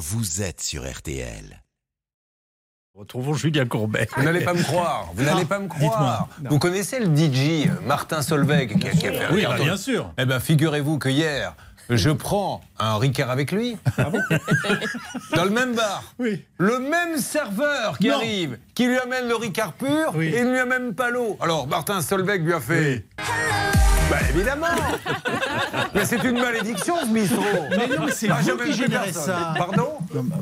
vous êtes sur RTL. Retrouvons Julien Courbet. Vous n'allez pas me croire. Vous n'allez pas me croire. Vous connaissez le DJ euh, Martin Solveig qui a, qui a fait Oui, un bah, bien sûr. Eh bien, figurez-vous que hier, je prends un Ricard avec lui. dans le même bar. Oui. Le même serveur qui Non. arrive, qui lui amène le Ricard pur Oui. et il ne lui amène pas l'eau. Alors, Martin Solveig lui a fait. Bah évidemment Mais c'est une malédiction ce bistrot Mais non, mais c'est Ah, vous qui générez ça. Pardon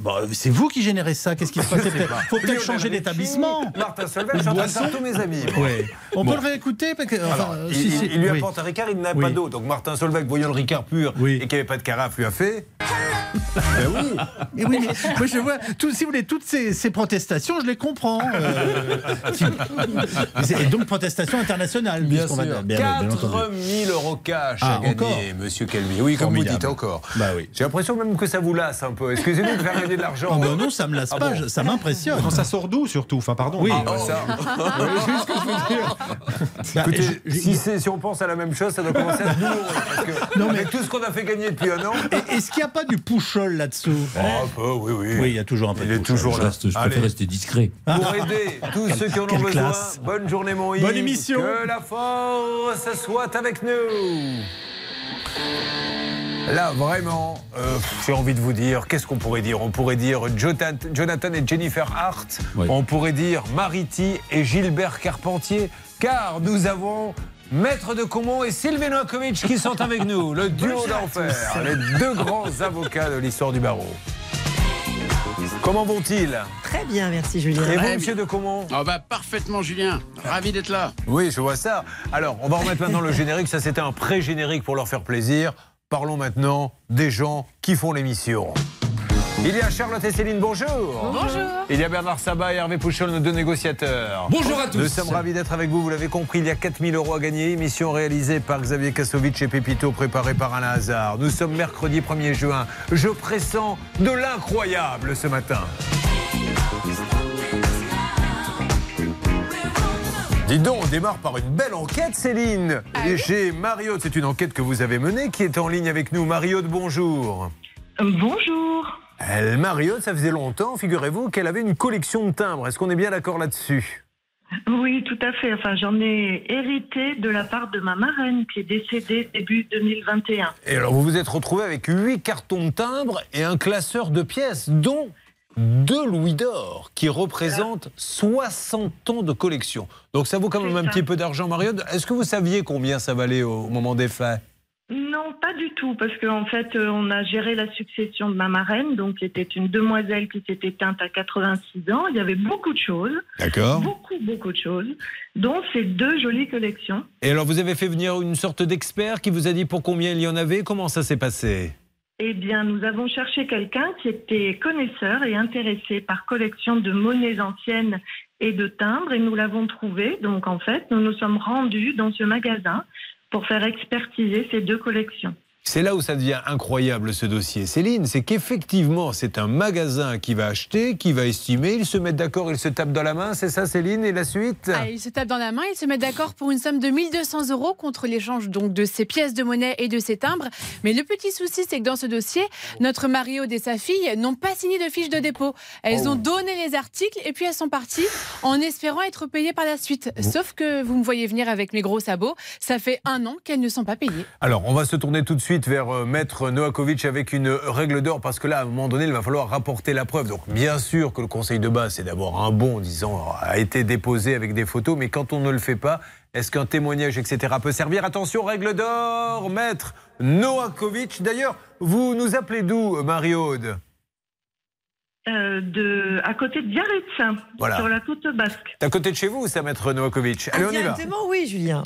bah, c'est vous qui générez ça. Qu'est-ce qui se passe? Faut peut-être changer d'établissement. Martin Solveig, je suis en train de faire tous mes amis. Oui. On peut le réécouter parce que, enfin, Alors, euh, il, si, lui oui. apporte un Ricard, il n'a Oui. pas d'eau. Donc Martin Solveig, voyant le Ricard pur Oui. et qu'il n'y avait pas de carafe, lui a fait. ben oui. Mais oui, mais moi, je vois, tout- si vous voulez, toutes ces, ces protestations, je les comprends. euh, si- et donc, protestation internationale. puisqu'on va- bien- bien entendu. 4000 euros cash Ah, à gagner, encore monsieur Calvi. Oui, comme vous dites encore. Bah oui. J'ai l'impression même que ça vous lasse un peu. Excusez-nous de faire gagner de l'argent. Oh, bah non, ça me lasse Ah pas, bon ça m'impressionne. Quand ça sort d'où surtout? Enfin, pardon. Oui. Ah, bah, ça. Bah, Écoutez, je- je- si, c'est- si on pense à la même chose, ça doit commencer à être douloureux. Parce que Non, mais- avec tout ce qu'on a fait gagner depuis un an. Est-ce qu'il n'y a pas du pouchol là-dessous? Oh, un peu, oui, oui. Oui, il y a toujours un peu Il de est toujours Je, là. reste- je Allez. préfère rester discret. Pour aider tous ceux qui en ont besoin. Bonne journée, mon Yves. Bonne émission. Que la force soit avec nous. Là, vraiment, euh, j'ai envie de vous dire, qu'est-ce qu'on pourrait dire? On pourrait dire Jonathan Jonathan et Jennifer Hart. Oui. On pourrait dire Mariti et Gilbert Carpentier. Car nous avons Maître de Comont et Sylvain Novakovic qui sont avec nous. Le duo d'enfer. Les deux grands avocats de l'histoire du barreau. Comment vont-ils? Très bien, merci Julien. Et vous, monsieur de Comont Ah bah parfaitement Julien, ravi d'être là. Oui, je vois ça. Alors, on va remettre maintenant le générique. Ça, c'était un pré-générique pour leur faire plaisir. Parlons maintenant des gens qui font l'émission. Il y a Charlotte et Céline, bonjour. Bonjour. Il y a Bernard Sabat et Hervé Pouchol, nos deux négociateurs. Bonjour à tous. Nous sommes ravis d'être avec vous. Vous l'avez compris, il y a 4000 euros à gagner. Émission réalisée par Xavier Kasovic et Pépito, préparée par Alain Hazard. Nous sommes mercredi 1er juin. Je pressens de l'incroyable ce matin. Dis donc, on démarre par une belle enquête, Céline. Et Chez Mariotte, c'est une enquête que vous avez menée qui est en ligne avec nous. Mariotte, bonjour. Bonjour. Elle, Mariotte, ça faisait longtemps, figurez-vous, qu'elle avait une collection de timbres. Est-ce qu'on est bien d'accord là-dessus? Oui, tout à fait. Enfin, j'en ai hérité de la part de ma marraine qui est décédée début 2021. Et alors, vous vous êtes retrouvé avec huit cartons de timbres et un classeur de pièces, dont deux louis d'or, qui représentent 60 ans de collection. Donc ça vaut quand même un ça. petit peu d'argent, Mariotte. Est-ce que vous saviez combien ça valait au moment des faits? Non, pas du tout, parce qu'en fait, euh, on a géré la succession de ma marraine, donc qui était une demoiselle qui s'est éteinte à 86 ans. Il y avait beaucoup de choses, D'accord. beaucoup, beaucoup de choses, dont ces deux jolies collections. Et alors, vous avez fait venir une sorte d'expert qui vous a dit pour combien il y en avait? Comment ça s'est passé? Eh bien, nous avons cherché quelqu'un qui était connaisseur et intéressé par collection de monnaies anciennes et de timbres, et nous l'avons trouvé. Donc, en fait, nous nous sommes rendus dans ce magasin pour faire expertiser ces deux collections. C'est là où ça devient incroyable ce dossier, Céline, c'est qu'effectivement c'est un magasin qui va acheter, qui va estimer, ils se mettent d'accord, ils se tapent dans la main, c'est ça Céline et la suite Ah, ils se tapent dans la main, ils se mettent d'accord pour une somme de 1200 euros contre l'échange donc de ces pièces de monnaie et de ces timbres. Mais le petit souci, c'est que dans ce dossier, notre Mario et sa fille n'ont pas signé de fiche de dépôt. Elles Oh. ont donné les articles et puis elles sont parties en espérant être payées par la suite. Sauf que vous me voyez venir avec mes gros sabots, ça fait un an qu'elles ne sont pas payées. Alors on va se tourner tout de suite vers euh, Maître Novakovic avec une règle d'or parce que là à un moment donné il va falloir rapporter la preuve. Donc bien sûr que le conseil de base c'est d'avoir un bon disant a été déposé avec des photos, mais quand on ne le fait pas, est-ce qu'un témoignage etc peut servir? Attention règle d'or, Maître Novakovic. D'ailleurs vous nous appelez d'où Marie-Aude? Euh, de, à côté de Biarritz, Voilà. sur la côte basque. C'est à côté de chez vous, ça, maître Novakovic. Allez, on y va. Directement, oui, Julien.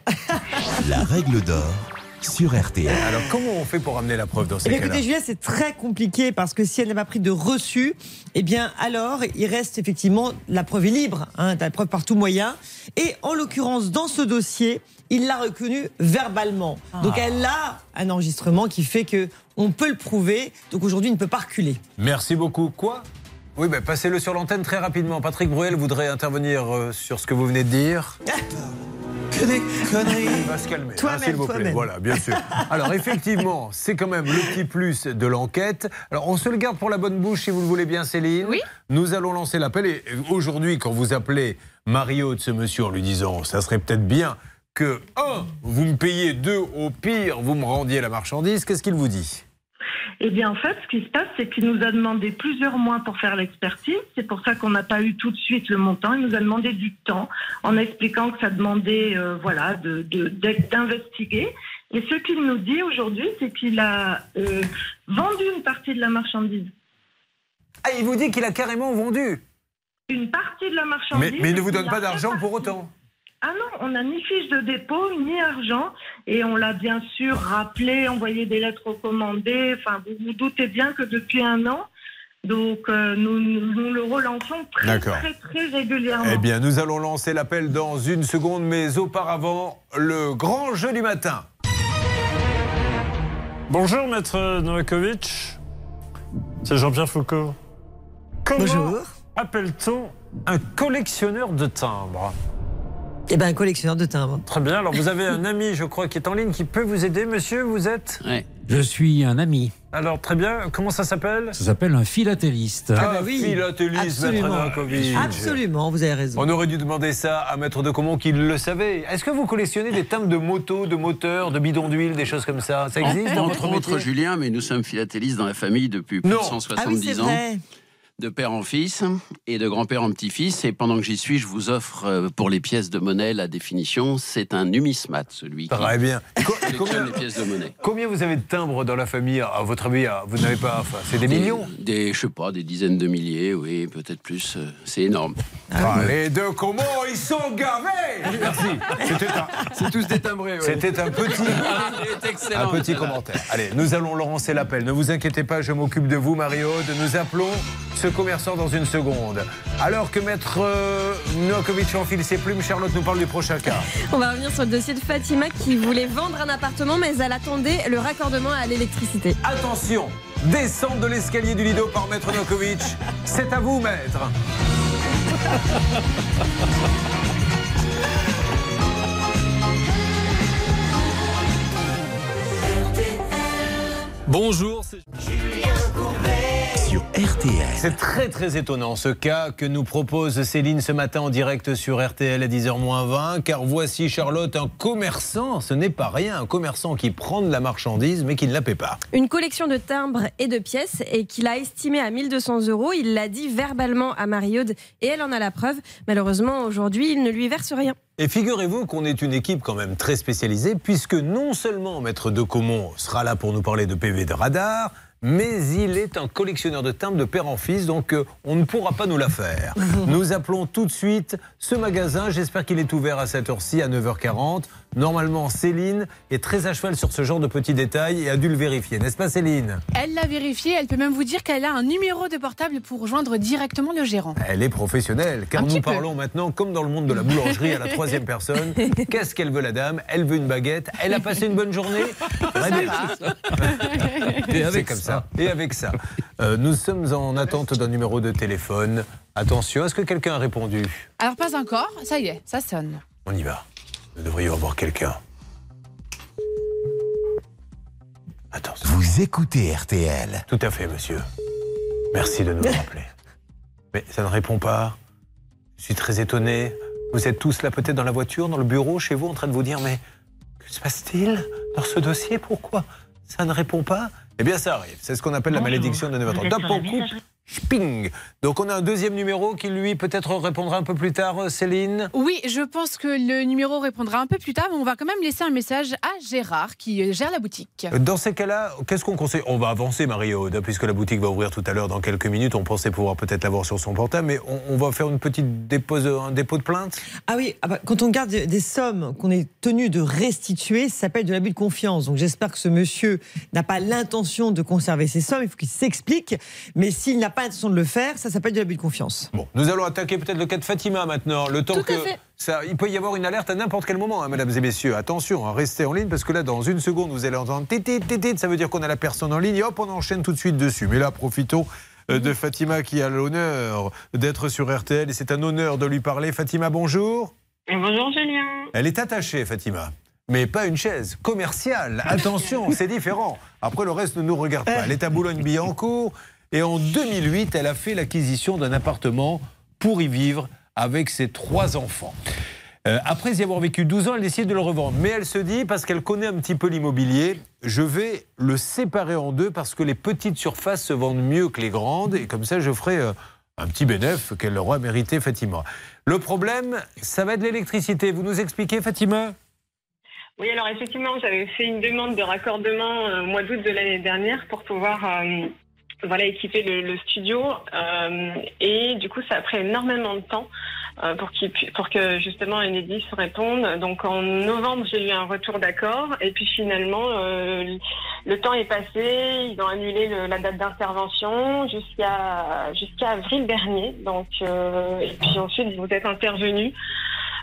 La règle d'or sur RTL. Alors, comment on fait pour amener la preuve dans ces Eh cas-là écoutez, Julien, c'est très compliqué parce que si elle n'a pas pris de reçu, eh bien, alors, il reste effectivement la preuve est libre, hein, la preuve par tout moyen. Et en l'occurrence, dans ce dossier, il l'a reconnu verbalement. Donc, elle a un enregistrement qui fait que on peut le prouver. Donc, aujourd'hui, il ne peut pas reculer. Merci beaucoup. Quoi? Oui, ben, passez-le sur l'antenne très rapidement. Patrick Bruel voudrait intervenir euh, sur ce que vous venez de dire. que des conneries. Il va se calmer, hein, s'il vous plaît. Voilà, bien sûr. Alors effectivement, c'est quand même le petit plus de l'enquête. Alors on se le garde pour la bonne bouche si vous le voulez bien, Céline. Oui. Nous allons lancer l'appel et aujourd'hui, quand vous appelez Mario de ce monsieur en lui disant, ça serait peut-être bien que un, vous me payez, deux, au pire, vous me rendiez la marchandise. Qu'est-ce qu'il vous dit? Eh bien, en fait, ce qui se passe, c'est qu'il nous a demandé plusieurs mois pour faire l'expertise. C'est pour ça qu'on n'a pas eu tout de suite le montant. Il nous a demandé du temps en expliquant que ça demandait, euh, voilà, d'investiguer. De, Et ce qu'il nous dit aujourd'hui, c'est qu'il a euh, vendu une partie de la marchandise. Ah, il vous dit qu'il a carrément vendu Une partie de la marchandise. Mais, mais il ne vous donne pas d'argent pour autant ah non, on n'a ni fiche de dépôt, ni argent. Et on l'a bien sûr rappelé, envoyé des lettres recommandées. Enfin, vous vous doutez bien que depuis un an, donc euh, nous, nous, le relançons très, très, très régulièrement. Eh bien, nous allons lancer l'appel dans une seconde, mais auparavant, le grand jeu du matin. Bonjour, maître Novakovic. C'est Jean-Pierre Foucault. Comment Bonjour. appelle-t-on un collectionneur de timbres? Eh bien, un collectionneur de timbres. Très bien. Alors, vous avez un ami, je crois, qui est en ligne, qui peut vous aider, monsieur. Vous êtes Oui. Je suis un ami. Alors, très bien. Comment ça s'appelle? Ça s'appelle un philatéliste. Ah, bah oui. philatéliste, maître Novakovic. Absolument, vous avez raison. On aurait dû demander ça à maître de Comont qui le savait. Est-ce que vous collectionnez des timbres de moto, de moteurs, de bidons d'huile, des choses comme ça? Ça existe? Dans Entre autres, Julien, mais nous sommes philatélistes dans la famille depuis plus Non. de Ah oui, 170 c'est ans. vrai. De père en fils et de grand-père en petit-fils. Et pendant que j'y suis, je vous offre euh, pour les pièces de monnaie la définition. C'est un numismate, celui qui Très bien. Combien, les pièces de monnaie. combien vous avez de timbres dans la famille? À votre avis, ah, vous n'avez pas. Enfin, c'est des millions? Des, je sais pas, des dizaines de milliers, oui, peut-être plus. euh, C'est énorme. Ah, Les deux comment ils sont gavés Merci. C'était un, C'est tous détimbrés. ouais. c'était un petit, un petit commentaire. Allez, nous allons lancer l'appel. Ne vous inquiétez pas, je m'occupe de vous, Marie-Aude. Nous appelons ce commerçant dans une seconde. Alors que maître euh, Novakovic enfile ses plumes, Charlotte nous parle du prochain cas. On va revenir sur le dossier de Fatima qui voulait vendre un appartement, mais elle attendait le raccordement à l'électricité. Attention, descente de l'escalier du Lido par maître Novakovic. C'est à vous, maître. Bonjour, c'est Sur RTL. C'est très très étonnant ce cas que nous propose Céline ce matin en direct sur RTL à 10h20 car voici Charlotte, un commerçant, ce n'est pas rien, un commerçant qui prend de la marchandise mais qui ne la paie pas. Une collection de timbres et de pièces et qu'il a estimé à 1200 euros. Il l'a dit verbalement à Marie-Aude et elle en a la preuve. Malheureusement, aujourd'hui, il ne lui verse rien. Et figurez-vous qu'on est une équipe quand même très spécialisée puisque non seulement Maître de Comont sera là pour nous parler de PV de radar, mais il est un collectionneur de timbres de père en fils, donc euh, on ne pourra pas nous la faire. nous appelons tout de suite ce magasin, j'espère qu'il est ouvert à cette heure-ci, à 9h40. Normalement, Céline est très à cheval sur ce genre de petits détails et a dû le vérifier, n'est-ce pas Céline? Elle l'a vérifié, elle peut même vous dire qu'elle a un numéro de portable pour rejoindre directement le gérant. Elle est professionnelle, car Un nous peu. parlons maintenant, comme dans le monde de la boulangerie, à la troisième personne. Qu'est-ce qu'elle veut, la dame? Elle veut une baguette. Elle a passé une bonne journée? Très bien. Et avec comme ça. Et avec ça. Euh, nous sommes en attente d'un numéro de téléphone. Attention, est-ce que quelqu'un a répondu? Alors pas encore, ça y est, ça sonne. On y va. Nous devrions avoir quelqu'un. Attention. Vous écoutez RTL. Tout à fait, monsieur. Merci de nous rappeler. Mais ça ne répond pas. Je suis très étonné. Vous êtes tous là peut-être dans la voiture, dans le bureau, chez vous, en train de vous dire mais que se passe-t-il dans ce dossier? Pourquoi? Ça ne répond pas? Eh bien, ça arrive. C'est ce qu'on appelle la malédiction de 9 Vous êtes Top sur la Donc on a un deuxième numéro qui lui peut-être répondra un peu plus tard, euh, Céline. Oui, je pense que le numéro répondra un peu plus tard, mais on va quand même laisser un message à Gérard qui euh, gère la boutique. Dans ces cas-là, qu'est-ce qu'on conseille? On va avancer, Marie-Aude, puisque la boutique va ouvrir tout à l'heure dans quelques minutes. On pensait pouvoir peut-être l'avoir sur son portable, mais on, on va faire une petite dépose, un dépôt de plainte? Ah oui, ah bah, quand on garde des sommes qu'on est tenu de restituer, ça s'appelle de l'abus de confiance. Donc j'espère que ce monsieur n'a pas l'intention de conserver ces sommes, il faut qu'il s'explique. Mais s'il n'a pas l'intention de le faire, ça s'appelle de l'abus de confiance. Bon, nous allons attaquer peut-être le cas de Fatima maintenant. Le temps Tout à que fait. ça, il peut y avoir une alerte à n'importe quel moment, hein, mesdames et messieurs. Attention, hein, restez en ligne parce que là, dans une seconde, vous allez entendre tété, tété. Ça veut dire qu'on a la personne en ligne. Et hop, on enchaîne tout de suite dessus. Mais là, profitons euh, de Fatima qui a l'honneur d'être sur RTL et c'est un honneur de lui parler. Fatima, bonjour. Bonjour Julien. Elle est attachée, Fatima. Mais pas une chaise commerciale. Attention, c'est différent. Après, le reste ne nous regarde pas. Elle est à Boulogne-Billancourt. Et en 2008, elle a fait l'acquisition d'un appartement pour y vivre avec ses trois enfants. Euh, après y avoir vécu 12 ans, elle décide de le revendre. Mais elle se dit, parce qu'elle connaît un petit peu l'immobilier, je vais le séparer en deux parce que les petites surfaces se vendent mieux que les grandes. Et comme ça, je ferai euh, un petit bénéfice qu'elle aura mérité, Fatima. Le problème, ça va être l'électricité. Vous nous expliquez, Fatima? Oui, alors effectivement, j'avais fait une demande de raccordement euh, au mois d'août de l'année dernière pour pouvoir voilà, équiper le, studio. et du coup, ça a pris énormément de temps. Euh, pour, pour que justement Enedis réponde. Donc en novembre, j'ai eu un retour d'accord et puis finalement, euh, le temps est passé. Ils ont annulé la date d'intervention jusqu'à jusqu'à avril dernier. Donc euh, et puis ensuite, vous êtes intervenu.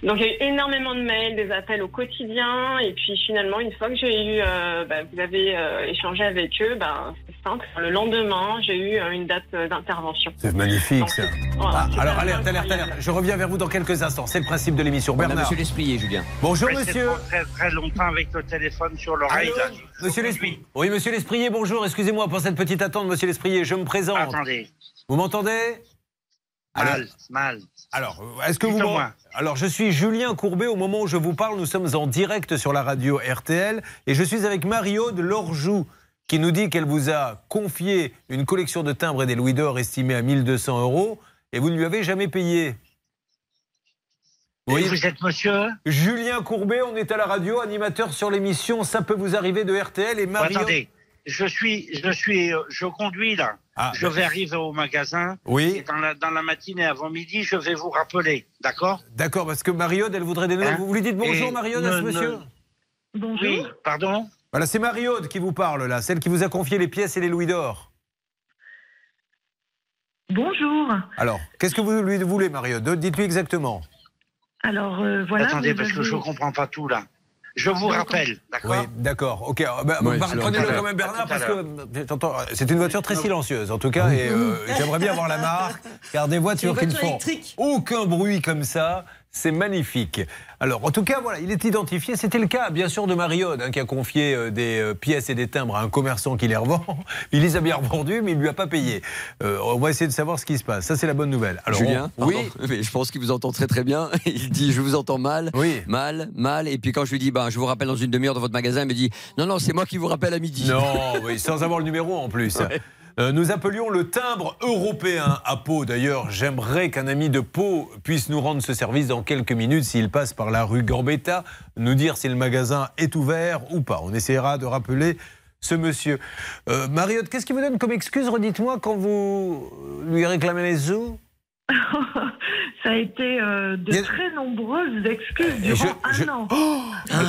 Donc il y a eu énormément de mails, des appels au quotidien, et puis finalement une fois que j'ai eu, euh, bah, vous avez euh, échangé avec eux, bah, c'est simple. Le lendemain, j'ai eu euh, une date d'intervention. C'est magnifique ça. Ah, alors alerte, alerte, alerte. Je reviens vers vous dans quelques instants. C'est le principe de l'émission. Bernard. Monsieur Lesprier, Julien. Bonjour monsieur. Très très longtemps avec le téléphone sur l'oreille. Monsieur Lesprier. Oui, monsieur Lesprier, bonjour. Excusez-moi pour cette petite attente, monsieur Lesprier. Je me présente. Attendez. Vous m'entendez? Mal, mal. Alors, est-ce que vous. Alors, je suis Julien Courbet. Au moment où je vous parle, nous sommes en direct sur la radio RTL. Et je suis avec Mario de Lorjou, qui nous dit qu'elle vous a confié une collection de timbres et des louis d'or estimés à 1200 euros. Et vous ne lui avez jamais payé. Oui. Vous êtes monsieur Julien Courbet, on est à la radio, animateur sur l'émission Ça peut vous arriver de RTL. Et Mario. Attendez, je suis, je suis, euh, je conduis là. Ah, je vais arriver au magasin. Oui. Et dans la, dans la matinée avant midi, je vais vous rappeler. D'accord? D'accord, parce que Mariode, elle voudrait des nouvelles. Hein vous lui dites bonjour, Mariode, à ce monsieur? Bonjour. Oui, pardon? Voilà, c'est Mariode qui vous parle, là, celle qui vous a confié les pièces et les louis d'or. Bonjour. Alors, qu'est-ce que vous lui voulez, Mariode Dites-lui exactement. Alors, euh, voilà. Attendez, parce que je ne comprends pas tout, là. Je vous rappelle, d'accord Oui, d'accord. Ok, bah, prenez-le quand même Bernard parce que c'est une voiture très silencieuse en tout cas et euh, j'aimerais bien avoir la marque car des voitures qui ne font aucun bruit comme ça, c'est magnifique. Alors, en tout cas, voilà, il est identifié. C'était le cas, bien sûr, de Mariode, hein, qui a confié euh, des euh, pièces et des timbres à un commerçant qui les revend. Il les a bien revendus, mais il ne lui a pas payé. Euh, on va essayer de savoir ce qui se passe. Ça, c'est la bonne nouvelle. Alors, Julien, oui, mais je pense qu'il vous entend très très bien. Il dit, je vous entends mal, oui. mal, mal. Et puis quand je lui dis, bah, je vous rappelle dans une demi-heure dans votre magasin, il me dit, non, non, c'est moi qui vous rappelle à midi. Non, oui, sans avoir le numéro en plus. Nous appelions le timbre européen à Pau. D'ailleurs, j'aimerais qu'un ami de Pau puisse nous rendre ce service dans quelques minutes s'il passe par la rue Gambetta, nous dire si le magasin est ouvert ou pas. On essaiera de rappeler ce monsieur. Euh, Mariotte, qu'est-ce qui vous donne comme excuse, redites-moi, quand vous lui réclamez les sous? Ça a été euh, de très nombreuses excuses durant un an. Oh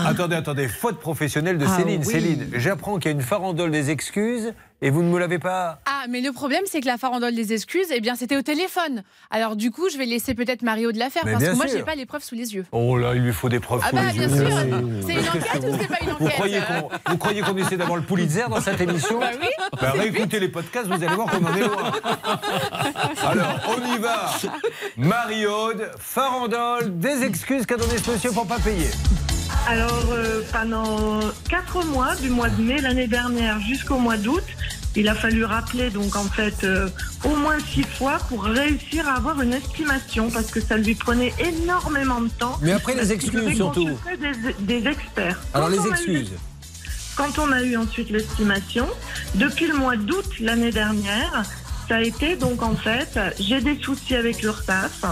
attendez, attendez, faute professionnelle de ah Céline. Céline, j'apprends qu'il y a une farandole des excuses et vous ne me l'avez pas. Ah, mais le problème, c'est que la farandole des excuses, eh bien, c'était au téléphone. Alors, du coup, je vais laisser peut-être Mario de la faire parce que moi, je n'ai pas les preuves sous les yeux. Oh là, il lui faut des preuves ah sous bah, les bien yeux. sûr. C'est une enquête ou c'est pas une enquête Vous croyez qu'on, vous croyez qu'on essaie d'avoir le Pulitzer dans cette émission Bah oui. Bah, réécoutez les podcasts, vous allez voir qu'on en est loin. Alors, on y va. Marie-Aude, farandole, des excuses qu'a donné ce monsieur pour pas payer. Alors, euh, pendant quatre mois, du mois de mai l'année dernière jusqu'au mois d'août, il a fallu rappeler donc en fait euh, au moins six fois pour réussir à avoir une estimation parce que ça lui prenait énormément de temps. Mais après les excuses surtout. Des, des experts. Alors les excuses. quand on a eu ensuite l'estimation, depuis le mois d'août l'année dernière, ça a été donc en fait, j'ai des soucis avec l'URSSAF.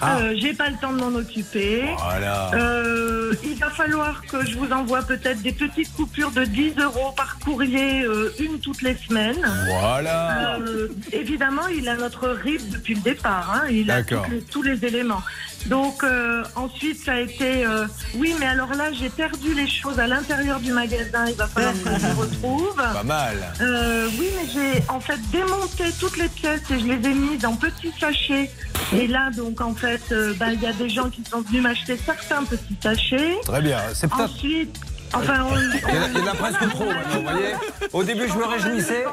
Ah. Euh, j'ai pas le temps de m'en occuper. Voilà. Euh, il va falloir que je vous envoie peut-être des petites coupures de 10 euros par courrier, euh, une toutes les semaines. Voilà. Euh, évidemment, il a notre RIB depuis le départ. Hein. Il a tous les, tous les éléments. Donc euh, ensuite, ça a été euh, oui, mais alors là, j'ai perdu les choses à l'intérieur du magasin. Il va falloir que je les retrouve. Pas mal. Euh, oui, mais j'ai en fait démonté toutes les pièces et je les ai mises dans petits sachets. Et là, donc en fait, euh, ben, il y a des gens qui sont venus m'acheter certains petits sachets. Très bien. C'est peut-être. Ensuite, Enfin, on- Il y en a, presque trop vous voyez Au début, je me réjouissais.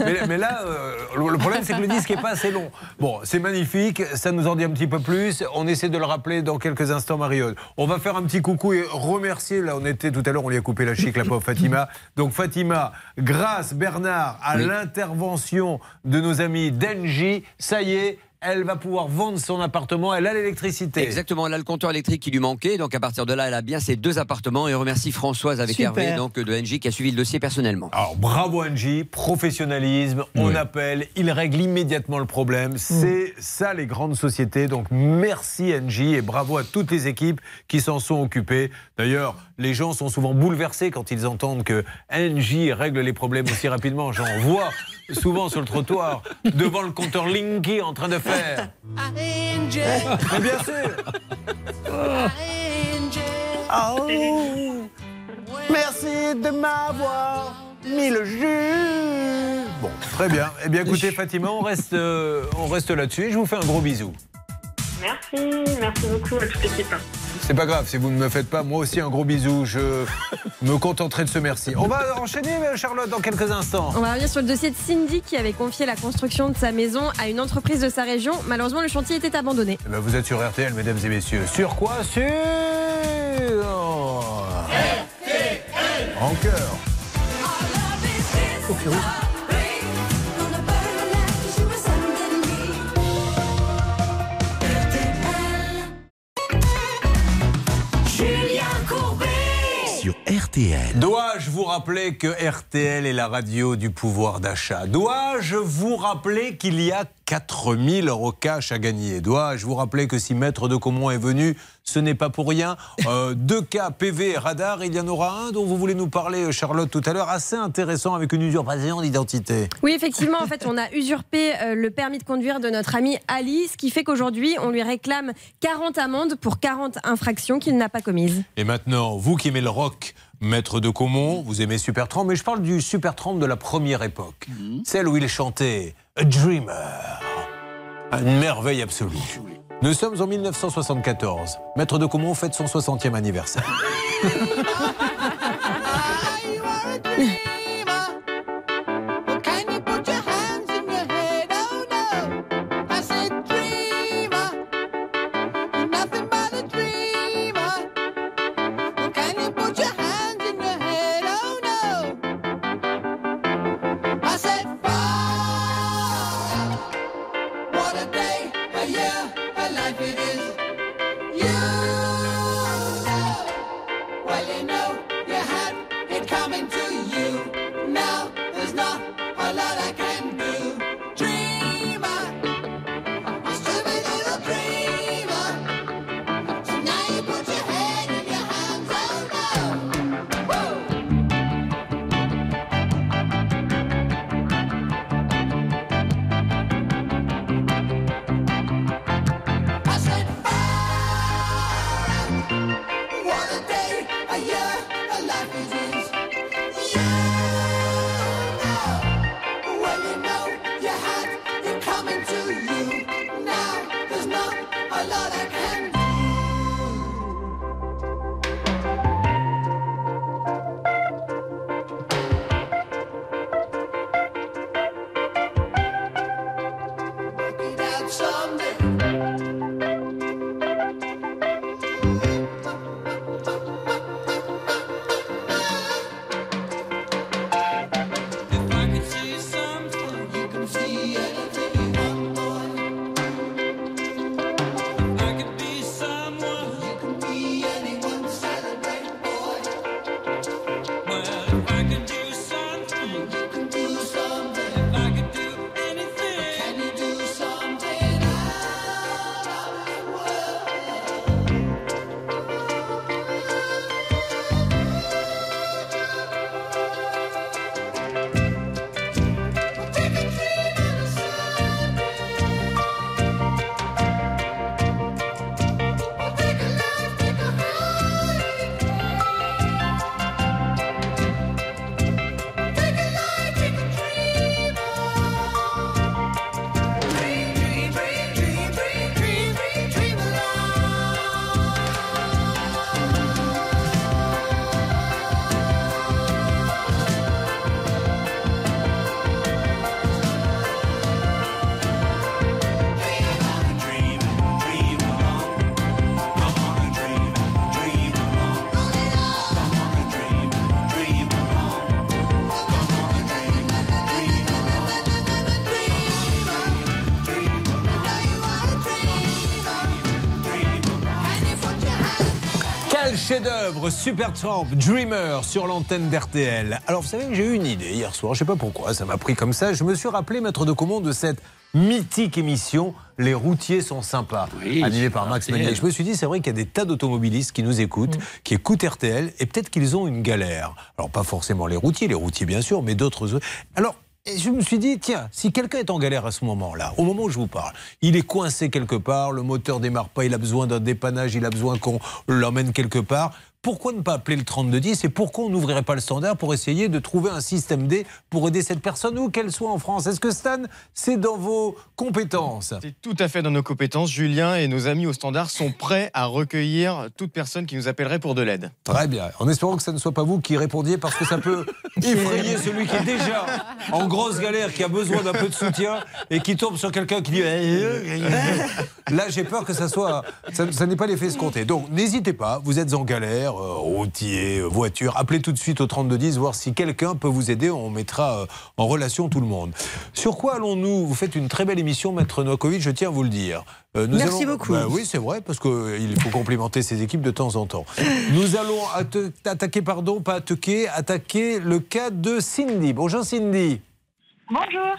Mais, mais là, euh, le problème, c'est que le disque n'est pas assez long. Bon, c'est magnifique, ça nous en dit un petit peu plus. On essaie de le rappeler dans quelques instants, Mariode. On va faire un petit coucou et remercier. Là, on était tout à l'heure, on lui a coupé la chic, la pauvre Fatima. Donc, Fatima, grâce, Bernard, à l'intervention de nos amis d'Engie, ça y est, elle va pouvoir vendre son appartement. Elle a l'électricité. Exactement, elle a le compteur électrique qui lui manquait, donc à partir de là, elle a bien ses deux appartements et on remercie Françoise avec Super. Hervé, donc de NJ qui a suivi le dossier personnellement. Alors bravo Angie, professionnalisme, on appelle, il règle immédiatement le problème. C'est ça les grandes sociétés. Donc merci Angie et bravo à toutes les équipes qui s'en sont occupées. D'ailleurs, les gens sont souvent bouleversés quand ils entendent que Angie règle les problèmes aussi rapidement. J'en vois souvent sur le trottoir devant le compteur Linky en train de faire. Mais bien sûr. Oh, merci de m'avoir mis le jus. Bon, très bien. Eh bien écoutez Fatima, on reste, euh, on reste là-dessus et je vous fais un gros bisou. Merci, merci beaucoup à toute l'équipe. C'est pas grave, si vous ne me faites pas, moi aussi un gros bisou. Je me contenterai de ce merci. On va enchaîner, Charlotte, dans quelques instants. On va revenir sur le dossier de Cindy qui avait confié la construction de sa maison à une entreprise de sa région. Malheureusement, le chantier était abandonné. Eh ben, vous êtes sur RTL, mesdames et messieurs. Sur quoi Sur. En cœur. Oh, RTL. Dois-je vous rappeler que RTL est la radio du pouvoir d'achat? Dois-je vous rappeler qu'il y a 4000 euros cash à gagner Dois-je vous rappeler que si Maître de Comont est venu, ce n'est pas pour rien Euh, Deux cas PV et radar, il y en aura un dont vous voulez nous parler, Charlotte, tout à l'heure, assez intéressant avec une usurpation d'identité. Oui, effectivement, en fait, on a usurpé euh, le permis de conduire de notre ami Ali, ce qui fait qu'aujourd'hui, on lui réclame 40 amendes pour 40 infractions qu'il n'a pas commises. Et maintenant, vous qui aimez le rock, maître de Comont, vous aimez Supertramp, mais je parle du Supertramp de la première époque, celle où il chantait A Dreamer, une merveille absolue. Nous sommes en 1974. Maître de Comont fête son 60e anniversaire. chef-d'œuvre Supertramp, Dreamer sur l'antenne d'RTL. Alors vous savez que j'ai eu une idée hier soir, je sais pas pourquoi, ça m'a pris comme ça. Je me suis rappelé, maître de Comont, de cette mythique émission Les routiers sont sympas, animée par Max RTL. Manier. Je me suis dit, c'est vrai qu'il y a des tas d'automobilistes qui nous écoutent, qui écoutent RTL, et peut-être qu'ils ont une galère. Alors pas forcément les routiers, les routiers bien sûr, mais d'autres. Alors et je me suis dit, tiens, si quelqu'un est en galère à ce moment-là, au moment où je vous parle, il est coincé quelque part, le moteur démarre pas, il a besoin d'un dépannage, il a besoin qu'on l'emmène quelque part. Pourquoi ne pas appeler le 3210 et pourquoi on n'ouvrirait pas le standard pour essayer de trouver un système D pour aider cette personne où qu'elle soit en France? Est-ce que Stan, c'est dans vos compétences? C'est tout à fait dans nos compétences. Julien et nos amis au standard sont prêts à recueillir toute personne qui nous appellerait pour de l'aide. Très bien. En espérant que ça ne soit pas vous qui répondiez parce que ça peut effrayer celui qui est déjà en grosse galère, qui a besoin d'un peu de soutien et qui tombe sur quelqu'un qui dit. Là, j'ai peur que ça soit. Ça, ça n'est pas l'effet escompté. Donc, n'hésitez pas. Vous êtes en galère, euh, routier, euh, voiture. Appelez tout de suite au 3210, voir si quelqu'un peut vous aider. On mettra euh, en relation tout le monde. Sur quoi allons-nous? Vous faites une très belle émission, Maître Novakovic, je tiens à vous le dire. Euh, nous Merci allons- beaucoup. Bah oui, c'est vrai, parce qu'il faut complimenter ses équipes de temps en temps. Nous allons atta- attaquer, pardon, pas attaquer, attaquer le cas de Cindy. Bonjour Cindy. Bonjour.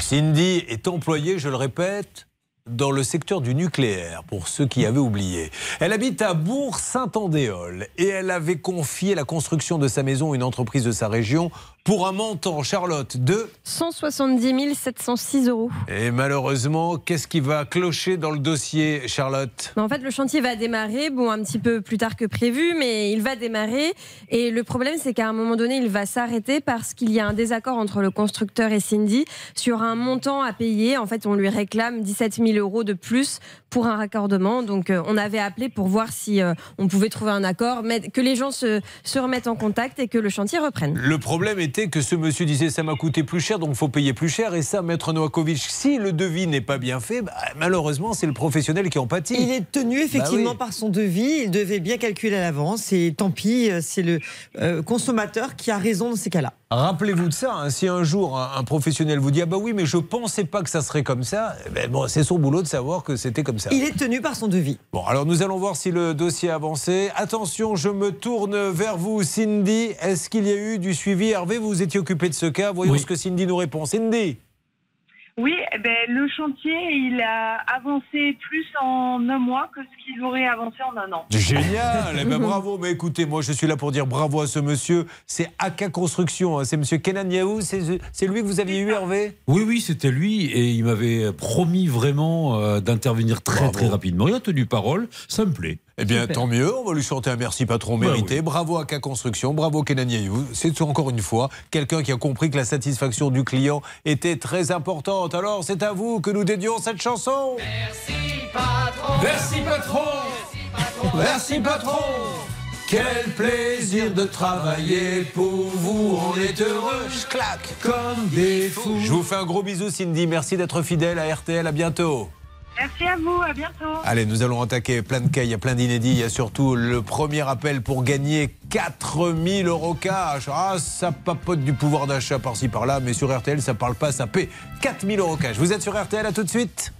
Cindy est employée, je le répète, dans le secteur du nucléaire, pour ceux qui avaient oublié. Elle habite à Bourg-Saint-Andéol et elle avait confié la construction de sa maison à une entreprise de sa région pour un montant, Charlotte, de... 170 706 euros. Et malheureusement, qu'est-ce qui va clocher dans le dossier, Charlotte? Mais En fait, le chantier va démarrer, bon, un petit peu plus tard que prévu, mais il va démarrer. Et le problème, c'est qu'à un moment donné, il va s'arrêter parce qu'il y a un désaccord entre le constructeur et Cindy sur un montant à payer. En fait, on lui réclame 17 000 euros de plus pour un raccordement. Donc, euh, on avait appelé pour voir si euh, on pouvait trouver un accord, mais que les gens se, se remettent en contact et que le chantier reprenne. Le problème était que ce monsieur disait ça m'a coûté plus cher, donc il faut payer plus cher. Et ça, Maître Novakovic, si le devis n'est pas bien fait, bah, malheureusement, c'est le professionnel qui en pâtit. Il est tenu effectivement Bah oui. par son devis. Il devait bien calculer à l'avance. Et tant pis, euh, c'est le euh, consommateur qui a raison dans ces cas-là. Rappelez-vous de ça. hein. Si un jour un, un professionnel vous dit ah bah oui mais je pensais pas que ça serait comme ça, eh ben bon c'est son boulot de savoir que c'était comme ça. Il est tenu par son devis. Bon alors nous allons voir si le dossier a avancé. Attention, je me tourne vers vous, Cindy. Est-ce qu'il y a eu du suivi? Hervé, vous étiez occupé de ce cas. Voyons Oui. ce que Cindy nous répond. Cindy. Oui, eh ben, le chantier, il a avancé plus en un mois que ce qu'il aurait avancé en un an. Génial, eh ben, bravo. Mais écoutez, moi je suis là pour dire bravo à ce monsieur. C'est AK Construction, hein. c'est monsieur Kenan Yaou. C'est c'est lui que vous aviez eu, Hervé? Oui, oui, c'était lui et il m'avait promis vraiment euh, d'intervenir très très rapidement. Il a tenu parole, ça me plaît. Eh bien, Super. tant mieux. On va lui chanter un merci patron Bah mérité. Bravo à K Construction, bravo Kenan. C'est encore une fois quelqu'un qui a compris que la satisfaction du client était très importante. Alors, c'est à vous que nous dédions cette chanson. Merci patron Merci patron Quel plaisir de travailler pour vous, on est heureux, je claque comme des fous. Je vous fais un gros bisou Cindy, merci d'être fidèle à RTL, à bientôt. Merci à vous, à bientôt. Allez, nous allons attaquer plein de cas, il y a plein d'inédits, il y a surtout le premier appel pour gagner 4000 euros cash. Ah, ça papote du pouvoir d'achat par-ci par-là, mais sur RTL, ça parle pas, ça paie 4000 euros cash. Vous êtes sur RTL, à tout de suite.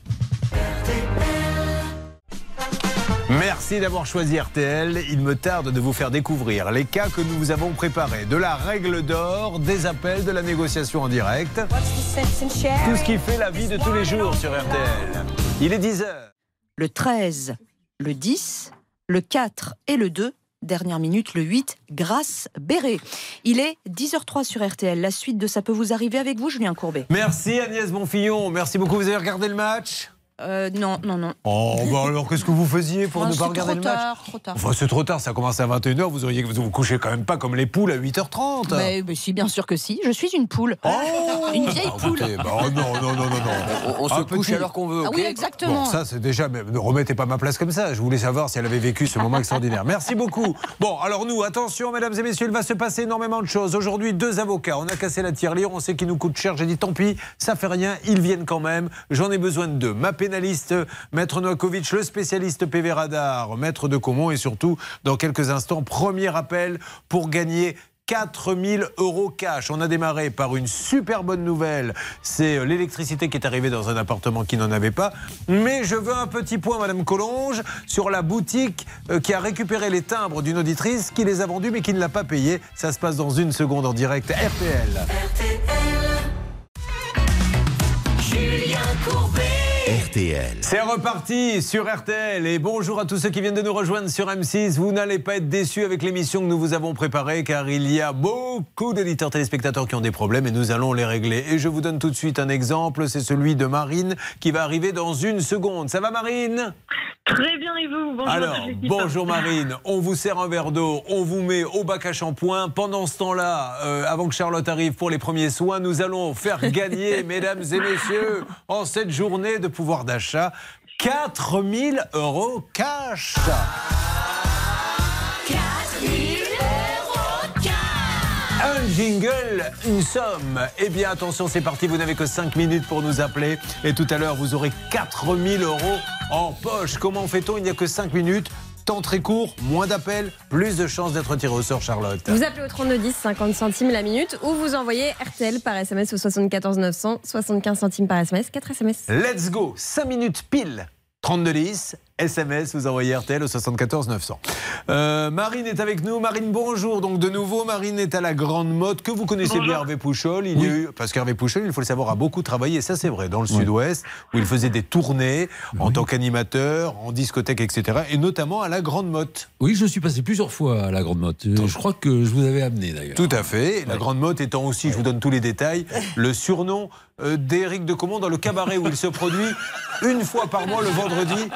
Merci d'avoir choisi RTL. Il me tarde de vous faire découvrir les cas que nous vous avons préparés. De la règle d'or, des appels, de la négociation en direct. Tout ce qui fait la vie de tous les jours sur RTL. Il est 10h. Le 13, le 10, le 4 et le 2. Dernière minute, le 8, grâce Béret. Il est 10h03 sur RTL. La suite de Ça peut vous arriver avec vous, Julien Courbet. Merci Agnès Bonfillon. Merci beaucoup. Vous avez regardé le match? Euh, non, non, non. Oh, bah alors qu'est-ce que vous faisiez pour Oh, ne pas regarder trop le match tard, trop tard. Enfin, c'est trop tard, ça commence à 21h, vous auriez vous vous couchez quand même pas comme les poules à 8h30. Mais, mais si, bien sûr que si. Je suis une poule. une vieille Ah, poule. écoutez, bah, oh, non, non, non, non, non. On, on se Un couche alors qu'on veut. Ah oui, exactement. Bon, ça c'est déjà, mais ne remettez pas ma place comme ça. Je voulais savoir si elle avait vécu ce moment extraordinaire. Merci beaucoup. Bon, alors nous, attention, mesdames et messieurs, il va se passer énormément de choses. Aujourd'hui, deux avocats. On a cassé la tirelire, on sait qu'ils nous coûtent cher. J'ai dit tant pis, ça fait rien, ils viennent quand même. J'en ai besoin de deux. Ma pénaliste, Maître Novakovic, le spécialiste PV Radar, Maître de Comont, et surtout, dans quelques instants, premier appel pour gagner 4000 euros cash. On a démarré par une super bonne nouvelle. C'est euh, l'électricité qui est arrivée dans un appartement qui n'en avait pas. Mais je veux un petit point, Madame Collonge, sur la boutique euh, qui a récupéré les timbres d'une auditrice qui les a vendus mais qui ne l'a pas payé. Ça se passe dans une seconde en direct RTL. Julien RTL. C'est reparti sur RTL et bonjour à tous ceux qui viennent de nous rejoindre sur M6. Vous n'allez pas être déçus avec l'émission que nous vous avons préparée car il y a beaucoup d'éditeurs téléspectateurs qui ont des problèmes et nous allons les régler. Et je vous donne tout de suite un exemple, c'est celui de Marine qui va arriver dans une seconde. Ça va Marine? Très bien, et vous? Bonjour Alors, bonjour Marine, on vous sert un verre d'eau, on vous met au bac à shampoing. Pendant ce temps-là, euh, avant que Charlotte arrive pour les premiers soins, nous allons faire gagner, mesdames et messieurs, en cette journée de pouvoir d'achat, 4000 euros cash. 4000 euros Un jingle, une somme. Eh bien, attention, c'est parti. Vous n'avez que 5 minutes pour nous appeler. Et tout à l'heure, vous aurez 4000 euros en poche. Comment fait-on? Il n'y a que 5 minutes. Temps très court, moins d'appels, plus de chances d'être tiré au sort, Charlotte. Vous appelez au 3210, 50 centimes la minute, ou vous envoyez RTL par SMS au 74 900, 75 centimes par SMS, 4 SMS. Let's go 5 minutes pile 3210, SMS, vous envoyez RTL au 74 900. Euh, Marine est avec nous. Marine, bonjour. Donc de nouveau, Marine est à la grande mode que vous connaissez bien Hervé Pouchol. Il y a eu, parce qu'Hervé Pouchol, il faut le savoir, a beaucoup travaillé, et ça c'est vrai, dans le sud-ouest, où il faisait des tournées en tant qu'animateur, en discothèque, etc. Et notamment à la grande motte. Oui, je suis passé plusieurs fois à la Grande Motte. Euh, Je crois que je vous avais amené d'ailleurs. Tout à fait. La Grande Motte étant aussi, je vous donne tous les détails, le surnom d'Éric de Comont dans le cabaret où il se produit une fois par mois le vendredi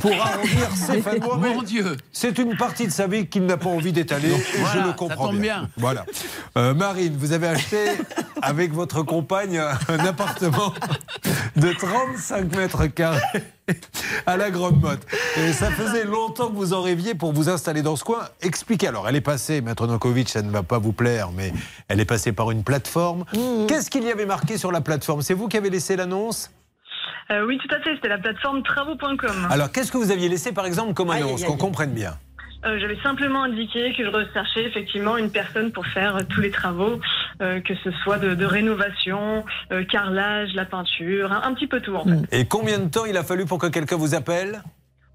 pour arrondir ses fins. Mon Dieu. C'est une partie de sa vie qu'il n'a pas envie d'étaler. et voilà, je le ça comprends tombe bien. Voilà. Euh, Marine, vous avez acheté avec votre compagne un appartement de 35 mètres carrés à la Grande Motte. Et ça faisait longtemps que vous en rêviez pour vous installer dans ce coin. Expliquez. Alors, elle est passée, Maître Nokovic, ça ne va pas vous plaire, mais elle est passée par une plateforme. Qu'est-ce qu'il y avait marqué sur la plateforme? C'est vous qui avez laissé l'annonce? Euh, oui, tout à fait, c'était la plateforme travaux.com. Alors, qu'est-ce que vous aviez laissé, par exemple, comme annonce? Qu'on comprenne bien. Euh, J'avais simplement indiqué que je recherchais effectivement une personne pour faire euh, tous les travaux, euh, que ce soit de, de rénovation, euh, carrelage, la peinture, un, petit peu tout en. Et combien de temps il a fallu pour que quelqu'un vous appelle?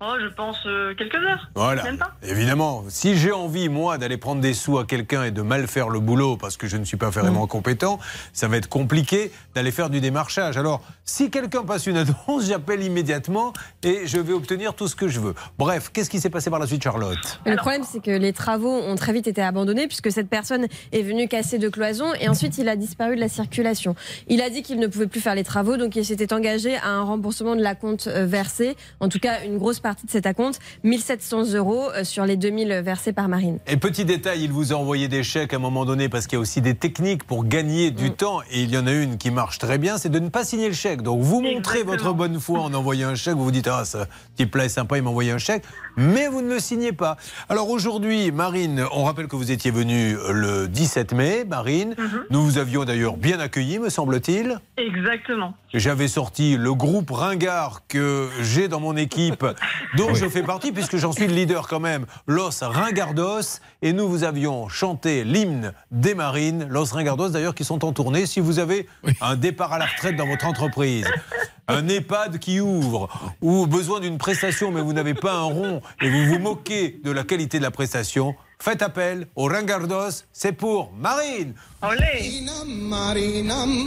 Oh, je pense euh, quelques heures. Voilà. Même pas. Évidemment, si j'ai envie, moi, d'aller prendre des sous à quelqu'un et de mal faire le boulot parce que je ne suis pas vraiment compétent, ça va être compliqué d'aller faire du démarchage. Alors, si quelqu'un passe une annonce, j'appelle immédiatement et je vais obtenir tout ce que je veux. Bref, qu'est-ce qui s'est passé par la suite, Charlotte? Le problème, c'est que les travaux ont très vite été abandonnés puisque cette personne est venue casser deux cloisons et ensuite il a disparu de la circulation. Il a dit qu'il ne pouvait plus faire les travaux, donc il s'était engagé à un remboursement de la compte euh, versée, en tout cas une grosse partie de cet acompte, 1700 euros euh, sur les 2000 versés par Marine. Et petit détail, il vous a envoyé des chèques à un moment donné parce qu'il y a aussi des techniques pour gagner du Mm. temps. Et il y en a une qui marche très bien, c'est de ne pas signer le chèque. Donc vous montrez Exactement. votre bonne foi en envoyant un chèque. Vous vous dites, ah, ce petit plat est sympa, il m'a envoyé un chèque. Mais vous ne le signez pas. Alors aujourd'hui, Marine, on rappelle que vous étiez venue le 17 mai, Marine. Mhm. Nous vous avions d'ailleurs bien accueilli, me semble-t-il. Exactement. J'avais sorti le groupe Ringard que j'ai dans mon équipe, dont je fais partie, puisque j'en suis le leader quand même, Los Ringardos. Et nous vous avions chanté l'hymne des marines, Los Ringardos d'ailleurs, qui sont en tournée. Si vous avez un départ à la retraite dans votre entreprise, un EHPAD qui ouvre, ou besoin d'une prestation, mais vous n'avez pas un rond, et vous vous moquez de la qualité de la prestation, faites appel au Ringardos, c'est pour Marine. Olé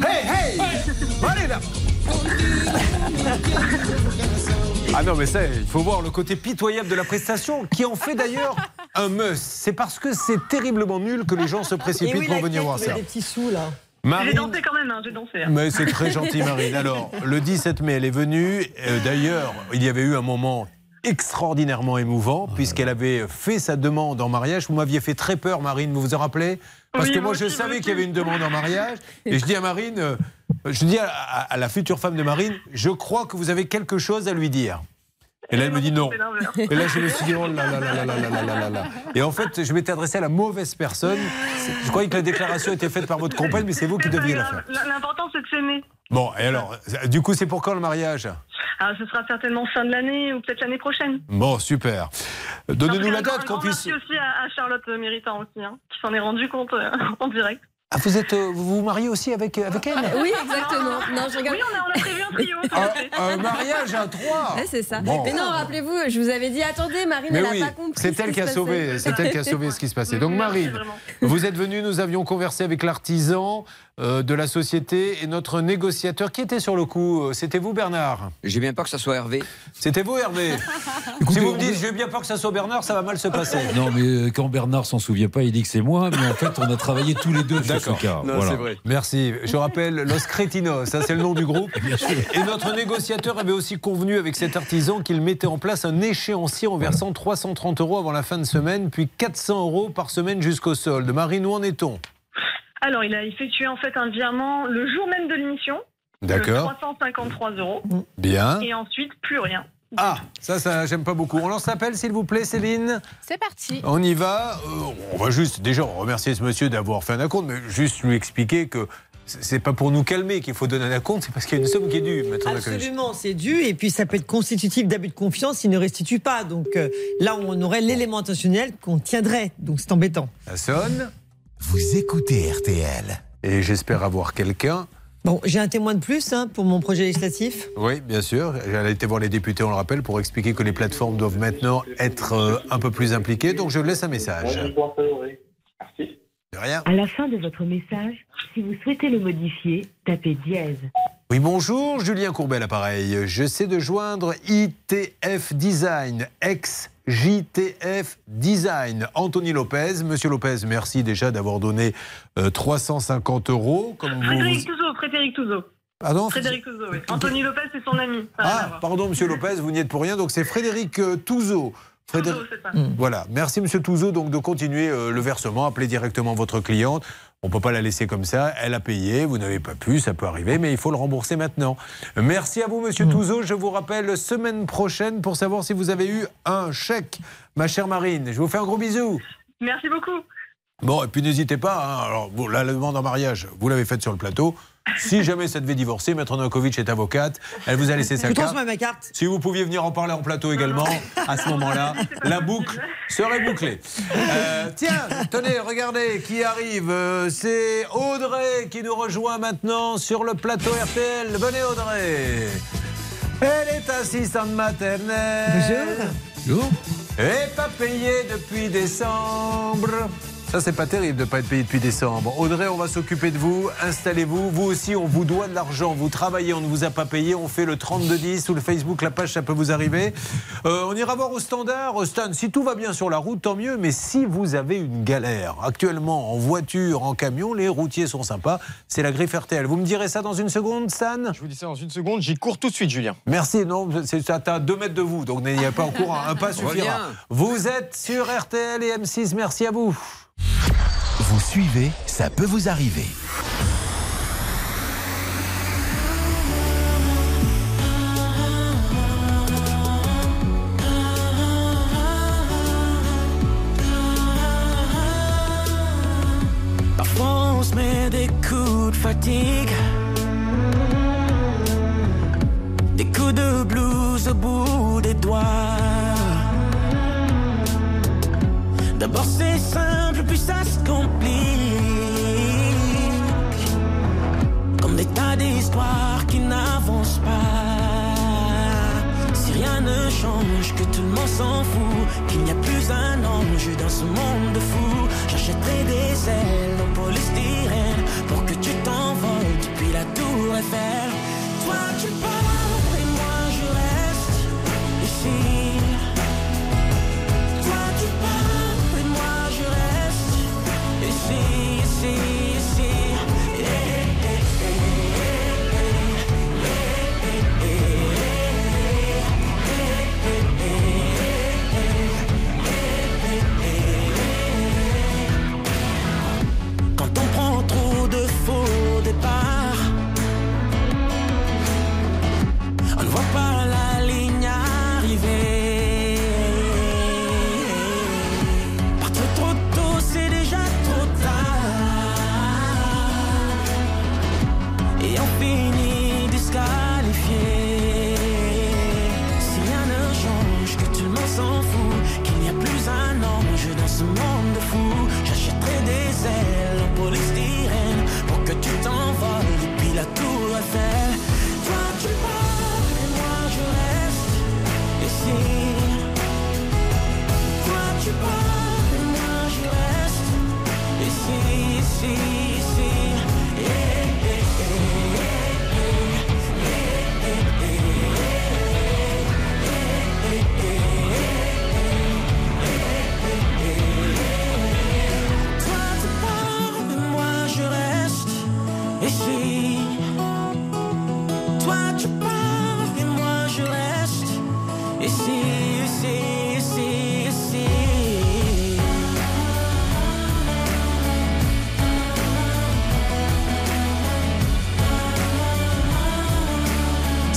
Hey, hey Marina Ah non, mais ça, il faut voir le côté pitoyable de la prestation, qui en fait d'ailleurs un must. C'est parce que c'est terriblement nul que les gens se précipitent pour venir voir ça. des petits sous là. J'ai dansé quand même, hein, j'ai dansé. hein. mais c'est très gentil, Marine. Alors, le 17 mai, elle est venue. Euh, D'ailleurs, il y avait eu un moment extraordinairement émouvant, puisqu'elle avait fait sa demande en mariage. Vous m'aviez fait très peur, Marine, vous vous en rappelez? Parce Oui, que moi je savais qu'il y avait une demande en mariage. Et je dis à Marine, euh, je dis à, à- à la future femme de Marine, je crois que vous avez quelque chose à lui dire. Et là, elle me dit non. Et là, je me suis dit, oh là là là là là là là Et en fait, je m'étais adressé à la mauvaise personne. Je croyais que la déclaration était faite par votre compagne, mais c'est vous qui deviez la faire. L'important, c'est de s'aimer. Bon, et alors, du coup, c'est pour quand le mariage? Ah, ce sera certainement fin de l'année ou peut-être l'année prochaine. Bon, super. Donnez-nous la date qu'on puisse. Merci aussi à, Charlotte Méritant aussi, hein, qui s'en est rendu compte euh, en direct. Ah, vous êtes, euh, vous vous mariez aussi avec, euh, avec elle Oui, exactement. Non, je rigole. Oui, on a, on a prévu un trio. un, un mariage à trois. Ouais, c'est ça. Bon. Mais non, rappelez-vous, je vous avais dit, attendez, Marine, Mais elle oui, n'a pas compris. c'est ce elle qui a sauvé, c'est elle qui a sauvé ce qui se passait. Donc Marine, vous êtes venue, nous avions conversé avec l'artisan de la société et notre négociateur qui était sur le coup. euh, C'était vous Bernard J'ai bien peur que ça soit Hervé. C'était vous Hervé Si vous me dites j'ai bien peur que ça soit Bernard, ça va mal se passer. Non, mais euh, quand Bernard s'en souvient pas, il dit que c'est moi, mais en fait, on a travaillé tous les deux sur ce cas. Non, Voilà. c'est vrai. Merci. Je rappelle Los Cretinos, ça c'est le nom du groupe. Et notre négociateur avait aussi convenu avec cet artisan qu'il mettait en place un échéancier en versant 330 euros avant la fin de semaine, puis 400 euros par semaine jusqu'au solde. Marine, où en est-on? Alors, il a effectué en fait un virement le jour même de l'émission. D'accord. 353 euros. Bien. Et ensuite, plus rien. Ah, ça, ça, j'aime pas beaucoup. On lance l'appel, s'il vous plaît, Céline C'est parti. On y va. Euh, on va juste déjà remercier ce monsieur d'avoir fait un acompte, mais juste lui expliquer que c'est pas pour nous calmer qu'il faut donner un acompte, c'est parce qu'il y a une somme qui est due. Absolument, c'est dû. Et puis, ça peut être constitutif d'abus de confiance s'il ne restitue pas. Donc euh, là, on aurait l'élément intentionnel qu'on tiendrait. Donc c'est embêtant. Ça sonne. Vous écoutez RTL. Et j'espère avoir quelqu'un. Bon, j'ai un témoin de plus hein, pour mon projet législatif. Oui, bien sûr. J'allais été voir les députés, on le rappelle, pour expliquer que les plateformes doivent maintenant être euh, un peu plus impliquées. Donc je laisse un message. De rien. À la fin de votre message, si vous souhaitez le modifier, tapez dièse. Oui, bonjour, Julien Courbet, l'appareil. J'essaie de joindre ITF Design, ex-JTF Design. Anthony Lopez. Monsieur Lopez, merci déjà d'avoir donné euh, 350 euros. Comme vous- Frédéric Touzeau, Frédéric Touzeau. Pardon Frédéric Touzeau, oui. Anthony Lopez, c'est son ami. Ah, pardon, monsieur Lopez, vous n'y êtes pour rien. Donc c'est Frédéric euh, Touzeau. Frédéric... Touzeau, c'est ça. Voilà, merci monsieur Touzeau donc de continuer euh, le versement, appelez directement votre cliente. On ne peut pas la laisser comme ça, elle a payé, vous n'avez pas pu, ça peut arriver, mais il faut le rembourser maintenant. Merci à vous monsieur Touzeau, je vous rappelle semaine prochaine pour savoir si vous avez eu un chèque, ma chère Marine. Je vous fais un gros bisou. Merci beaucoup. Bon, et puis n'hésitez pas, hein, alors bon, là, la demande en mariage, vous l'avez faite sur le plateau. Si jamais ça devait divorcer, Maître Novakovic est avocate, elle vous a laissé sa Je carte. ma carte. Si vous pouviez venir en parler en plateau également, à ce moment-là, la boucle serait bouclée. Euh, tiens, tenez, regardez qui arrive. Euh, C'est Audrey qui nous rejoint maintenant sur le plateau RTL. Venez Audrey. Elle est assistante maternelle. Bonjour. Et pas payée depuis décembre. Ça, c'est pas terrible de ne pas être payé depuis décembre. Audrey, on va s'occuper de vous. Installez-vous. Vous aussi, on vous doit de l'argent. Vous travaillez, on ne vous a pas payé. On fait le 3210 ou le Facebook, la page, ça peut vous arriver. Euh, on ira voir au standard. Stan, si tout va bien sur la route, tant mieux. Mais si vous avez une galère, actuellement, en voiture, en camion, les routiers sont sympas. C'est la griffe RTL. Vous me direz ça dans une seconde, Stan Je vous dis ça dans une seconde, j'y cours tout de suite, Julien. Merci, non, c'est à à deux mètres de vous, donc n'ayez pas en courant, un pas suffira. Reviens. Vous êtes sur RTL et M6, merci à vous. Vous suivez, ça peut vous arriver. Parfois on se met des coups de fatigue, des coups de blues au bout des doigts. D'abord c'est simple, puis ça se complique. Comme des tas d'histoires qui n'avancent pas. Si rien ne change, que tout le monde s'en fout, qu'il n'y a plus un ange dans ce monde de j'achèterai des ailes en polystyrène pour que tu t'envoles depuis la tour Eiffel. Toi tu pars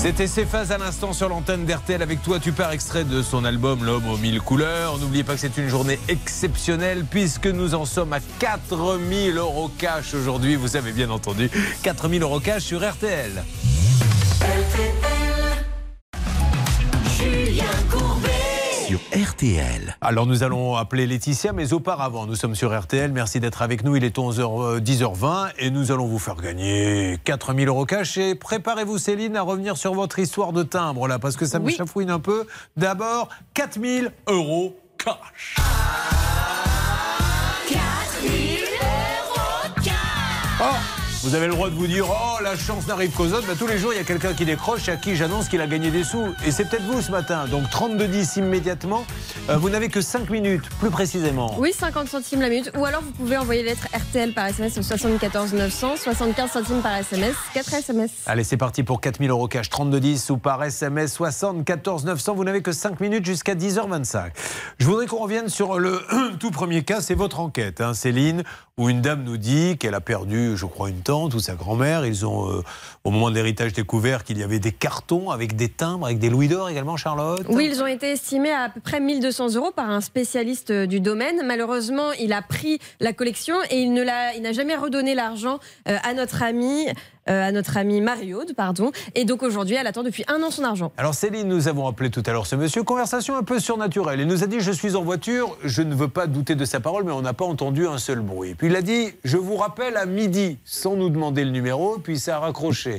C'était Céphase à l'instant sur l'antenne d'RTL avec toi. Tu pars extrait de son album L'homme aux mille couleurs. N'oubliez pas que c'est une journée exceptionnelle puisque nous en sommes à 4000 euros cash aujourd'hui. Vous avez bien entendu 4000 euros cash sur RTL. RTL. Alors nous allons appeler Laetitia, mais auparavant, nous sommes sur RTL. Merci d'être avec nous. Il est 11h, euh, 10h20 et nous allons vous faire gagner 4000 euros cash. Et préparez-vous, Céline, à revenir sur votre histoire de timbre là, parce que ça me Oui. chafouine un peu. D'abord, 4000 euros cash. 4000 euros cash. Oh, vous avez le droit de vous dire Oh, la chance n'arrive qu'aux autres. Bah, tous les jours, il y a quelqu'un qui décroche et à qui j'annonce qu'il a gagné des sous. Et c'est peut-être vous ce matin. Donc 32-10 immédiatement. Euh, vous n'avez que 5 minutes, plus précisément. Oui, 50 centimes la minute. Ou alors vous pouvez envoyer lettre RTL par SMS au 74 900, 75 centimes par SMS, 4 SMS. Allez, c'est parti pour 4000 euros cash 3210 ou par SMS 74 900. Vous n'avez que 5 minutes jusqu'à 10h25. Je voudrais qu'on revienne sur le tout premier cas. C'est votre enquête, hein, Céline, où une dame nous dit qu'elle a perdu, je crois, une tante ou sa grand-mère. Ils ont, euh, au moment de l'héritage, découvert qu'il y avait des cartons avec des timbres, avec des louis d'or également, Charlotte. Oui, ils ont été estimés à à peu près 1200 euros par un spécialiste euh, du domaine. Malheureusement, il a pris la collection et il n'a jamais redonné l'argent euh, à notre ami, euh, à notre ami Marie-Aude, pardon. Et donc aujourd'hui, elle attend depuis un an son argent. Alors Céline, nous avons appelé tout à l'heure ce monsieur, conversation un peu surnaturelle. Il nous a dit, je suis en voiture, je ne veux pas douter de sa parole, mais on n'a pas entendu un seul bruit. Puis il a dit, je vous rappelle à midi, sans nous demander le numéro, puis ça a raccroché.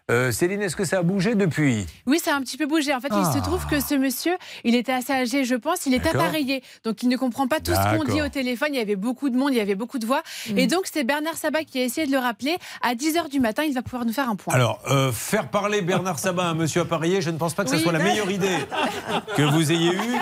Euh, Céline, est-ce que ça a bougé depuis? Oui, ça a un petit peu bougé. En fait, il Ah. se trouve que ce monsieur, il était assez âgé, je pense. Il est appareillé. Donc, il ne comprend pas tout ce qu'on dit au téléphone. Il y avait beaucoup de monde, il y avait beaucoup de voix. Et donc, c'est Bernard Sabat qui a essayé de le rappeler. À 10h du matin, il va pouvoir nous faire un point. Alors, euh, faire parler Bernard Sabat à un monsieur appareillé, je ne pense pas que ce Oui. soit la meilleure idée que vous ayez eue,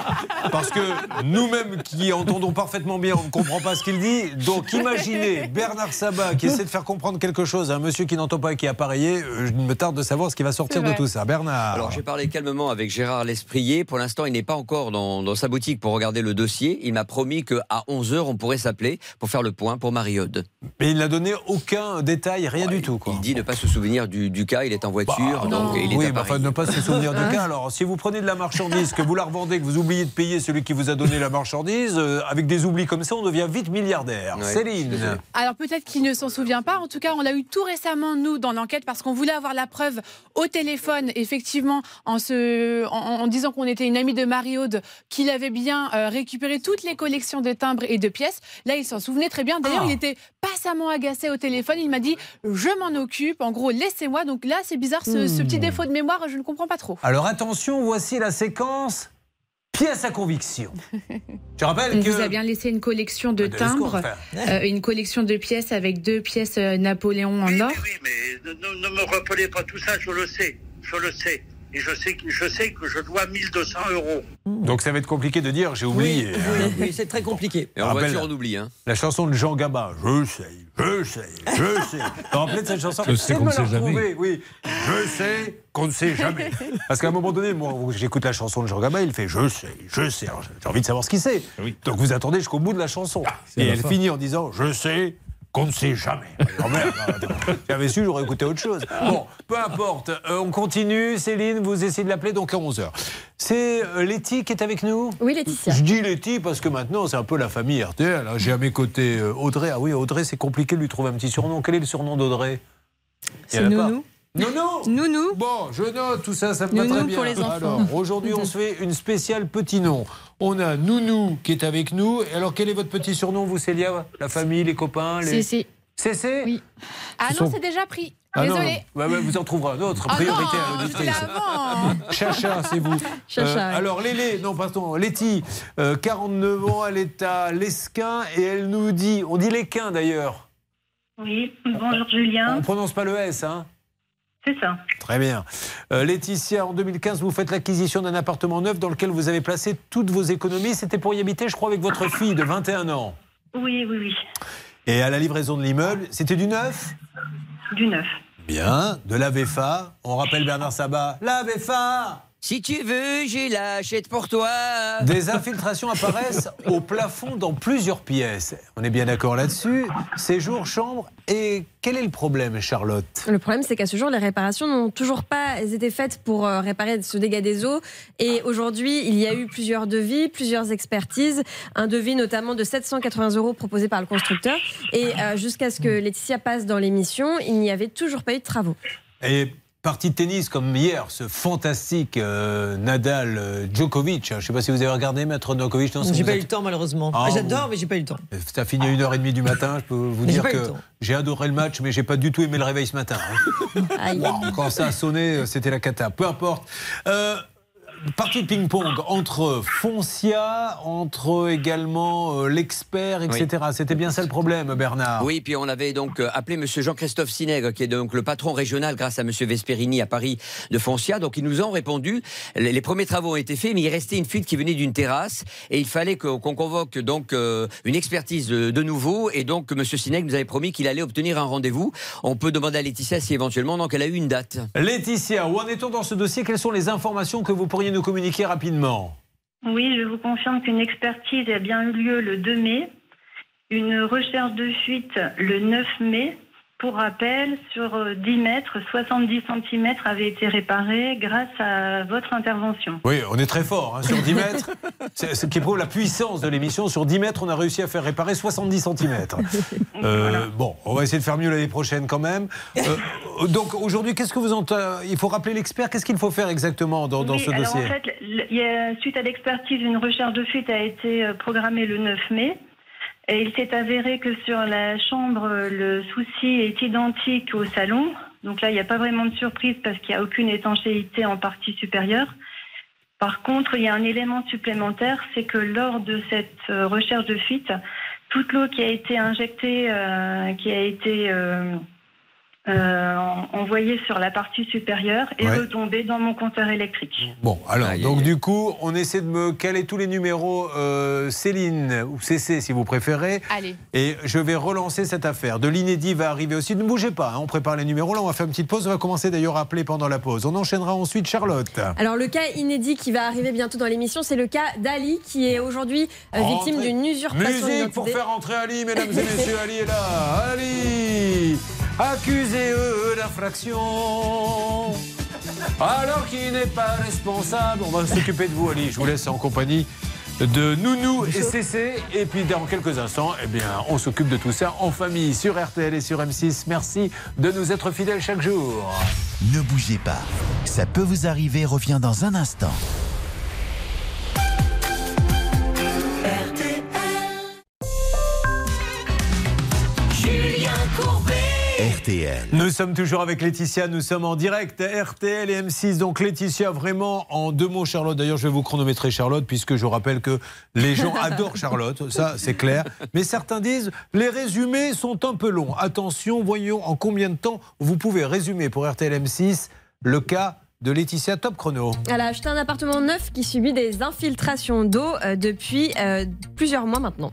parce que nous-mêmes qui entendons parfaitement bien, on ne comprend pas ce qu'il dit. Donc, imaginez Bernard Sabat qui essaie de faire comprendre quelque chose à un monsieur qui n'entend pas et qui est appareillé. euh, me tarde de savoir ce qui va sortir de tout ça. Bernard. Alors j'ai parlé calmement avec Gérard Lesprier. Pour l'instant, il n'est pas encore dans, dans sa boutique pour regarder le dossier. Il m'a promis qu'à 11h, on pourrait s'appeler pour faire le point pour Marie-Aude. Mais il n'a donné aucun détail, rien du tout. Quoi. Il dit ne pas se souvenir du, du cas. Il est en voiture, donc il est oui, à mais Paris. enfin, ne pas se souvenir du cas. Alors, si vous prenez de la marchandise, que vous la revendez, que vous oubliez de payer celui qui vous a donné la marchandise, euh, avec des oublis comme ça, on devient vite milliardaire. Ouais, Céline. Alors peut-être qu'il ne s'en souvient pas. En tout cas, on l'a eu tout récemment, nous, dans l'enquête, parce qu'on voulait avoir la preuve au téléphone, effectivement, en, se, en, en disant qu'on était une amie de Marie-Aude, qu'il avait bien euh, récupéré toutes les collections de timbres et de pièces. Là, il s'en souvenait très bien. D'ailleurs, Ah. il était passamment agacé au téléphone. Il m'a dit Je m'en occupe. En gros, laissez-moi. Donc là, c'est bizarre, ce, ce Hmm. petit défaut de mémoire, je ne comprends pas trop. Alors, attention, voici la séquence pièce à conviction. Je rappelle On que. vous a bien laissé une collection de Ah, de secondes, timbres, euh, une collection de pièces avec deux pièces euh, Napoléon en or. Ne, ne- ne me rappelez pas tout ça, je le sais, je le sais. Et je sais, que- je sais que je dois 1200 euros. Donc, ça va être compliqué de dire, j'ai oublié. hein. Oui, oui, c'est très compliqué. Et en Rappelle voiture, on oublie. Hein. La chanson de Jean Gabin. Je sais, je sais, je sais. Rappelez de cette chanson Je sais qu'on ne sait jamais. Oui, je sais qu'on ne sait jamais. Parce qu'à un moment donné, moi, j'écoute la chanson de Jean Gabin, il fait je sais, je sais. J'ai envie de savoir ce qu'il sait. Donc vous attendez jusqu'au bout de la chanson. c'est Et la elle fin. finit en disant je sais qu'on ne sait jamais. Merde, attends. J'avais su, j'aurais écouté autre chose. Bon, peu importe. Euh, on continue. Céline, vous essayez de l'appeler donc à 11h. C'est euh, Letty qui est avec nous? Oui, Laetitia. Je dis Letty parce que maintenant, c'est un peu la famille RTL. hein. J'ai à mes côtés euh, Audrey. Ah oui, Audrey, c'est compliqué de lui trouver un petit surnom. Quel est le surnom d'Audrey? C'est pas. Nounou. Nounou. Bon, je note tout ça, ça me va très bien. pour les enfants. Alors, aujourd'hui, on se fait une spéciale petit nom. On a Nounou qui est avec nous. Alors, quel est votre petit surnom, vous, Célia? La famille, les copains les... C'est. CC Oui. Ah Ce non, sont- c'est déjà pris. Ah non, Désolé. vous en trouverez un autre. Ah Priorité non, à l'auditrice. Chacha, c'est vous. Chacha, oui. alors, Lélé, non, pardon, Letty, euh, 49 ans, elle est à l'Esquin et elle nous dit, on dit l'Esquin d'ailleurs. Oui, bonjour On Julien. ne prononce pas le S, hein C'est ça. Très bien. Euh, Laetitia, en 2015, vous faites l'acquisition d'un appartement neuf dans lequel vous avez placé toutes vos économies. C'était pour y habiter, je crois, avec votre fille de 21 ans. Oui, oui, oui. Et à la livraison de l'immeuble, c'était du neuf? Du neuf. Bien. De la VFA. On rappelle Bernard Sabat. La VFA Si tu veux, j'ai l'achète pour toi. Des infiltrations apparaissent au plafond dans plusieurs pièces. On est bien d'accord là-dessus. Séjour, chambre. Et quel est le problème, Charlotte? Le problème, c'est qu'à ce jour, les réparations n'ont toujours pas été faites pour euh, réparer ce dégât des eaux. Et aujourd'hui, il y a eu plusieurs devis, plusieurs expertises. Un devis notamment de 780 euros proposé par le constructeur. Et euh, jusqu'à ce que Laetitia passe dans l'émission, il n'y avait toujours pas eu de travaux. Et partie de tennis comme hier, ce fantastique euh, Nadal euh, Djokovic. Je ne sais pas si vous avez regardé Maître Djokovic. non, J'ai pas eu le temps malheureusement. Ah, J'adore, mais j'ai pas eu le temps. Ça finit à 1h30 du matin. Je peux vous Mais dire que j'ai adoré le match, mais j'ai pas du tout aimé le réveil ce matin. hein. Quand ça a sonné, c'était la cata. Peu importe. Euh, Partie de ping-pong entre Foncia, entre également euh, l'expert, etc. C'était bien ça le problème, Bernard. Oui, puis on avait donc euh, appelé Monsieur Jean-Christophe Sinègre, qui est donc le patron régional grâce à Monsieur Vesperini à Paris de Foncia. Donc ils nous ont répondu. Les, premiers travaux ont été faits, mais il restait une fuite qui venait d'une terrasse et il fallait qu'on convoque donc euh, une expertise de, nouveau. Et donc Monsieur Sinègre nous avait promis qu'il allait obtenir un rendez-vous. On peut demander à Laetitia si éventuellement donc elle a eu une date. Laetitia, où en est-on dans ce dossier? Quelles sont les informations que vous pourriez nous communiquer rapidement Oui, je vous confirme qu'une expertise a bien eu lieu le 2 mai, une recherche de fuite le 9 mai. Pour rappel, sur euh, 10 mètres, 70 cm avaient été réparés grâce à votre intervention. Oui, on est très fort hein, sur 10 mètres. C'est ce qui prouve la puissance de l'émission. Sur 10 mètres, on a réussi à faire réparer 70 cm. Bon, on va essayer de faire mieux l'année prochaine quand même. Euh, donc aujourd'hui, qu'est-ce que vous entendez Il faut rappeler l'expert. Qu'est-ce qu'il faut faire exactement dans, dans Oui, ce alors dossier? en fait, le- il y a- suite à l'expertise, une recherche de fuite a été euh, programmée le 9 mai. Et il s'est avéré que sur la chambre, le souci est identique au salon. Donc là, il n'y a pas vraiment de surprise parce qu'il n'y a aucune étanchéité en partie supérieure. Par contre, il y a un élément supplémentaire, c'est que lors de cette euh, recherche de fuite, toute l'eau qui a été injectée, euh, qui a été euh, euh, en- envoyée sur la partie supérieure, est Ouais. retombée dans mon compteur électrique. Bon, alors, donc du coup, on essaie de me caler tous les numéros euh, Céline ou CC si vous préférez. Allez. Et je vais relancer cette affaire. De l'inédit va arriver aussi. Ne bougez pas, hein, on prépare les numéros. Là, on va faire une petite pause. On va commencer d'ailleurs à appeler pendant la pause. On enchaînera ensuite Charlotte. Alors le cas inédit qui va arriver bientôt dans l'émission, c'est le cas d'Ali qui est aujourd'hui euh, victime d'une usurpation Musique pour faire entrer Ali, mesdames et messieurs. Ali est là. Ali, accusez-eux d'infraction. Alors qu'il n'est pas responsable. On va s'occuper de vous, Ali. Je vous laisse en compagnie de Nounou et CC. Et puis dans quelques instants, eh bien, on s'occupe de tout ça en famille sur RTL et sur M6. Merci de nous être fidèles chaque jour. Ne bougez pas. Ça peut vous arriver revient dans un instant. RTL. Nous sommes toujours avec Laetitia, nous sommes en direct RTL et M6. Donc Laetitia, vraiment en deux mots Charlotte. D'ailleurs, je vais vous chronométrer Charlotte puisque je rappelle que les gens adorent Charlotte, ça c'est clair. Mais certains disent les résumés sont un peu longs. Attention, voyons en combien de temps vous pouvez résumer pour RTL M6 le cas de Laetitia Top Chrono. Elle a acheté un appartement neuf qui subit des infiltrations d'eau euh, depuis euh, plusieurs mois maintenant.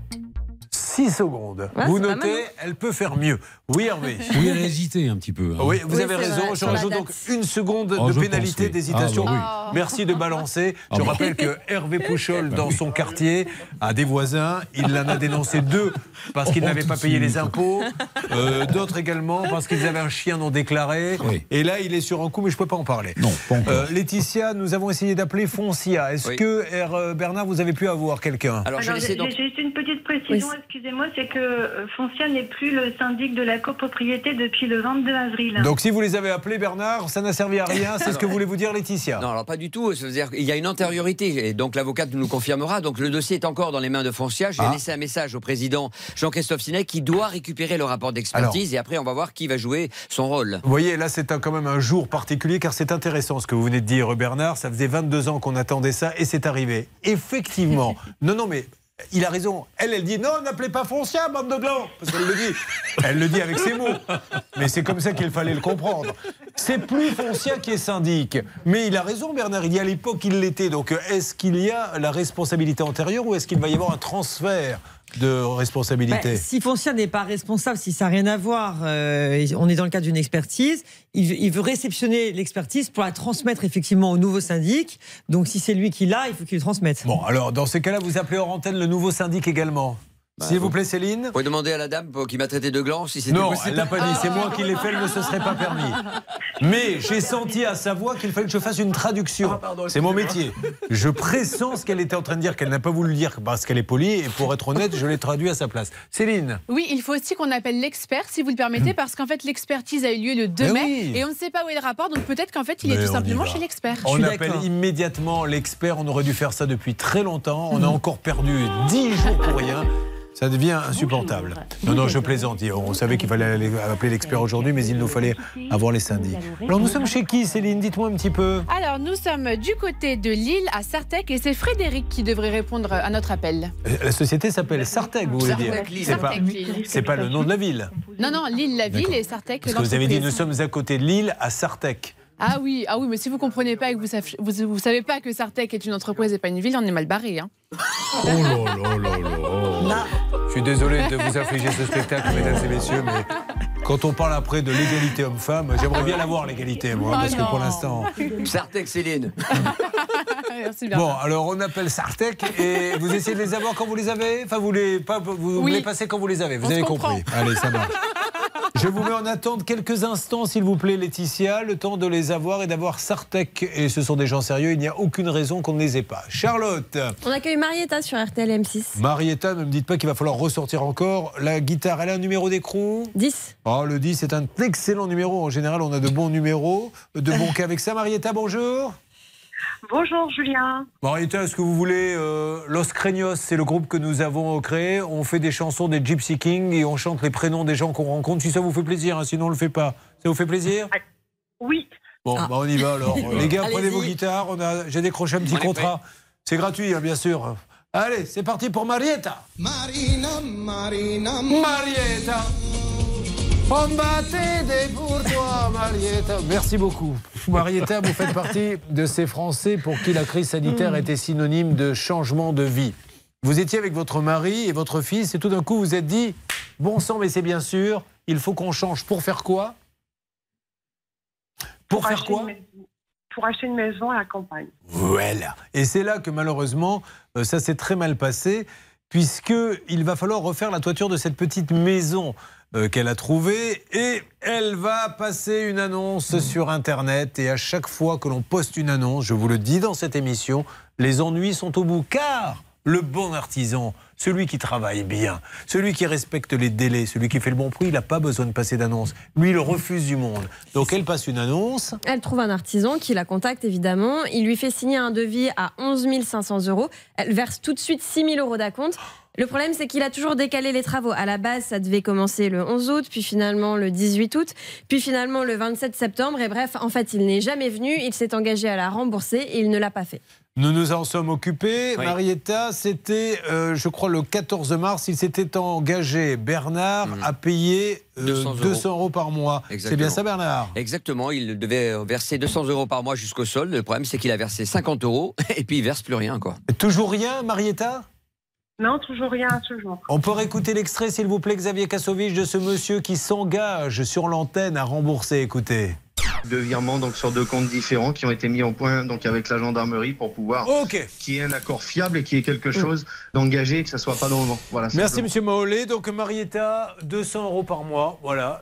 6 secondes. Ouais, vous notez, mal, non elle peut faire mieux. Oui, Hervé. Oui, elle a hésité un petit peu. hein. Oui, vous Oui, avez raison. vrai, Je rajoute donc une seconde Oh, de pénalité pense, oui. d'hésitation. Ah, bah oui. Merci de balancer. Ah, je bah. rappelle que Hervé Pouchol, dans son quartier, a des voisins. Il en a dénoncé deux parce qu'ils Oh, n'avaient pas payé les impôts. Euh, D'autres également parce qu'ils avaient un chien non déclaré. Oui. Et là, il est sur un coup, mais je ne peux pas en parler. Non, pas. Euh, Laetitia, nous avons essayé d'appeler Foncia. Est-ce Oui. que, R. euh, Bernard, vous avez pu avoir quelqu'un? Alors, j'ai laisser donc. j'ai juste une petite précision, Oui. excusez-moi, c'est que Foncia n'est plus le syndic de la copropriété depuis le 22 avril. Donc, si vous les avez appelés, Bernard, ça n'a servi à rien. C'est ce que voulez vous dire, Laetitia Non, alors pas du tout. C'est-à-dire qu'il y a une antériorité. Et donc l'avocate nous confirmera. Donc le dossier est encore dans les mains de Foncia. J'ai Ah. laissé un message au président Jean-Christophe Sinet qui doit récupérer le rapport d'expertise. Et après, on va voir qui va jouer son rôle. Vous voyez, là, c'est quand même un jour particulier car c'est intéressant ce que vous venez de dire, Bernard. Ça faisait 22 ans qu'on attendait ça et c'est arrivé. Effectivement. non, non, mais. Il a raison. Elle, elle dit non, n'appelez pas Foncia, bande de blancs. Parce qu'elle le dit. Elle le dit avec ses mots. Mais c'est comme ça qu'il fallait le comprendre. C'est plus Foncia qui est syndic. Mais il a raison, Bernard. Il y a l'époque, il l'était. Donc, est-ce qu'il y a la responsabilité antérieure ou est-ce qu'il va y avoir un transfert de responsabilité Bah, si Foncia n'est pas responsable, si ça n'a rien à voir, euh, on est dans le cadre d'une expertise, il, veut- il veut réceptionner l'expertise pour la transmettre effectivement au nouveau syndic. Donc si c'est lui qui l'a, il faut qu'il le transmette. Bon, alors, dans ces cas-là, vous appelez hors antenne le nouveau syndic également. S'il vous plaît, Céline Vous pouvez demander à la dame qui m'a traité de gland si c'était Non, possible. elle l'a pas dit. C'est moi qui l'ai fait, elle ne se serait pas permis. Mais j'ai senti à sa voix qu'il fallait que je fasse une traduction. C'est mon métier. Je pressens ce qu'elle était en train de dire, qu'elle n'a pas voulu le dire parce qu'elle est polie. Et pour être honnête, je l'ai traduit à sa place. Céline Oui, il faut aussi qu'on appelle l'expert, si vous le permettez, parce qu'en fait, l'expertise a eu lieu le 2 Eh mai oui. et on ne sait pas où est le rapport, donc peut-être qu'en fait, il est Mais tout simplement chez l'expert. On appelle immédiatement l'expert. On aurait dû faire ça depuis très longtemps. On a encore perdu 10 jours pour rien. Ça devient insupportable. Non, non, je plaisante. On savait qu'il fallait aller appeler l'expert aujourd'hui, mais il nous fallait avoir les syndics. Alors nous sommes chez qui, Céline? Dites-moi un petit peu. Alors, nous sommes du côté de Lille, à Sartec, et c'est Frédéric qui devrait répondre à notre appel. Euh, La société s'appelle Sartec, vous voulez dire? C'est pas, c'est pas le nom de la ville. Non, non, Lille, la ville, et Sartec, Parce que vous avez dit nous sommes à côté de Lille, à Sartec. Ah oui, ah oui, mais si vous comprenez pas et que vous savez, vous, vous savez pas que Sartec est une entreprise et pas une ville, on est mal barré. Hein. Oh là là là là. Je suis désolé de vous infliger ce spectacle, mesdames et messieurs, mais quand on parle après de l'égalité homme-femme, j'aimerais bien l'avoir l'égalité, moi, Oh parce que pour non. l'instant. Sartec Céline. Merci bien. Bon, alors on appelle Sartec et vous essayez de les avoir quand vous les avez? Enfin, vous les, pas, vous Oui. les passez quand vous les avez, vous On avez compris. Allez, ça marche. Je vous mets en attente quelques instants, s'il vous plaît, Laetitia, le temps de les avoir et d'avoir Sartec. Et ce sont des gens sérieux, il n'y a aucune raison qu'on ne les ait pas. Charlotte, On accueille Marietta sur RTL M6. Marietta, ne me dites pas qu'il va falloir ressortir encore la guitare. Elle a un numéro d'écrou 10. Oh, le 10, c'est un excellent numéro. En général, on a de bons numéros, de bons cas avec ça. Marietta, bonjour. Bonjour Julien. Marietta, est-ce que vous voulez euh, Los Creños, c'est le groupe que nous avons créé. On fait des chansons des Gypsy Kings et on chante les prénoms des gens qu'on rencontre. Si ça vous fait plaisir, hein, sinon on le fait pas. Ça vous fait plaisir? Oui. Bon, bah, on y va alors. les gars, prenez vos guitares. On a, j'ai décroché un petit On est contrat. C'est gratuit, hein, bien sûr. Allez, c'est parti pour Marietta. Marina, Marina, Marietta. Des pour toi, Marietta. Merci beaucoup. Marietta, vous faites partie de ces Français pour qui la crise sanitaire était synonyme de changement de vie. Vous étiez avec votre mari et votre fils et tout d'un coup vous êtes dit bon sang, mais c'est bien sûr, il faut qu'on change. Pour faire quoi? Pour faire acheter quoi? une Pour acheter une maison à la campagne. Voilà. Et c'est là que malheureusement, euh, ça s'est très mal passé, puisqu'il va falloir refaire la toiture de cette petite maison euh, qu'elle a trouvée. Et elle va passer une annonce sur Internet. Et à chaque fois que l'on poste une annonce, je vous le dis dans cette émission, les ennuis sont au bout. Car le bon artisan, celui qui travaille bien, celui qui respecte les délais, celui qui fait le bon prix, il n'a pas besoin de passer d'annonce. Lui, il refuse du monde. Donc elle passe une annonce. Elle trouve un artisan qui la contacte évidemment. Il lui fait signer un devis à 11 500 euros. Elle verse tout de suite 6 000 euros d'acompte. Le problème, c'est qu'il a toujours décalé les travaux. À la base, ça devait commencer le 11 août, puis finalement le 18 août, puis finalement le 27 septembre. Et bref, en fait, il n'est jamais venu. Il s'est engagé à la rembourser et il ne l'a pas fait. Nous nous en sommes occupés. Marietta, c'était, euh, je crois, le 14 mars. Il s'était engagé, Bernard, à payer euh, 200 200 euros. euros. par mois. C'est Exactement. bien ça, Bernard? Exactement, il devait verser 200 euros par mois jusqu'au sol. Le problème, c'est qu'il a versé 50 euros et puis il verse plus rien. quoi. Toujours rien, Marietta? Non, toujours rien à ce jour. On peut réécouter l'extrait, s'il vous plaît, Xavier Kassovitch, de ce monsieur qui s'engage sur l'antenne à rembourser. Écoutez. De virements donc sur deux comptes différents qui ont été mis au point donc avec la gendarmerie pour pouvoir qu'il y ait un accord fiable et qu'il y ait quelque chose d'engagé et que ça soit pas dans le vent. Voilà. Merci, simplement. monsieur Maolé. Donc, Marietta, 200 euros par mois. Voilà.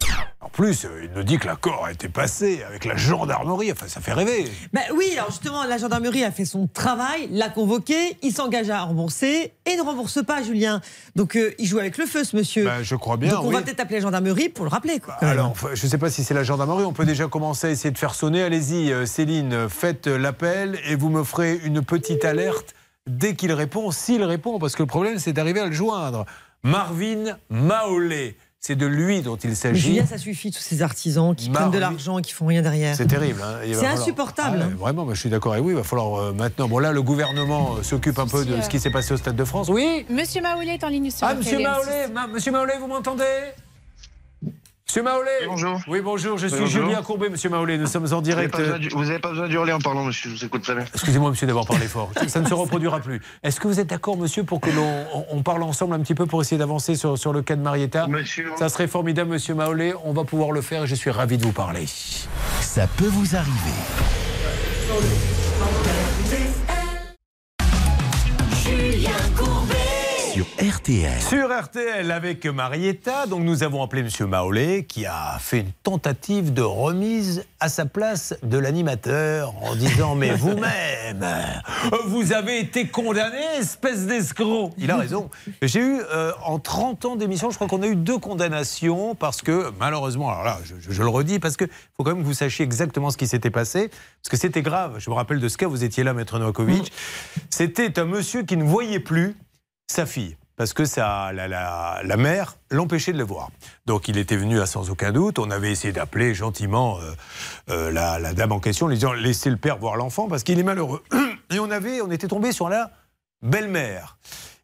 En plus, euh, il nous dit que l'accord a été passé avec la gendarmerie. Enfin, ça fait rêver. Ben oui, alors justement, la gendarmerie a fait son travail, l'a convoqué, il s'engage à rembourser et ne rembourse pas, Julien. Donc euh, il joue avec le feu, ce monsieur. Ben, je crois bien, Donc on va peut-être appeler la gendarmerie pour le rappeler. Quoi. Alors, je ne sais pas si c'est la gendarmerie. On peut déjà commencer à essayer de faire sonner. Allez-y, euh, Céline, faites l'appel et vous me ferez une petite alerte dès qu'il répond, s'il répond, parce que le problème, c'est d'arriver à le joindre. Marvin Maolé, c'est de lui dont il s'agit. Julien, ça suffit, tous ces artisans qui prennent de l'argent et qui font rien derrière. C'est terrible. hein. C'est falloir- insupportable. Ah ouais, vraiment, moi, je suis d'accord avec vous. Il va falloir euh, maintenant. Bon, là, le gouvernement euh, s'occupe un peu de ce qui s'est passé au Stade de France. Oui Monsieur Maoulet est en ligne sur Ah, monsieur M6. Maolé, Ma- monsieur Maolé, vous m'entendez? Monsieur Maolé bonjour. Oui, bonjour, je suis bonjour. Julien Courbet, monsieur Maolé. Nous sommes en direct. vous n'avez pas besoin d'hurler en parlant, monsieur, je vous écoute très bien. Excusez-moi, monsieur, d'avoir parlé fort. Ça ne se reproduira plus. Est-ce que vous êtes d'accord, monsieur, pour que l'on on- on parle ensemble un petit peu pour essayer d'avancer sur, sur le cas de Marietta Monsieur. Ça serait formidable, monsieur Maolé. On va pouvoir le faire et je suis ravi de vous parler. Ça peut vous arriver. Sur RTL. Sur RTL avec Marietta, donc nous avons appelé Monsieur Maolé qui a fait une tentative de remise à sa place de l'animateur en disant mais vous-même vous avez été condamné espèce d'escroc. Il a raison. J'ai eu euh, en 30 ans d'émission, je crois qu'on a eu deux condamnations parce que malheureusement, alors là je, je- je le redis parce que faut quand même que vous sachiez exactement ce qui s'était passé parce que c'était grave. Je me rappelle de ce cas, vous étiez là, maître Novakovic. C'était un monsieur qui ne voyait plus sa fille. Parce que ça, la, la- la mère l'empêchait de le voir. Donc il était venu là sans aucun doute. On avait essayé d'appeler gentiment euh, euh, la, la dame en question, lui disant laissez le père voir l'enfant parce qu'il est malheureux. Et on avait, on était tombé sur la belle-mère.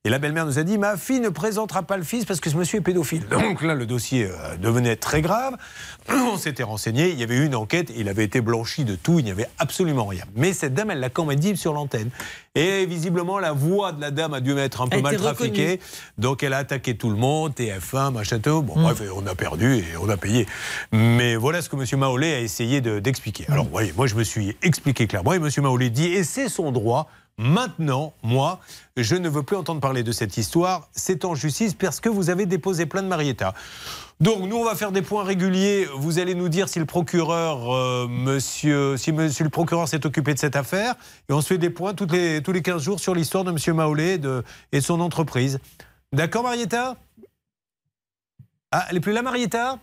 Et la belle-mère nous a dit ma fille ne présentera pas le fils parce que ce monsieur est pédophile. Donc là, le dossier euh, devenait très grave. On s'était renseigné, il y avait eu une enquête, il avait été blanchi de tout, il n'y avait absolument rien. Mais cette dame, elle l'a quand même dit sur l'antenne. Et visiblement, la voix de la dame a dû être un peu Elle mal reconnue. trafiquée. Donc elle a attaqué tout le monde, TF1, machin, tout. Bon, bref, on a perdu et on a payé. Mais voilà ce que M. Maolé a essayé de- d'expliquer. Alors, vous voyez, moi, je me suis expliqué clairement et M. Maolé dit, et c'est son droit. Maintenant, moi, je ne veux plus entendre parler de cette histoire. C'est en justice parce que vous avez déposé plainte Marietta. Donc, nous, on va faire des points réguliers. Vous allez nous dire si le procureur, euh, monsieur, si monsieur le procureur s'est occupé de cette affaire. Et on se fait des points toutes les, tous les 15 jours sur l'histoire de monsieur Maolé et et de son entreprise. D'accord, Marietta? Ah, elle est plus là, Marietta?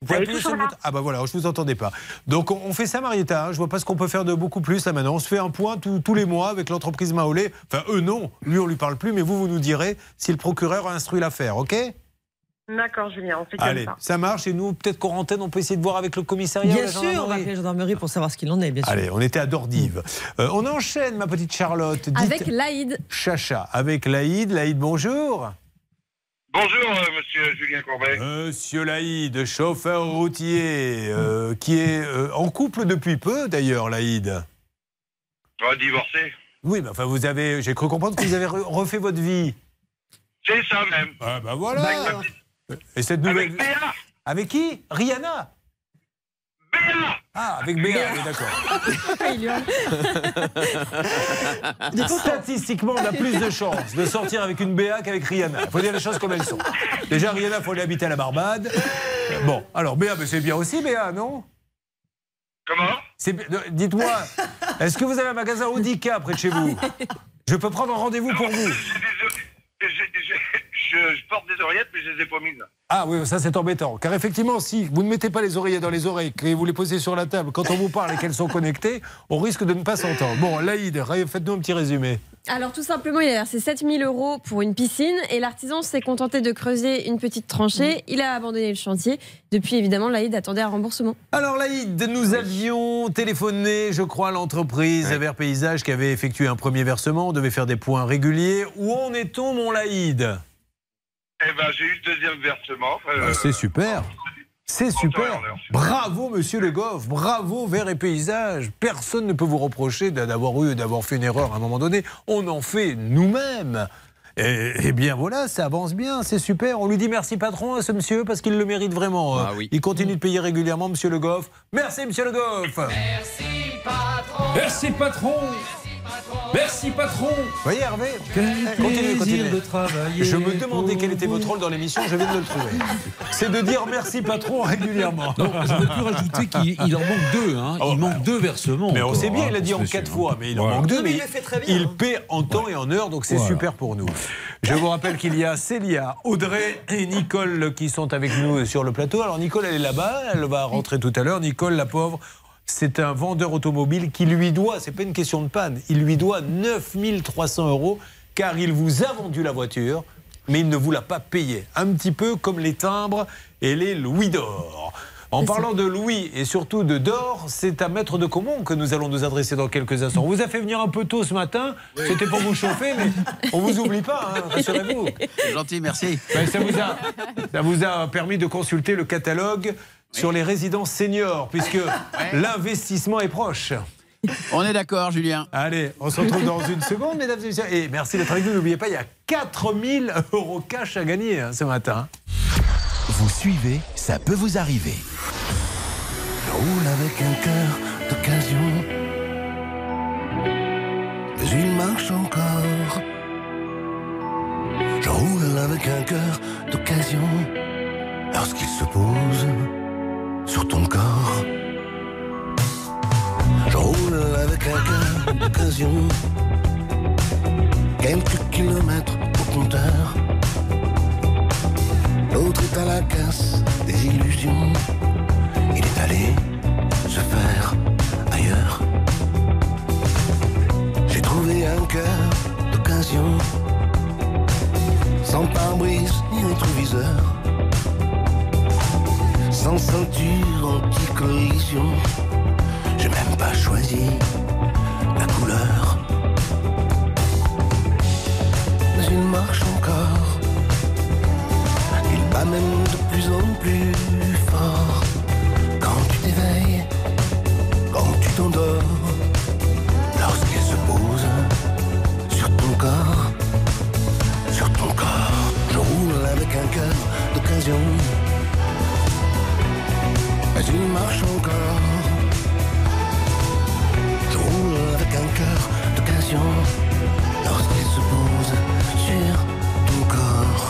Vous pouvez appuyer sur le bouton- Ah bah voilà, je vous entendais pas. Donc on, on fait ça, Marietta. hein. Je vois pas ce qu'on peut faire de beaucoup plus là maintenant. On se fait un point tous- tous les mois avec l'entreprise Maolé. Enfin, eux non. Lui, on lui parle plus, mais vous, vous nous direz si le procureur a instruit l'affaire, ok? D'accord, Julien, on fait comme Allez, ça. ça marche. Et nous, peut-être qu'en antenne, on peut essayer de voir avec le commissariat. Bien la sûr, on va appeler la gendarmerie pour savoir ce qu'il en est, bien sûr. Allez, on était à Dordive. Euh, on enchaîne, ma petite Charlotte. Dites Avec l'Aïd. Chacha, avec Laïd. Laïd, bonjour. Bonjour, euh, monsieur Julien Courbet. Monsieur Laïd, chauffeur routier, euh, qui est euh, en couple depuis peu d'ailleurs, Laïd. Divorcé. Oui, mais enfin, vous avez, j'ai cru comprendre que vous avez re- refait votre vie. C'est ça même. Ah, bah voilà. Avec ma petite- Et cette nouvelle. Avec. Avec qui? Rihanna Béa. Ah, avec Béa, oui, d'accord. Statistiquement, on a plus de chances de sortir avec une Béa qu'avec Rihanna. Il faut dire les choses comme elles sont. Déjà, Rihanna, il faut aller habiter à la Barbade. Bon, alors Béa, mais c'est bien aussi, Béa, non? Comment? Euh, Dites-moi, est-ce que vous avez un magasin Audica près de chez vous? Je peux prendre un rendez-vous pour vous. Je, je porte des oreillettes, mais je les ai pas mises. Ah oui, ça c'est embêtant. Car effectivement, si vous ne mettez pas les oreillers dans les oreilles, que vous les posez sur la table, quand on vous parle et qu'elles sont connectées, on risque de ne pas s'entendre. Bon, Laïd, faites-nous un petit résumé. Alors tout simplement, il a versé 7000 euros pour une piscine et l'artisan s'est contenté de creuser une petite tranchée. Il a abandonné le chantier. Depuis, évidemment, l'Aïd attendait un remboursement. Alors Laïd, nous avions téléphoné, je crois, à l'entreprise Vert Paysage qui avait effectué un premier versement. On devait faire des points réguliers. Où en est-on, mon Laïd? Eh ben, j'ai eu le deuxième versement. euh, Bah, C'est super. C'est super. Bravo, monsieur Le Goff. Bravo, Vert et Paysage. Personne ne peut vous reprocher d'a- d'avoir eu, d'avoir fait une erreur à un moment donné. On en fait nous-mêmes. Et, eh bien voilà, ça avance bien, c'est super. On lui dit merci patron à ce monsieur parce qu'il le mérite vraiment. Ah Euh, Il continue de payer régulièrement, monsieur Le Goff. Merci, monsieur Le Goff. Merci patron Merci patron Vous voyez Hervé Quel Continuez, plaisir continuez. de travailler Je me demandais quel était votre rôle dans l'émission, je viens de le trouver. C'est de dire merci patron régulièrement. Non, j'aurais pu rajouter qu'il il en manque deux. Hein. il manque deux versements. Oh, Mais on sait bien, hein, il a dit en quatre fois, mais il en manque deux. Mais il le fait très bien, Il hein. paie en temps et en heure, donc c'est Voilà. super pour nous. Je vous rappelle qu'il y a Célia, Audrey et Nicole qui sont avec nous sur le plateau. Alors Nicole, elle est là-bas, elle va rentrer tout à l'heure. Nicole, la pauvre, c'est un vendeur automobile qui lui doit, c'est pas une question de panne, il lui doit 9300 euros car il vous a vendu la voiture, mais il ne vous l'a pas payé. Un petit peu comme les timbres et les louis d'or. En parlant de Louis et surtout de Dor, c'est à Maître de Comont que nous allons nous adresser dans quelques instants. On vous a fait venir un peu tôt ce matin, c'était pour vous chauffer, mais on vous oublie pas, hein, rassurez-vous. C'est gentil, merci. Ben, ça, vous a, ça vous a permis de consulter le catalogue sur les résidences seniors, puisque l'investissement est proche. On est d'accord, Julien. Allez, on se retrouve dans une seconde, mesdames et messieurs. Et merci d'être avec nous. N'oubliez pas, il y a 4000 euros cash à gagner hein, ce matin. Vous suivez, ça peut vous arriver. Je roule avec un cœur d'occasion. Mais il marche encore. Je roule avec un cœur d'occasion. Lorsqu'il se pose sur ton corps. Je roule avec un cœur d'occasion. Quelques kilomètres au compteur. L'autre est à la casse des illusions. Il est allé se faire ailleurs. J'ai trouvé un cœur d'occasion, sans pare-brise ni rétroviseur, sans ceinture anti-collision. J'ai même pas choisi la couleur, mais il marche encore. Il bat même de plus en plus fort. Quand tu t'éveilles, quand tu t'endors, lorsqu'il se pose sur ton corps, sur ton corps, je roule avec un cœur d'occasion. Il marche encore. Je roule avec un cœur d'occasion lorsqu'il se pose sur ton corps.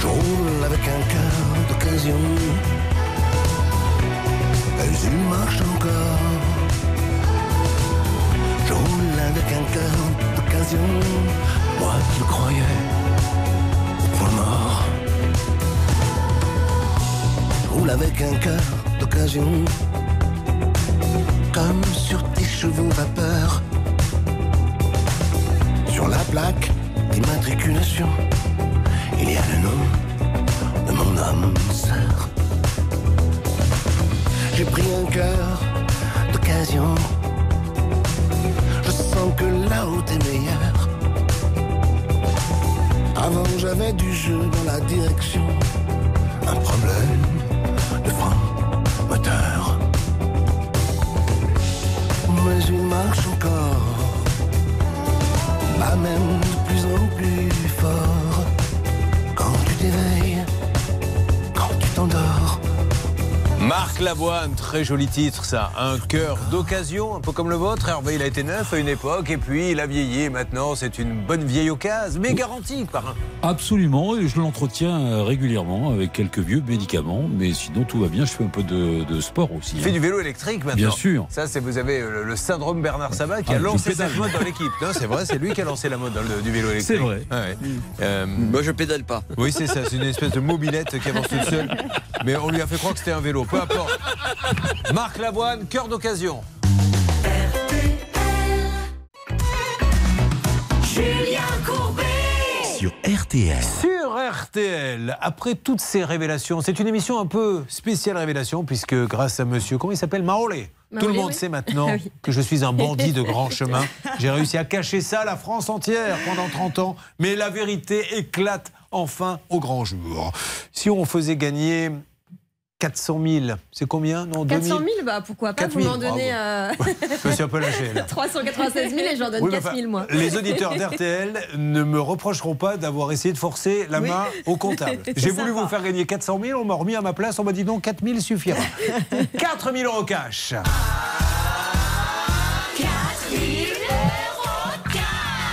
Je roule avec un cœur d'occasion. Mais il marche encore. Je roule avec un cœur d'occasion. Moi qui croyais au point mort. Avec un cœur d'occasion. Comme sur tes chevaux vapeur. Sur la plaque d'immatriculation, il y a le nom de mon âme sœur. J'ai pris un cœur d'occasion. Je sens que la route est meilleure. Avant j'avais du jeu dans la direction. Marc Lavoine, très joli titre ça. Un cœur d'occasion, un peu comme le vôtre. Hervé, il a été neuf à une époque et puis il a vieilli. et Maintenant, c'est une bonne vieille occasion, mais garantie par un. Absolument, et je l'entretiens euh, régulièrement avec quelques vieux médicaments, mais sinon tout va bien. Je fais un peu de, de sport aussi. Il fait hein. du vélo électrique maintenant. Bien sûr. Ça, c'est vous avez euh, le, le syndrome Bernard Sabat qui Ah, a lancé cette mode dans l'équipe. Non, c'est vrai, c'est lui qui a lancé la mode dans le- du vélo électrique. C'est vrai. Ah ouais. Euh, Moi, je pédale pas. Oui, c'est ça. C'est une espèce de mobilette qui avance toute seule. Mais on lui a fait croire que c'était un vélo. Peu importe. Marc Lavoine, cœur d'occasion. Julien Courbet Sur RTL. Sur RTL, après toutes ces révélations, c'est une émission un peu spéciale révélation, puisque grâce à monsieur, comment il s'appelle Maolé. Tout le monde oui. sait maintenant Ah oui. que je suis un bandit de grand chemin. J'ai réussi à cacher ça à la France entière pendant 30 ans, mais la vérité éclate enfin au grand jour. Si on faisait gagner 400 000, c'est combien? Non, 2000 400 000, bah pourquoi pas 4 Vous 000, m'en donnez euh, Je me suis un peu lâché là. 396 000 et j'en donne Oui, mais 4 000 enfin, moi. Les auditeurs d'RTL ne me reprocheront pas d'avoir essayé de forcer la Oui. main au comptable. J'ai voulu sympa. vous faire gagner 400 000, on m'a remis à ma place, on m'a dit non, 4 000 suffira. 4 000 euros cash.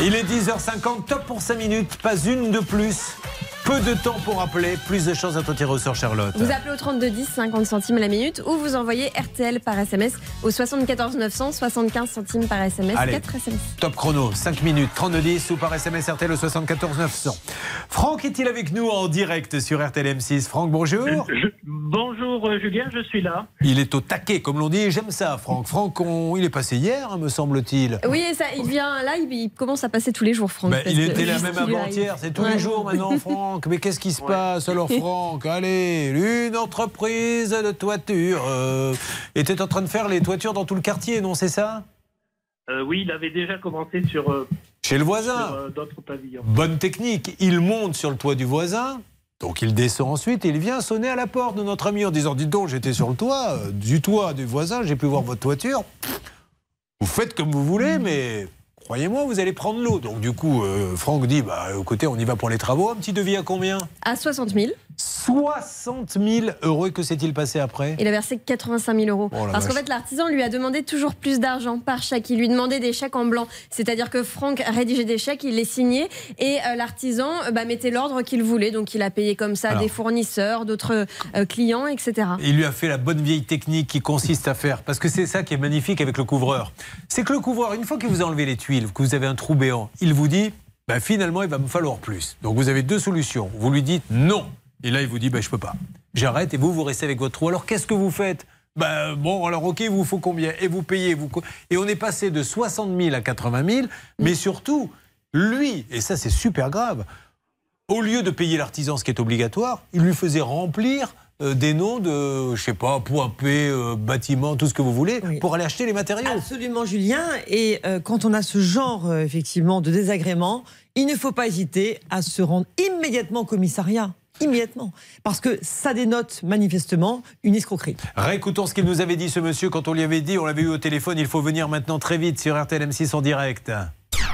Il est 10h50, top pour 5 minutes, pas une de plus. Peu de temps pour appeler, plus de chances d'être tiré au sort, Charlotte. Vous appelez au 32 10, 50 centimes la minute, ou vous envoyez RTL par SMS au 74 900, 75 centimes par SMS, Allez. 4 SMS. Top chrono, 5 minutes, 3210 ou par SMS RTL au 74 900. Franck est-il avec nous en direct sur RTL M6 Franck, bonjour. Bonjour euh, Julien, je suis là. Il est au taquet, comme l'on dit, j'aime ça, Franck. Franck, on- il est passé hier, hein, me semble-t-il. Oui, et ça, il vient là, il, il commence à passer tous les jours, Franck. Ben, il était là même avant-hier, c'est tous Ouais. les jours maintenant, Franck. Franck. Mais qu'est-ce qui se passe alors, Franck? Allez, une entreprise de toiture euh, était en train de faire les toitures dans tout le quartier, non C'est ça? Euh, oui, il avait déjà commencé sur, euh, Chez le voisin. d'autres pavillons. Bonne technique. Il monte sur le toit du voisin. Donc il descend ensuite et il vient sonner à la porte de notre ami en disant Dites donc, j'étais sur le toit, du toit du voisin, j'ai pu voir votre toiture. Vous faites comme vous voulez, mais croyez-moi, vous allez prendre l'eau. Donc du coup, euh, Franck dit Bah écoutez, on y va pour les travaux. Un petit devis à combien? À 60 000. 60 000 euros. Et que s'est-il passé après? Il a versé 85 000 euros. Oh Parce qu'en fait, l'artisan lui a demandé toujours plus d'argent par chèque. Il lui demandait des chèques en blanc. C'est-à-dire que Franck rédigeait des chèques, il les signait et euh, l'artisan euh, bah, mettait l'ordre qu'il voulait. Donc il a payé comme ça Alors. des fournisseurs, d'autres euh, clients, etc. Il lui a fait la bonne vieille technique qui consiste à faire, parce que c'est ça qui est magnifique avec le couvreur. C'est que le couvreur, une fois qu'il vous a enlevé les que vous avez un trou béant, il vous dit, bah, finalement, il va me falloir plus. Donc vous avez deux solutions. Vous lui dites non. Et là, il vous dit, bah, je peux pas. J'arrête et vous, vous restez avec votre trou. Alors qu'est-ce que vous faites? Bah, bon, alors ok, il vous faut combien? Et vous payez. Et on est passé de 60 000 à 80 000, mais surtout, lui, et ça c'est super grave, au lieu de payer l'artisan, ce qui est obligatoire, il lui faisait remplir euh, des noms de, je sais pas, point P, euh, bâtiment, tout ce que vous voulez, pour aller acheter les matériaux. Absolument, Julien. Et euh, quand on a ce genre, euh, effectivement, de désagrément, il ne faut pas hésiter à se rendre immédiatement au commissariat. Immédiatement. Parce que ça dénote manifestement une escroquerie. Réécoutons ce qu'il nous avait dit, ce monsieur, quand on lui avait dit, on l'avait eu au téléphone, il faut venir maintenant très vite sur RTL M6 en direct.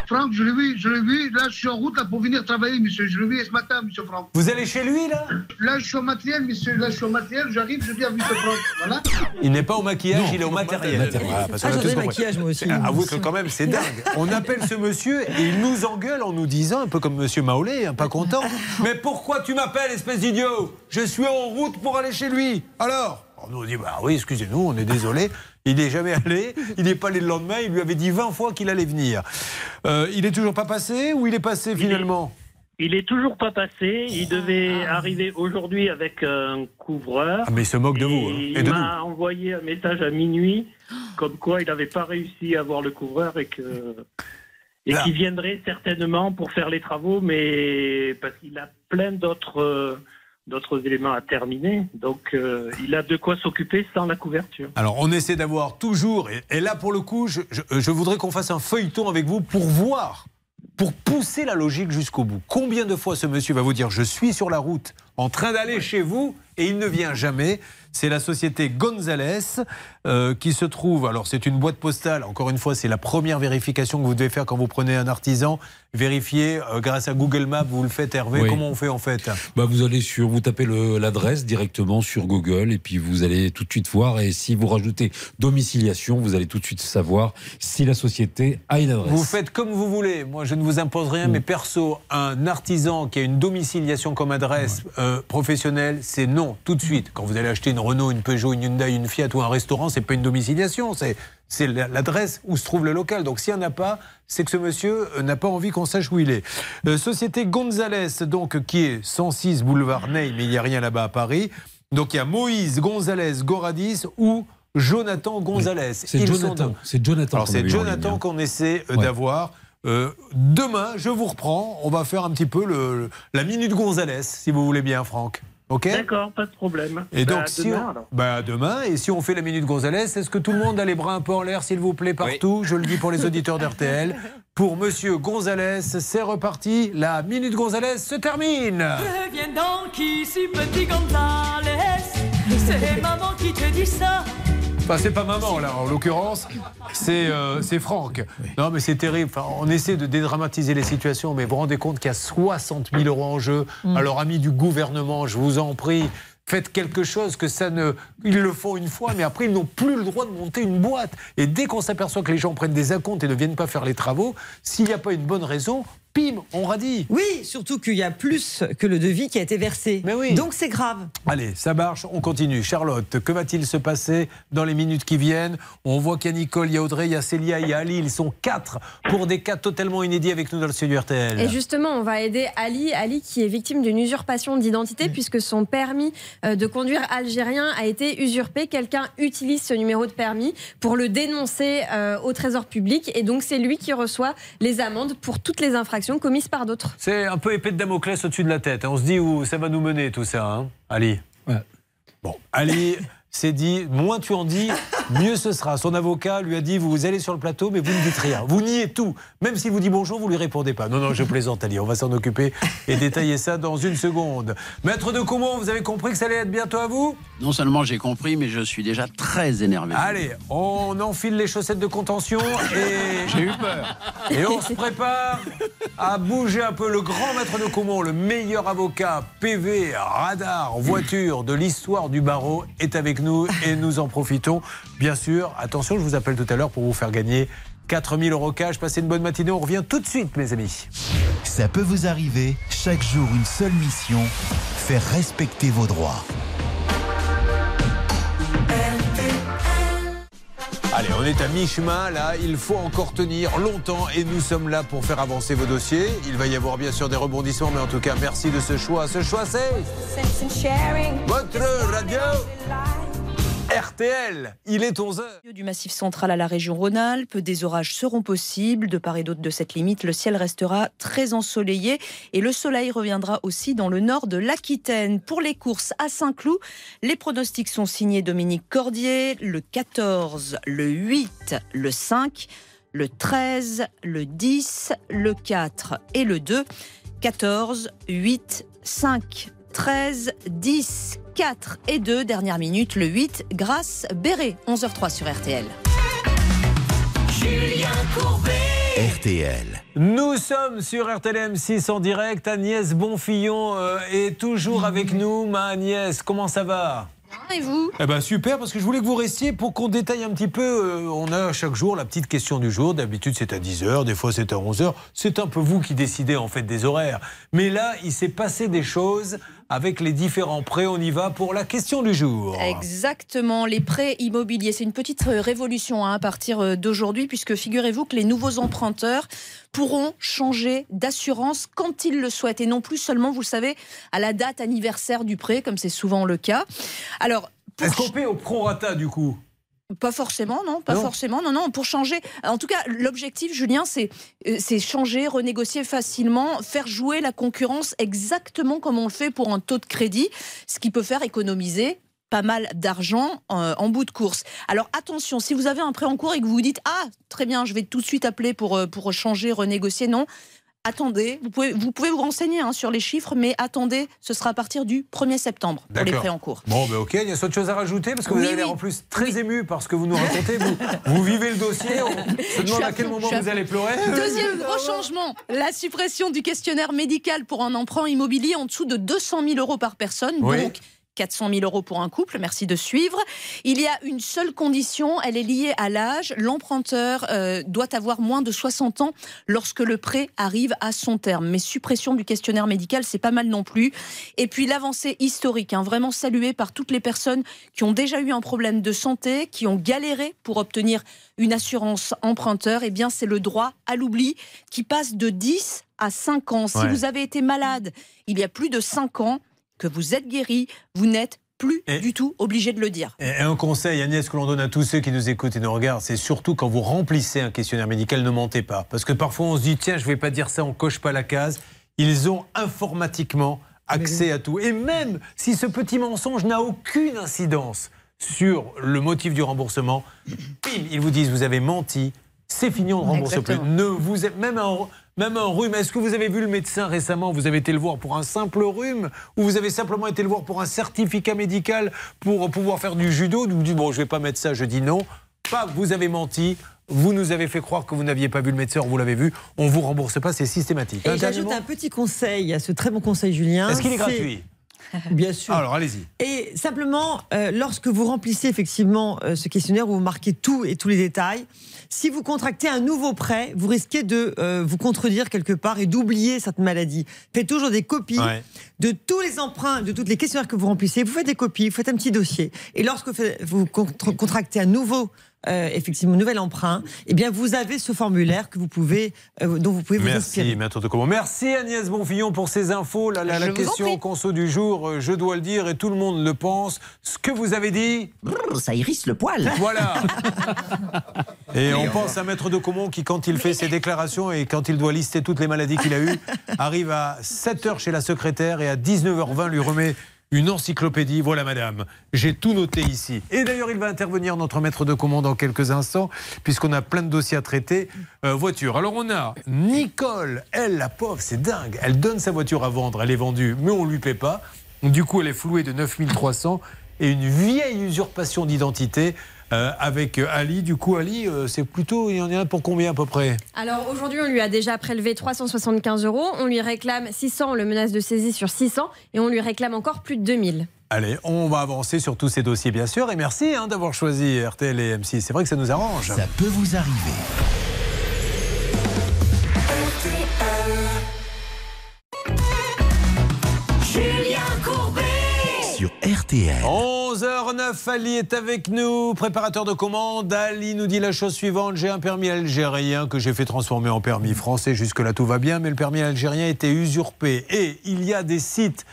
Franck, je l'ai vu, je l'ai vu. Là, je suis en route là, pour venir travailler, monsieur. Je l'ai vu ce matin, monsieur Franck. Vous allez chez lui, là? Là, je suis au matériel, monsieur. Là, je suis au matériel. J'arrive, je viens, monsieur Franck. Voilà. Il n'est pas au maquillage, il est au matériel. Voilà, parce qu'on Ah, a tous j'adore le compris. maquillage, moi aussi. C'est- Avouez que quand même, c'est dingue. On appelle ce monsieur et il nous engueule en nous disant, un peu comme monsieur Maolé, hein, pas content, mais pourquoi tu m'appelles, espèce d'idiot? Je suis en route pour aller chez lui. Alors? On nous dit, bah oui, excusez-nous, on est désolé. Il n'est jamais allé, il n'est pas allé le lendemain, il lui avait dit 20 fois qu'il allait venir. Euh, il est toujours pas passé ou il est passé finalement? Il est toujours pas passé. Il devait arriver aujourd'hui avec un couvreur. Ah, mais il se moque de vous, hein, Et il m'a envoyé un message à minuit, comme quoi il n'avait pas réussi à avoir le couvreur et que et qu'il viendrait certainement pour faire les travaux, mais parce qu'il a plein d'autres euh, d'autres éléments à terminer. Donc euh, il a de quoi s'occuper sans la couverture. Alors, on essaie d'avoir toujours, et, et là pour le coup, je, je- je voudrais qu'on fasse un feuilleton avec vous pour voir, pour pousser la logique jusqu'au bout. Combien de fois ce monsieur va vous dire Je suis sur la route, en train d'aller chez vous, et il ne vient jamais C'est la société Gonzalez euh, qui se trouve. Alors, c'est une boîte postale. Encore une fois, c'est la première vérification que vous devez faire quand vous prenez un artisan. Vérifier euh, grâce à Google Maps, vous le faites, Hervé. Oui. Comment on fait en fait Bah, vous allez sur, vous tapez l'adresse directement sur Google et puis vous allez tout de suite voir. Et si vous rajoutez domiciliation, vous allez tout de suite savoir si la société a une adresse. Vous faites comme vous voulez. Moi, je ne vous impose rien, mais perso, un artisan qui a une domiciliation comme adresse euh, professionnelle, c'est non, tout de suite. Quand vous allez acheter une Renault, une Peugeot, une Hyundai, une Fiat ou un restaurant, c'est pas une domiciliation, c'est c'est la- l'adresse où se trouve le local. Donc, s'il n'y en a pas, c'est que ce monsieur euh, n'a pas envie qu'on sache où il est. Euh, Société Gonzalez, donc, qui est 106 boulevard Ney, mais il n'y a rien là-bas à Paris. Donc, il y a Moïse Gonzalez Goradis ou Jonathan Gonzalez. C'est Jonathan. C'est Jonathan. alors qu'on c'est Jonathan hein. qu'on essaie euh, Ouais. d'avoir. Euh, demain, je vous reprends. On va faire un petit peu le- la minute Gonzalez, si vous voulez bien, Franck. Ok D'accord, pas de problème. Et Bah, donc, si demain, on, alors. bah, demain, et si on fait la minute Gonzalez, est-ce que tout le monde a les bras un peu en l'air, s'il vous plaît, partout? Je le dis pour les auditeurs d'RTL. Pour Monsieur Gonzalez, c'est reparti. La minute Gonzalez se termine. Viens donc ici, petit Gonzalez. C'est maman qui te dit ça. Enfin, c'est pas maman, là, en l'occurrence. C'est euh, Franck. Non, mais c'est terrible. Enfin, on essaie de dédramatiser les situations, mais vous vous rendez compte qu'il y a 60 000 euros en jeu. Alors, amis du gouvernement, je vous en prie. Faites quelque chose que ça ne. Ils le font une fois, mais après, ils n'ont plus le droit de monter une boîte. Et dès qu'on s'aperçoit que les gens prennent des acomptes et ne viennent pas faire les travaux, s'il n'y a pas une bonne raison, pim, on radie. Oui, surtout qu'il y a plus que le devis qui a été versé. Mais oui. Donc c'est grave. Allez, ça marche, on continue. Charlotte, que va-t-il se passer dans les minutes qui viennent On voit qu'il y a Nicole, il y a Audrey, il y a Célia, il y a Ali. Ils sont quatre pour des cas totalement inédits avec nous dans le studio RTL. Et justement, on va aider Ali, Ali qui est victime d'une usurpation d'identité puisque son permis euh, de conduire algérien a été usurpé. Quelqu'un utilise ce numéro de permis pour le dénoncer euh, au Trésor public et donc c'est lui qui reçoit les amendes pour toutes les infractions infractions commises par d'autres. C'est un peu épée de Damoclès au-dessus de la tête. hein. On se dit où ça va nous mener tout ça, hein Ali Bon, Ali s'est dit, moins tu en dis, mieux ce sera. Son avocat lui a dit, vous allez sur le plateau, mais vous ne dites rien. Vous niez tout. Même s'il vous dit bonjour, vous lui répondez pas. Non, non, je plaisante, Ali. On va s'en occuper et détailler ça dans une seconde. Maître de Comont, vous avez compris que ça allait être bientôt à vous? Non seulement j'ai compris, mais je suis déjà très énervé. Allez, on enfile les chaussettes de contention et. J'ai eu peur. Et on se prépare à bouger un peu. Le grand maître de Comont, le meilleur avocat PV, radar, voiture de l'histoire du barreau, est avec nous et nous en profitons. Bien sûr, attention, je vous appelle tout à l'heure pour vous faire gagner 4000 euros cash. Passez une bonne matinée. On revient tout de suite, mes amis. Ça peut vous arriver, chaque jour une seule mission, faire respecter vos droits. On est à mi-chemin là, il faut encore tenir longtemps et nous sommes là pour faire avancer vos dossiers. Il va y avoir bien sûr des rebondissements, mais en tout cas, merci de ce choix. Ce choix, c'est votre radio RTL. Il est 11h. Du massif central à la région Rhône-Alpes, des orages seront possibles. De part et d'autre de cette limite, le ciel restera très ensoleillé et le soleil reviendra aussi dans le nord de l'Aquitaine. Pour les courses à Saint-Cloud, les pronostics sont signés Dominique Cordier, le 14, le 8, le 5, le 13, le 10, le 4 et le 2. 14, 8, 5, 13, 10, 4 et 2. Dernière minute, le 8, grâce Béret. 11h03 sur RTL. Julien Courbet. RTL. Nous sommes sur RTL M6 en direct. Agnès Bonfillon euh, est toujours avec nous. Ma Agnès, comment ça va? Et vous? Eh ben super, parce que je voulais que vous restiez pour qu'on détaille un petit peu. euh, on a chaque jour la petite question du jour. D'habitude, c'est à 10h, des fois, c'est à 11h. C'est un peu vous qui décidez en fait des horaires. Mais là, il s'est passé des choses avec les différents prêts. On y va pour la question du jour. Exactement, les prêts immobiliers. C'est une petite euh, révolution hein, à partir euh, d'aujourd'hui, puisque figurez-vous que les nouveaux emprunteurs pourront changer d'assurance quand ils le souhaitent, et non plus seulement, vous le savez, à la date anniversaire du prêt, comme c'est souvent le cas. Alors, Est-ce qu'on paie au prorata du coup? Pas forcément, non, pas Non. forcément, non, non. Pour changer, en tout cas, l'objectif, Julien, c'est euh, c'est changer, renégocier facilement, faire jouer la concurrence exactement comme on le fait pour un taux de crédit, ce qui peut faire économiser pas mal d'argent euh, en bout de course. Alors attention, si vous avez un prêt en cours et que vous vous dites ah très bien, je vais tout de suite appeler pour euh, pour changer, renégocier, non. Attendez, vous pouvez, vous pouvez vous renseigner hein, sur les chiffres, mais attendez, ce sera à partir du 1er septembre pour les prêts en cours. Bon, ben ok, il y a autre chose à rajouter parce que vous avez l'air oui. en plus très ému par ce que vous nous racontez. Vous, vous vivez le dossier, on se demande à quel moment vous allez pleurer. Deuxième gros changement, la suppression du questionnaire médical pour un emprunt immobilier en dessous de 200 000 euros par personne. Donc, 400 000 euros pour un couple, merci de suivre. Il y a une seule condition, elle est liée à l'âge. L'emprunteur euh, doit avoir moins de 60 ans lorsque le prêt arrive à son terme. Mais suppression du questionnaire médical, c'est pas mal non plus. Et puis l'avancée historique, hein, vraiment saluée par toutes les personnes qui ont déjà eu un problème de santé, qui ont galéré pour obtenir une assurance emprunteur, eh bien c'est le droit à l'oubli qui passe de 10 à 5 ans. Si Ouais. vous avez été malade il y a plus de 5 ans, que vous êtes guéri, vous n'êtes plus Et- du tout obligé de le dire. Et un conseil, Agnès, que l'on donne à tous ceux qui nous écoutent et nous regardent, c'est surtout quand vous remplissez un questionnaire médical, ne mentez pas. Parce que parfois on se dit, tiens, je vais pas dire ça, on coche pas la case. Ils ont informatiquement accès à tout. Et même si ce petit mensonge n'a aucune incidence sur le motif du remboursement, ils vous disent, vous avez menti, c'est fini, on ne rembourse Exactement. plus. Ne vous êtes même un, même un rhume. Est-ce que vous avez vu le médecin récemment? Vous avez été le voir pour un simple rhume? Ou vous avez simplement été le voir pour un certificat médical pour pouvoir faire du judo? Vous dites bon, je vais pas mettre ça. Je dis non. Pas, vous avez menti. Vous nous avez fait croire que vous n'aviez pas vu le médecin, vous l'avez vu. On vous rembourse pas, c'est systématique. Et j'ajoute un petit conseil à ce très bon conseil, Julien. Est-ce qu'il est gratuit? Bien sûr. Alors allez-y. Et simplement, euh, lorsque vous remplissez effectivement euh, ce questionnaire où vous marquez tout et tous les détails, si vous contractez un nouveau prêt, vous risquez de euh, vous contredire quelque part et d'oublier cette maladie. Faites toujours des copies Ouais. de tous les emprunts, de toutes les questionnaires que vous remplissez. Vous faites des copies, vous faites un petit dossier. Et lorsque vous contractez un nouveau euh, effectivement nouvel emprunt, eh bien vous avez ce formulaire que vous pouvez, euh, dont vous pouvez vous Merci, inspirer. maître de comment. Merci Agnès Bonfillon pour ces infos. La, la- la question conso du jour, euh, je dois le dire et tout le monde le pense. Ce que vous avez dit. ça hérisse le poil. Voilà. Et on pense à Maître de Comont qui, quand il fait ses déclarations et quand il doit lister toutes les maladies qu'il a eues, arrive à 7h chez la secrétaire et à 19h20 lui remet une encyclopédie. Voilà, madame, j'ai tout noté ici. Et d'ailleurs, il va intervenir, notre Maître de Comont, dans quelques instants, puisqu'on a plein de dossiers à traiter. Euh, voiture. Alors, on a Nicole, elle, la pauvre, c'est dingue. Elle donne sa voiture à vendre, elle est vendue, mais on ne lui paie pas. Du coup, elle est flouée de 9300 et une vieille usurpation d'identité. Euh, avec euh, Ali. Du coup, Ali, euh, c'est plutôt. Il y en a un pour combien à peu près? Alors aujourd'hui, on lui a déjà prélevé 375 euros. On lui réclame 600, on le menace de saisie sur 600 et on lui réclame encore plus de 2000. Allez, on va avancer sur tous ces dossiers, bien sûr. Et merci hein, d'avoir choisi RTL et M6. C'est vrai que ça nous arrange. Ça peut vous arriver. RTL. 11h09, Ali est avec nous, préparateur de commande. Ali nous dit la chose suivante j'ai un permis algérien que j'ai fait transformer en permis français. Jusque-là, tout va bien, mais le permis algérien était usurpé. Et il y a des sites.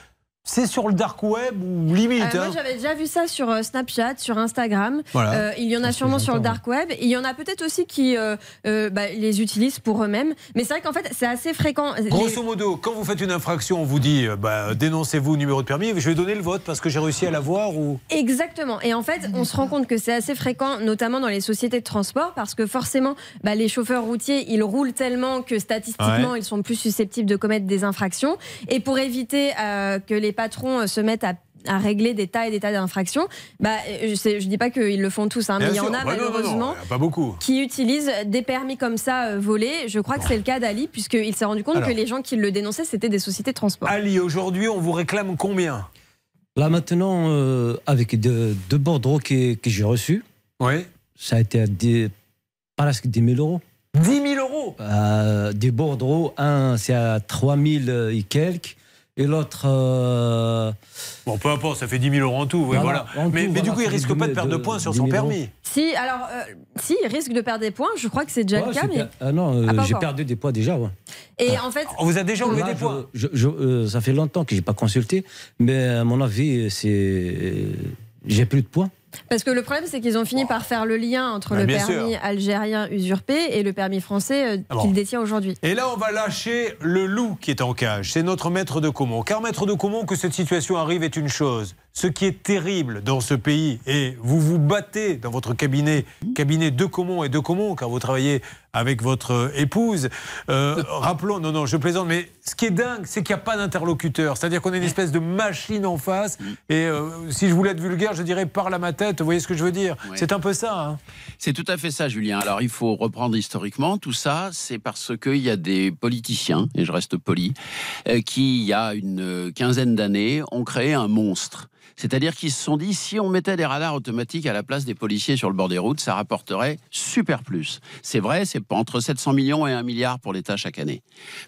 C'est sur le dark web ou limite Euh, moi, hein j'avais déjà vu ça sur euh, Snapchat, sur Instagram. Voilà. Euh, il y en a sûrement sur le dark web. Et il y en a peut-être aussi qui euh, bah, les utilisent pour eux-mêmes. Mais c'est vrai qu'en fait, c'est assez fréquent. Les- Grosso modo, quand vous faites une infraction, on vous dit bah, dénoncez-vous numéro de permis, je vais donner le vote parce que j'ai réussi à l'avoir ou. Exactement. Et en fait, on se rend compte que c'est assez fréquent, notamment dans les sociétés de transport, parce que forcément, bah, les chauffeurs routiers, ils roulent tellement que statistiquement, Ouais. ils sont plus susceptibles de commettre des infractions. Et pour éviter que les patrons euh, se mettent à à régler des tas et des tas d'infractions. Bah, euh, je, je dis pas qu'ils le font tous, hein, mais il y en a Bah non, non, non, malheureusement a pas beaucoup. qui utilisent des permis comme ça euh, volés. Je crois que c'est le cas d'Ali, puisqu'il s'est rendu compte Alors. que les gens qui le dénonçaient, c'était des sociétés de transport. Ali, aujourd'hui, on vous réclame combien? Là maintenant, euh, avec deux, deux bordereaux que, que j'ai reçus, oui. ça a été à des, presque 10 000 euros. 10 000 euros? Euh, Des bordereaux, un c'est à 3 000 et quelques, et l'autre. euh, Bon, peu importe, ça fait 10 000 euros en tout. oui, Voilà, voilà. en mais, tout, mais du coup, il risque pas de perdre de de- points sur 10 son 000 euros. permis. Si, alors, euh, si, il risque de perdre des points. Je crois que c'est déjà le ouais, cas, mais. per- ah non, euh, Ah, pas j'ai perdu des poids déjà. ouais. Et en fait. On vous a déjà enlevé des points je- je- euh, Ça fait longtemps que j'ai pas consulté, mais à mon avis, c'est j'ai plus de points. Parce que le problème, c'est qu'ils ont fini par faire le lien entre Bah, le permis sûr. algérien usurpé et le permis français euh, Ah bon. qu'il détient aujourd'hui. Et là, on va lâcher le loup qui est en cage. C'est notre maître de Comont. Car maître de Comont, que cette situation arrive est une chose. Ce qui est terrible dans ce pays, et vous vous battez dans votre cabinet, cabinet de Comont et de Comont, car vous travaillez avec votre euh, épouse. Euh, rappelons, non, non, je plaisante, mais ce qui est dingue, c'est qu'il n'y a pas d'interlocuteur. C'est-à-dire qu'on a une espèce de machine en face. Et euh, si je voulais être vulgaire, je dirais parle à ma tête. Vous voyez ce que je veux dire? Ouais. C'est un peu ça. hein. C'est tout à fait ça, Julien. Alors, il faut reprendre historiquement. Tout ça, c'est parce qu'il y a des politiciens, et je reste poli, qui, il y a une quinzaine d'années, ont créé un monstre. C'est-à-dire qu'ils se sont dit, si on mettait des radars automatiques à la place des policiers sur le bord des routes, ça rapporterait super plus. C'est vrai, c'est entre 700 millions et 1 milliard pour l'État chaque année.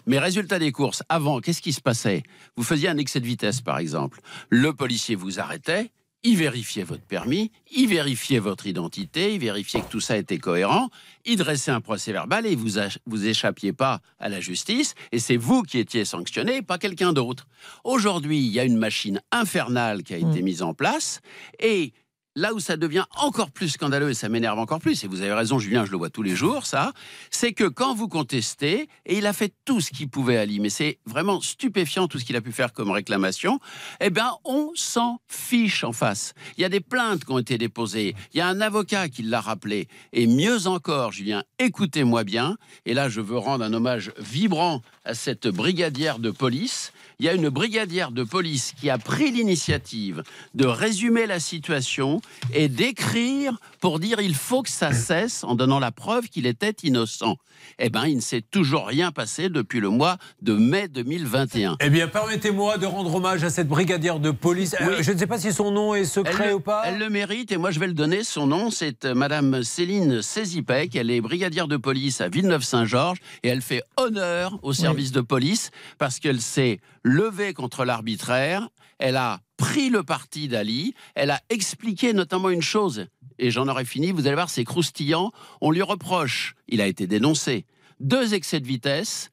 Mais résultat des courses, avant, qu'est-ce qui se passait? Vous faisiez un excès de vitesse, par exemple. Le policier vous arrêtait, il vérifiait votre permis, il vérifiait votre identité, il vérifiait que tout ça était cohérent, il dressait un procès verbal et vous vous échappiez pas à la justice et c'est vous qui étiez sanctionné, pas quelqu'un d'autre. Aujourd'hui, il y a une machine infernale qui a été mise en place et là où ça devient encore plus scandaleux et ça m'énerve encore plus, et vous avez raison Julien, je le vois tous les jours, ça, c'est que quand vous contestez, et il a fait tout ce qu'il pouvait Ali, mais c'est vraiment stupéfiant tout ce qu'il a pu faire comme réclamation, eh bien on s'en fiche en face. Il y a des plaintes qui ont été déposées, il y a un avocat qui l'a rappelé, et mieux encore Julien, écoutez-moi bien, et là je veux rendre un hommage vibrant à cette brigadière de police, il y a une brigadière de police qui a pris l'initiative de résumer la situation et d'écrire pour dire il faut que ça cesse en donnant la preuve qu'il était innocent. Eh bien, il ne s'est toujours rien passé depuis le mois de mai 2021. Eh bien, permettez-moi de rendre hommage à cette brigadière de police. Euh, Oui. je ne sais pas si son nom est secret elle, ou pas. Elle le mérite et moi je vais le donner. Son nom, c'est euh, Madame Céline Sézipec. Elle est brigadière de police à Villeneuve-Saint-Georges et elle fait honneur au service de police parce qu'elle s'est levée contre l'arbitraire. Elle a pris le parti d'Ali, elle a expliqué notamment une chose, et j'en aurais fini, vous allez voir, c'est croustillant, on lui reproche, il a été dénoncé, deux excès de vitesse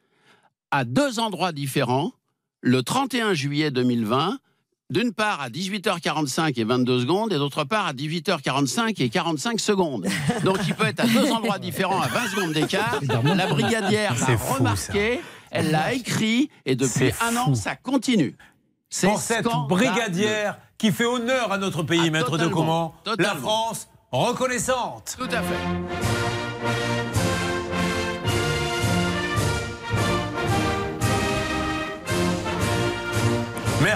à deux endroits différents, le 31 juillet 2020, d'une part à 18h45 et 22 secondes, et d'autre part à 18h45 et 45 secondes. Donc il peut être à deux endroits différents à 20 secondes d'écart. La brigadière l'a remarqué, elle l'a écrit, et depuis un an, ça continue. C'est Pour cette brigadière qui fait honneur à notre pays, Ah, maître de comment La. France reconnaissante. Tout à fait.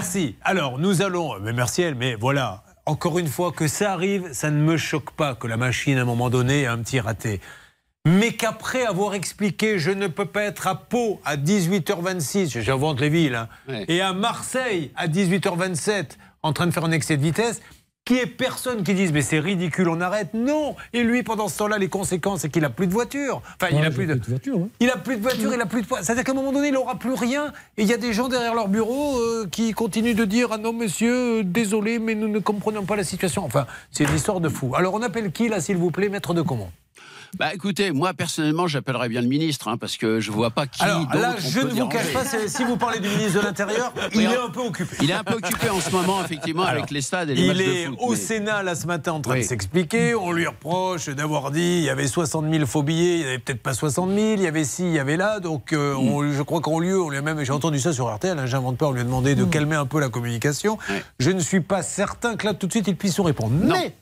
Merci. Alors, nous allons. Mais merci elle, mais voilà. Encore une fois, que ça arrive, ça ne me choque pas que la machine, à un moment donné, ait un petit raté. Mais qu'après avoir expliqué, je ne peux pas être à Pau à 18h26, j'invente les villes, hein, Ouais. et à Marseille à 18h27, en train de faire un excès de vitesse, qu'il n'y ait personne qui dise mais c'est ridicule, on arrête. Non Et lui, pendant ce temps-là, les conséquences, c'est qu'il n'a plus de voiture. Enfin, il n'a j'ai plus de... voiture. hein. Il a plus de voiture, il a plus de poids. C'est-à-dire qu'à un moment donné, il n'aura plus rien. Et il y a des gens derrière leur bureau euh, qui continuent de dire Ah non, monsieur, euh, désolé, mais nous ne comprenons pas la situation. Enfin, c'est une histoire de fou. Alors, on appelle qui, là, s'il vous plaît, maître de comment Bah écoutez, moi personnellement, j'appellerais bien le ministre, hein, parce que je vois pas qui. Alors, là, je ne vous cache pas, si vous parlez du ministre de l'Intérieur, il est un peu occupé. Il est un peu occupé en ce moment, effectivement, Alors, avec les stades et les matchs Il de est foot, au mais- Sénat là ce matin en train Oui. de s'expliquer. On lui reproche d'avoir dit il y avait 60 000 faux billets, il n'y avait peut-être pas 60 000, il y avait ci, il y avait là. Donc euh, Mm. on- je crois qu'en lieu, on lui a même, j'ai entendu ça sur RTL, hein, j'invente pas, on lui a demandé Mm. de calmer un peu la communication. Je ne suis pas certain que là tout de suite il puisse nous répondre. Mais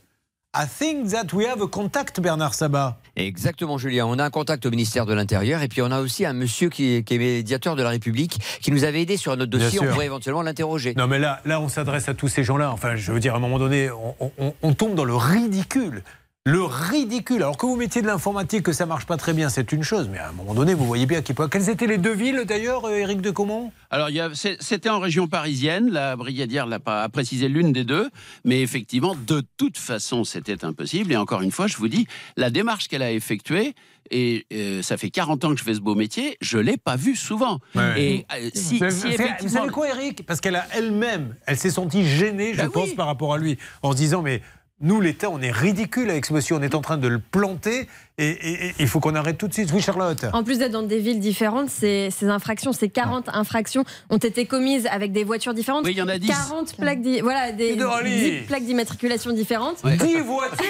I think that we have a contact, Bernard Sabat. Exactement, Julien. On a un contact au ministère de l'Intérieur et puis on a aussi un monsieur qui est, qui est médiateur de la République qui nous avait aidé sur notre dossier. On pourrait éventuellement l'interroger. Non, mais là, là on s'adresse à tous ces gens-là. Enfin, je veux dire, à un moment donné, on, on- on tombe dans le ridicule. Le ridicule. Alors que vous mettiez de l'informatique, que ça marche pas très bien, c'est une chose. Mais à un moment donné, vous voyez bien qu'il peut. Quelles étaient les deux villes, d'ailleurs, euh, Éric de Comont Alors, c'était en région parisienne. La brigadière l'a pas a précisé l'une des deux, mais effectivement, de toute façon, c'était impossible. Et encore une fois, je vous dis, la démarche qu'elle a effectuée. Et euh, ça fait 40 ans que je fais ce beau métier, je l'ai pas vu souvent. Et euh, si, Mais si vous- Vous effectivement, savez quoi, Eric Parce qu'elle a elle-même, elle s'est sentie gênée, je Ben pense, oui. par rapport à lui, en se disant mais. Nous, l'État, on est ridicule avec ce monsieur. On est en train de le planter et, il faut qu'on arrête tout de suite. Oui, Charlotte. En plus d'être dans des villes différentes, ces, ces infractions, ces 40 infractions ont été commises avec des voitures différentes. Oui, il y en a 10. 40 plaques, d'i- voilà, des, de rallye. 10 plaques d'immatriculation différentes. 10 voitures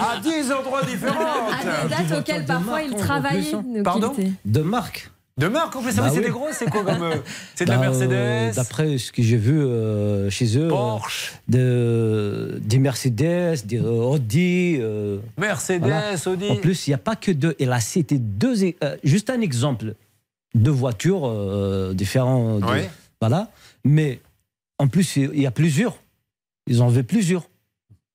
à 10 endroits différents. À des dates auxquelles parfois ils travaillaient. donc il Pardon? De marque. De marque, en plus, ça Bah c'est oui. des gros, c'est quoi comme. euh, C'est de la Bah, euh, Mercedes D'après ce que j'ai vu euh, chez eux, euh, Porsche. de- des Mercedes, des Audi. Mercedes, Audi. En plus, il n'y a pas que deux. Elle a cité deux. juste un exemple. Deux voitures différentes. Ouais. Voilà. Mais en plus, il y a plusieurs. Ils en veulent plusieurs.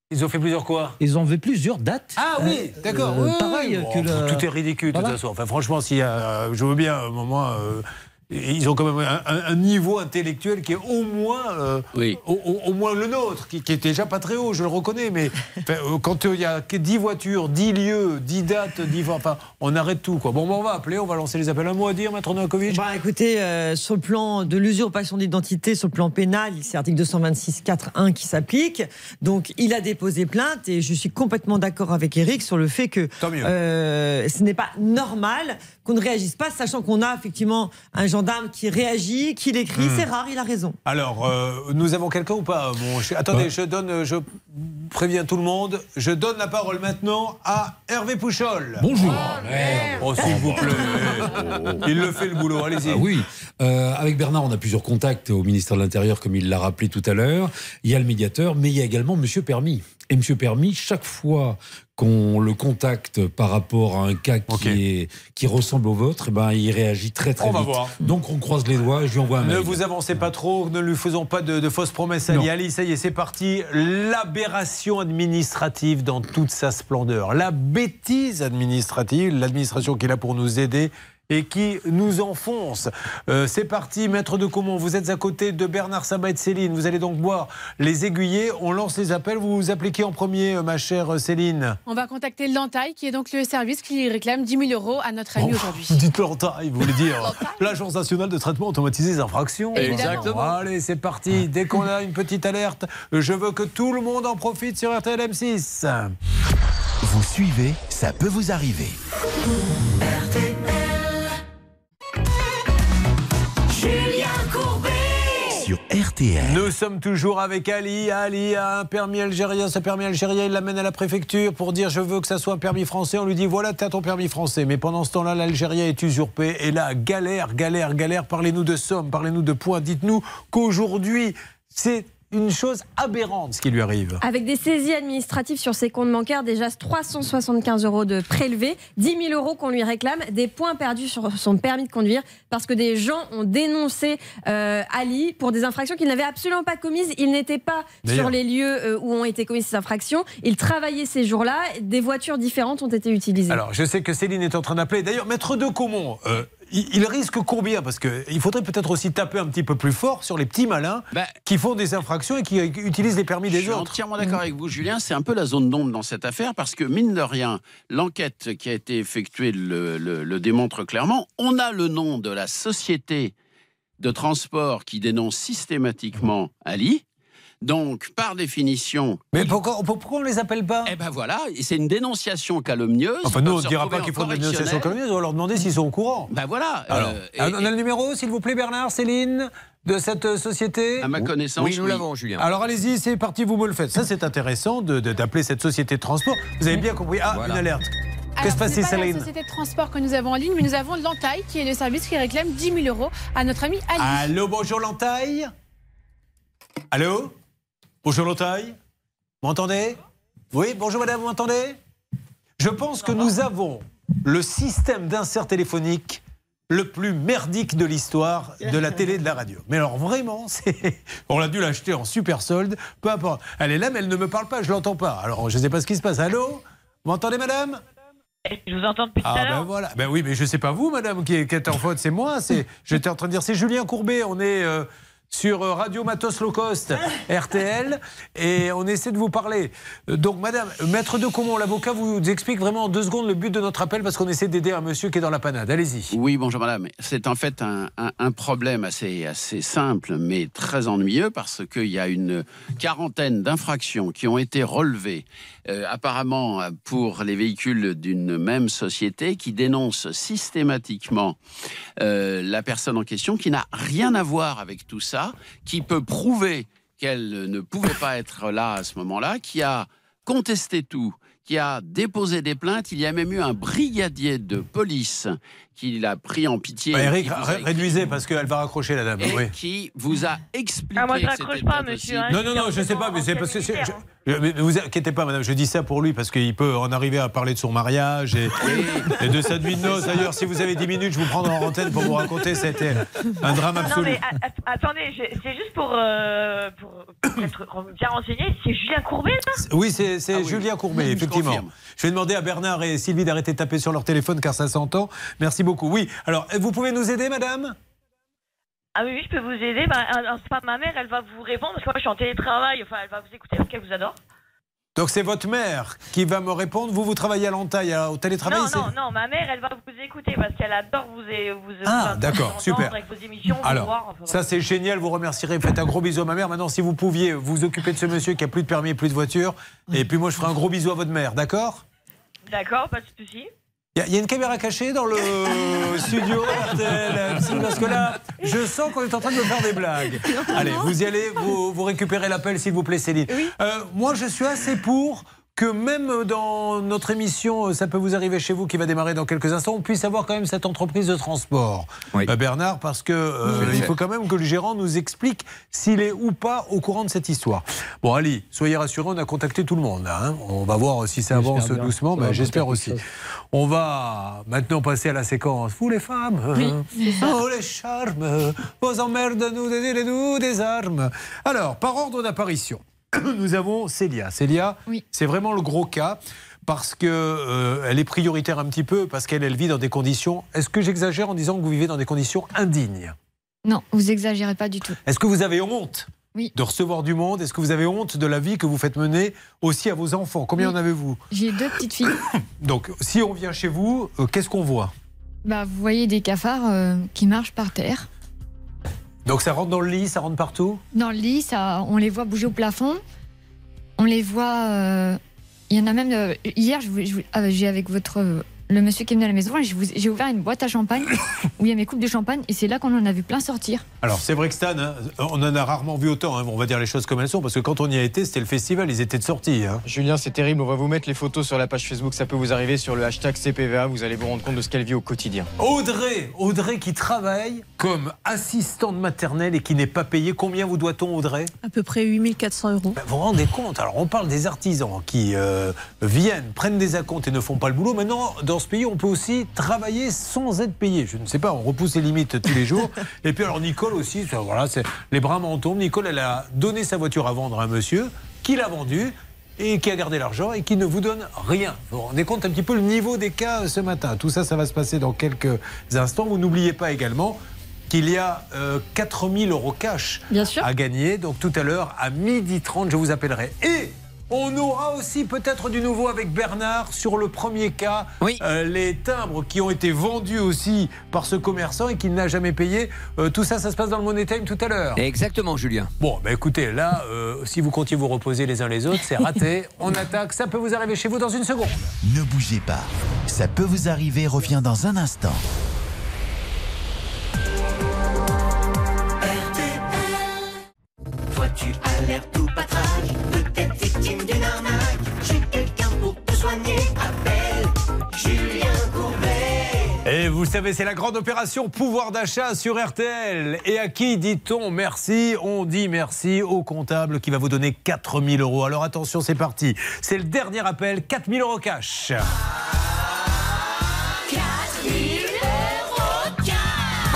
Ils ont fait plusieurs quoi Ils en veulent plusieurs dates. Ah oui, Euh, d'accord. euh, oui, pareil oui. que le- Tout est ridicule, de toute façon. Enfin, franchement, a, euh, je veux bien, moment. euh, ils ont quand même un, un- un niveau intellectuel qui est au moins, euh, Oui. au, au- au moins le nôtre, qui, qui est déjà pas très haut, je le reconnais. Mais euh, quand euh, il y a que 10 voitures, 10 lieux, 10 dates, 10, enfin, on arrête tout. Quoi. Bon, ben, on va appeler, on va lancer les appels. Un mot à dire, Maître Novakovic? Bah, écoutez, euh, sur le plan de l'usurpation d'identité, sur le plan pénal, c'est l'article 226 4.1 qui s'applique. Donc, il a déposé plainte et je suis complètement d'accord avec Eric sur le fait que Tant mieux. euh, ce n'est pas normal qu'on ne réagisse pas, sachant qu'on a effectivement un gendarme qui réagit, qui l'écrit. Hmm. C'est rare, il a raison. Alors, euh, nous avons quelqu'un ou pas mon cher- Attendez, Ouais. je donne, je préviens tout le monde. Je donne la parole maintenant à Hervé Pouchol. Bonjour. Oh, s'il vous plaît. Il le fait le boulot, allez-y. Ah oui, Euh, avec Bernard, on a plusieurs contacts au ministère de l'Intérieur, comme il l'a rappelé tout à l'heure. Il y a le médiateur, mais il y a également Monsieur Permis. Et Monsieur Permis, chaque fois qu'on le contacte par rapport à un cas qui, est, qui ressemble au vôtre, eh ben, il réagit très très On va vite. voir. Donc on croise les doigts et je lui envoie un Ne mail. vous avancez pas trop, ne lui faisons pas de, de fausses promesses à. Ali. Ça y est, c'est parti. L'aberration administrative dans toute sa splendeur. La bêtise administrative, l'administration qui est là pour nous aider. Et qui nous enfonce. Euh, c'est parti, maître de Comont, vous êtes à côté de Bernard Sabat et de Céline. Vous allez donc boire les aiguillés. On lance les appels. Vous vous appliquez en premier, euh, ma chère Céline. On va contacter l'Entaille, qui est donc le service qui réclame 10 000 euros à notre ami aujourd'hui. Vous dites l'entaille, vous voulez dire l'Agence nationale de traitement automatisé des infractions. Exactement. Allez, c'est parti. Dès qu'on a une petite alerte, je veux que tout le monde en profite sur RTL M6. Vous suivez, ça peut vous arriver. RTL. Nous sommes toujours avec Ali. Ali a un permis algérien. Ce permis algérien, il l'amène à la préfecture pour dire je veux que ça soit un permis français. On lui dit voilà, tu as ton permis français. Mais pendant ce temps-là, l'Algérien est usurpé. Et là, galère, galère, galère. Parlez-nous de sommes, parlez-nous de points. Dites-nous qu'aujourd'hui, c'est une chose aberrante ce qui lui arrive. Avec des saisies administratives sur ses comptes bancaires, déjà 375 euros de prélevés, 10 000 euros qu'on lui réclame, des points perdus sur son permis de conduire parce que des gens ont dénoncé euh, Ali pour des infractions qu'il n'avait absolument pas commises. Il n'était pas sur les lieux euh, où ont été commises ces infractions. Il travaillait ces jours-là. Des voitures différentes ont été utilisées. Alors, je sais que Céline est en train d'appeler. D'ailleurs, Maître de Comont, euh, il, risque combien? Parce qu'il faudrait peut-être aussi taper un petit peu plus fort sur les petits malins qui font des infractions et qui euh, utilisent les permis Je des suis autres. entièrement d'accord avec vous, Julien. C'est un peu la zone d'ombre dans cette affaire parce que, mine de rien, l'enquête qui a été effectuée le, le- le démontre clairement. On a le nom de la société de transport qui dénonce systématiquement Ali. Donc, par définition. Mais pourquoi, pourquoi on les appelle pas? Eh ben voilà, c'est une dénonciation calomnieuse. Enfin, nous, on se ne dira pas qu'il faut une dénonciation calomnieuse, on va leur demander s'ils sont au courant. Ben voilà. Alors, euh, et- on a le numéro, s'il vous plaît, Bernard, Céline, de cette euh, société? À ma connaissance, Oui, nous oui. l'avons, Julien. Alors allez-y, c'est parti, vous me le faites. Ça, c'est intéressant de- de- d'appeler cette société de transport. Vous avez bien compris. Ah, Voilà. une alerte. Alors, Qu'est-ce qui se passe, ce n'est pas la Céline? société de transport que nous avons en ligne, mais nous avons l'Entaille, qui est le service qui réclame 10 000 euros à notre ami Ali. Allô, bonjour l'entaille Allô? Bonjour l'entaille Vous m'entendez? Oui, bonjour madame, vous m'entendez? Je pense que nous avons le système d'insert téléphonique le plus merdique de l'histoire de la télé et de la radio. Mais alors vraiment, c'est... on a dû l'acheter en super solde, peu importe. Elle est là, mais elle ne me parle pas, je l'entends pas. Alors je ne sais pas ce qui se passe. Allô? Vous m'entendez madame? Je vous entends depuis tout ah à ben l'heure. voilà. Ben oui, mais je sais pas vous, madame, qui est, qui est en faute, c'est moi. C'est, j'étais en train de dire, c'est Julien Courbet. On est euh, sur euh, Radio Matos Low Cost, RTL, et on essaie de vous parler. Euh, Donc, madame, maître de Comont, l'avocat, vous explique vraiment en deux secondes le but de notre appel parce qu'on essaie d'aider un monsieur qui est dans la panade. Allez-y. Oui, bonjour madame. C'est en fait un, un- un problème assez, assez simple, mais très ennuyeux, parce qu'il y a une quarantaine d'infractions qui ont été relevées, euh, apparemment pour les véhicules d'une même société, qui dénoncent systématiquement euh, la personne en question, qui n'a rien à voir avec tout ça, qui peut prouver qu'elle ne pouvait pas être là à ce moment-là, qui a contesté tout, qui a déposé des plaintes. Il y a même eu un brigadier de police qui l'a pris en pitié. Bah, Eric, ré- réduisez parce qu'elle va raccrocher la dame. et oui. qui vous a expliqué Ah, moi, je que raccroche pas, monsieur, hein. Non, non, non, je sais pas, mais c'est parce que. je- je- mais vous inquiétez pas, madame, je dis ça pour lui parce qu'il peut en arriver à parler de son mariage et, et de sa nuit de noces. D'ailleurs, si vous avez 10 minutes, je vous prendrai en antenne pour vous raconter. C'était un drame Non absolu. mais attendez, je- c'est juste pour, euh, pour, pour être bien renseigné. C'est Julien Courbet, ça? Oui, c'est c'est Julien Courbet, Je effectivement. confirme. Je vais demander à Bernard et Sylvie d'arrêter de taper sur leur téléphone car ça s'entend. Merci beaucoup. Oui, alors, vous pouvez nous aider, madame? Ah oui, oui, je peux vous aider. Bah, c'est pas ma mère, elle va vous répondre parce que moi je suis en télétravail. Enfin, elle va vous écouter parce qu'elle vous adore. Donc, c'est votre mère qui va me répondre. Vous, vous travaillez à l'entaille, au télétravail non, non, non, ma mère, elle va vous écouter parce qu'elle adore vous, vous, Ah, d'accord, super. Avec vos émissions, vous Alors, voir. enfin, ça c'est génial, vous remercierez. Faites un gros bisou à ma mère. Maintenant, si vous pouviez vous occuper de ce monsieur qui a plus de permis et plus de voiture, et puis moi je ferai un gros bisou à votre mère, d'accord? D'accord, pas de souci. Il y, y a une caméra cachée dans le studio RTL, parce que là, je sens qu'on est en train de me faire des blagues. Allez, vous y allez, vous, vous récupérez l'appel, s'il vous plaît, Céline. Euh, moi, je suis assez pour que même dans notre émission, ça peut vous arriver chez vous, qui va démarrer dans quelques instants, on puisse avoir quand même cette entreprise de transport, Euh, Bernard, parce que euh, il faut quand même que le gérant nous explique s'il est ou pas au courant de cette histoire. Bon, Ali, soyez rassurés, on a contacté tout le monde. là, hein. On va voir si ça avance bien. doucement, mais va j'espère aussi. chose. On va maintenant passer à la séquence. Vous les femmes, Oui, c'est ça. oh les charmes, vos emmerdes, nous, nous des armes. Alors, par ordre d'apparition, nous avons Célia. Célia, c'est vraiment le gros cas. parce que euh, elle est prioritaire un petit peu, parce qu'elle elle vit dans des conditions. Est-ce que j'exagère en disant que vous vivez dans des conditions indignes? Non, vous exagérez pas du tout. Est-ce que vous avez honte Oui. de recevoir du monde? Est-ce que vous avez honte de la vie que vous faites mener aussi à vos enfants? Combien Oui. en avez-vous? J'ai deux petites filles. Donc, si on vient chez vous, euh, qu'est-ce qu'on voit? Bah, vous voyez des cafards euh, qui marchent par terre. Donc, ça rentre dans le lit, ça rentre partout Dans le lit, ça, on les voit bouger au plafond. On les voit. euh, Il y en a même. euh, hier, ah, j'ai avec votre. Le monsieur qui est venu à la maison, j'ai ouvert une boîte à champagne où il y a mes coupes de champagne et c'est là qu'on en a vu plein sortir. Alors, c'est vrai que Stan, hein, on en a rarement vu autant. hein, on va dire les choses comme elles sont, parce que quand on y a été, c'était le festival, ils étaient de sortie. hein. Julien, c'est terrible. On va vous mettre les photos sur la page Facebook. Ça peut vous arriver sur le hashtag CPVA. Vous allez vous rendre compte de ce qu'elle vit au quotidien. Audrey, Audrey qui travaille comme assistante maternelle et qui n'est pas payée. Combien vous doit-on, Audrey? À peu près 8400 euros. Ben, Vous vous rendez compte? Alors, on parle des artisans qui euh, viennent, prennent des acomptes et ne font pas le boulot. Maintenant, dans ce pays, on peut aussi travailler sans être payé. Je ne sais pas, on repousse les limites tous les jours. et puis, alors, Nicole aussi, voilà, c'est les bras m'en tombent. Nicole, elle a donné sa voiture à vendre à un monsieur qui l'a vendue et qui a gardé l'argent et qui ne vous donne rien. Vous vous rendez compte un petit peu le niveau des cas ce matin. Tout ça, ça va se passer dans quelques instants. Vous n'oubliez pas également qu'il y a euh, 4000 euros cash à gagner. Donc tout à l'heure, à 12h30, je vous appellerai. Et on aura aussi peut-être du nouveau avec Bernard sur le premier cas. Euh, les timbres qui ont été vendus aussi par ce commerçant et qu'il n'a jamais payé. Euh, tout ça, ça se passe dans le Money Time tout à l'heure. Exactement, Julien. Bon, bah écoutez, là, euh, si vous comptiez vous reposer les uns les autres, c'est raté. On attaque, ça peut vous arriver chez vous dans une seconde. Ne bougez pas. Ça peut vous arriver, revient dans un instant. Toi tu as l'air tout patraque, Et vous savez, c'est la grande opération pouvoir d'achat sur RTL. Et à qui dit-on merci On dit merci au comptable qui va vous donner 4000 euros. Alors attention, c'est parti. C'est le dernier appel, 4000 euros cash. 4000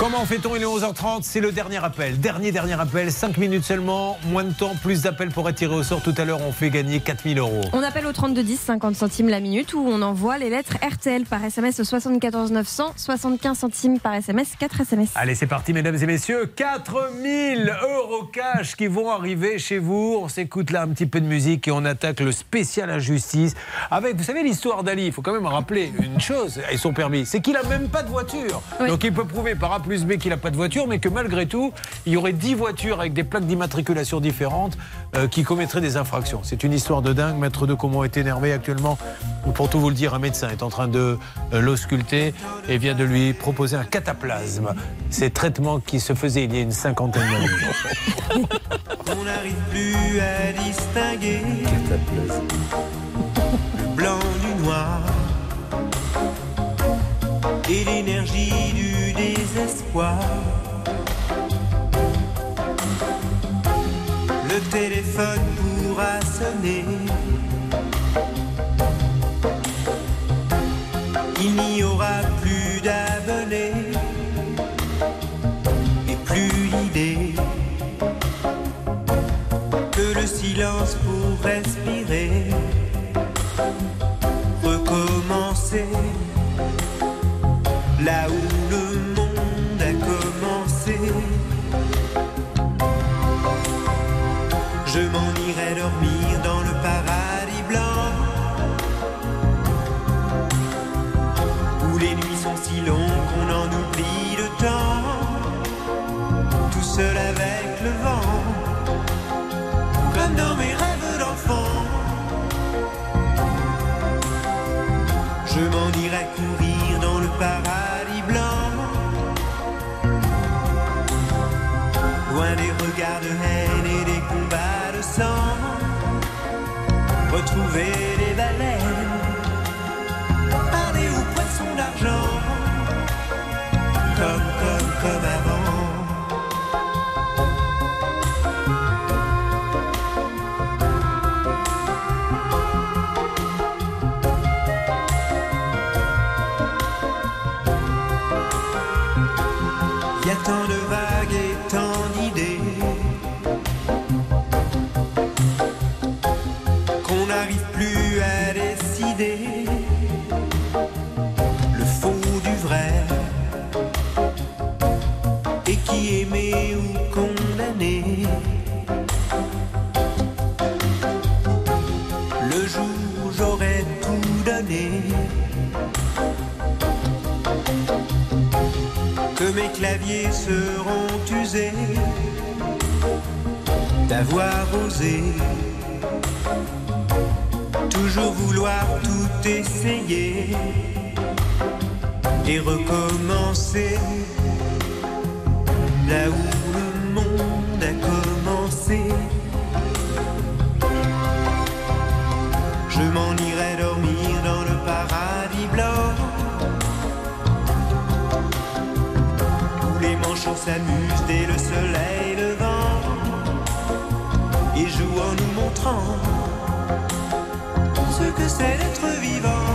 Comment fait-on Il est 11h30, c'est le dernier appel. Dernier, dernier appel, 5 minutes seulement, moins de temps, plus d'appels pour être tiré au sort. Tout à l'heure, on fait gagner 4000 euros. On appelle au 3210, 50 centimes la minute, où on envoie les lettres RTL par SMS au 74 900, 75 centimes par SMS, 4 SMS. Allez, c'est parti, mesdames et messieurs. 4000 euros cash qui vont arriver chez vous. On s'écoute là un petit peu de musique et on attaque le spécial injustice. Avec, vous savez, l'histoire d'Ali, il faut quand même rappeler une chose et son permis c'est qu'il a même pas de voiture. Donc il peut prouver par A plus B qu'il n'a pas de voiture, mais que malgré tout, il y aurait 10 voitures avec des plaques d'immatriculation différentes euh, qui commettraient des infractions. C'est une histoire de dingue. Maître de comment est énervé actuellement. Pour tout vous le dire, un médecin est en train de euh, l'ausculter et vient de lui proposer un cataplasme. Ces traitements qui se faisaient il y a une cinquantaine d'années. On n'arrive plus à distinguer le blanc du noir et l'énergie du désespoir. Le téléphone pourra sonner. Il n'y aura plus paradis blanc, loin des regards de haine et des combats de sang. Retrouver seront usés d'avoir osé toujours vouloir tout essayer et recommencer là où manchots s'amusent dès le soleil levant et jouent en nous montrant ce que c'est d'être vivant.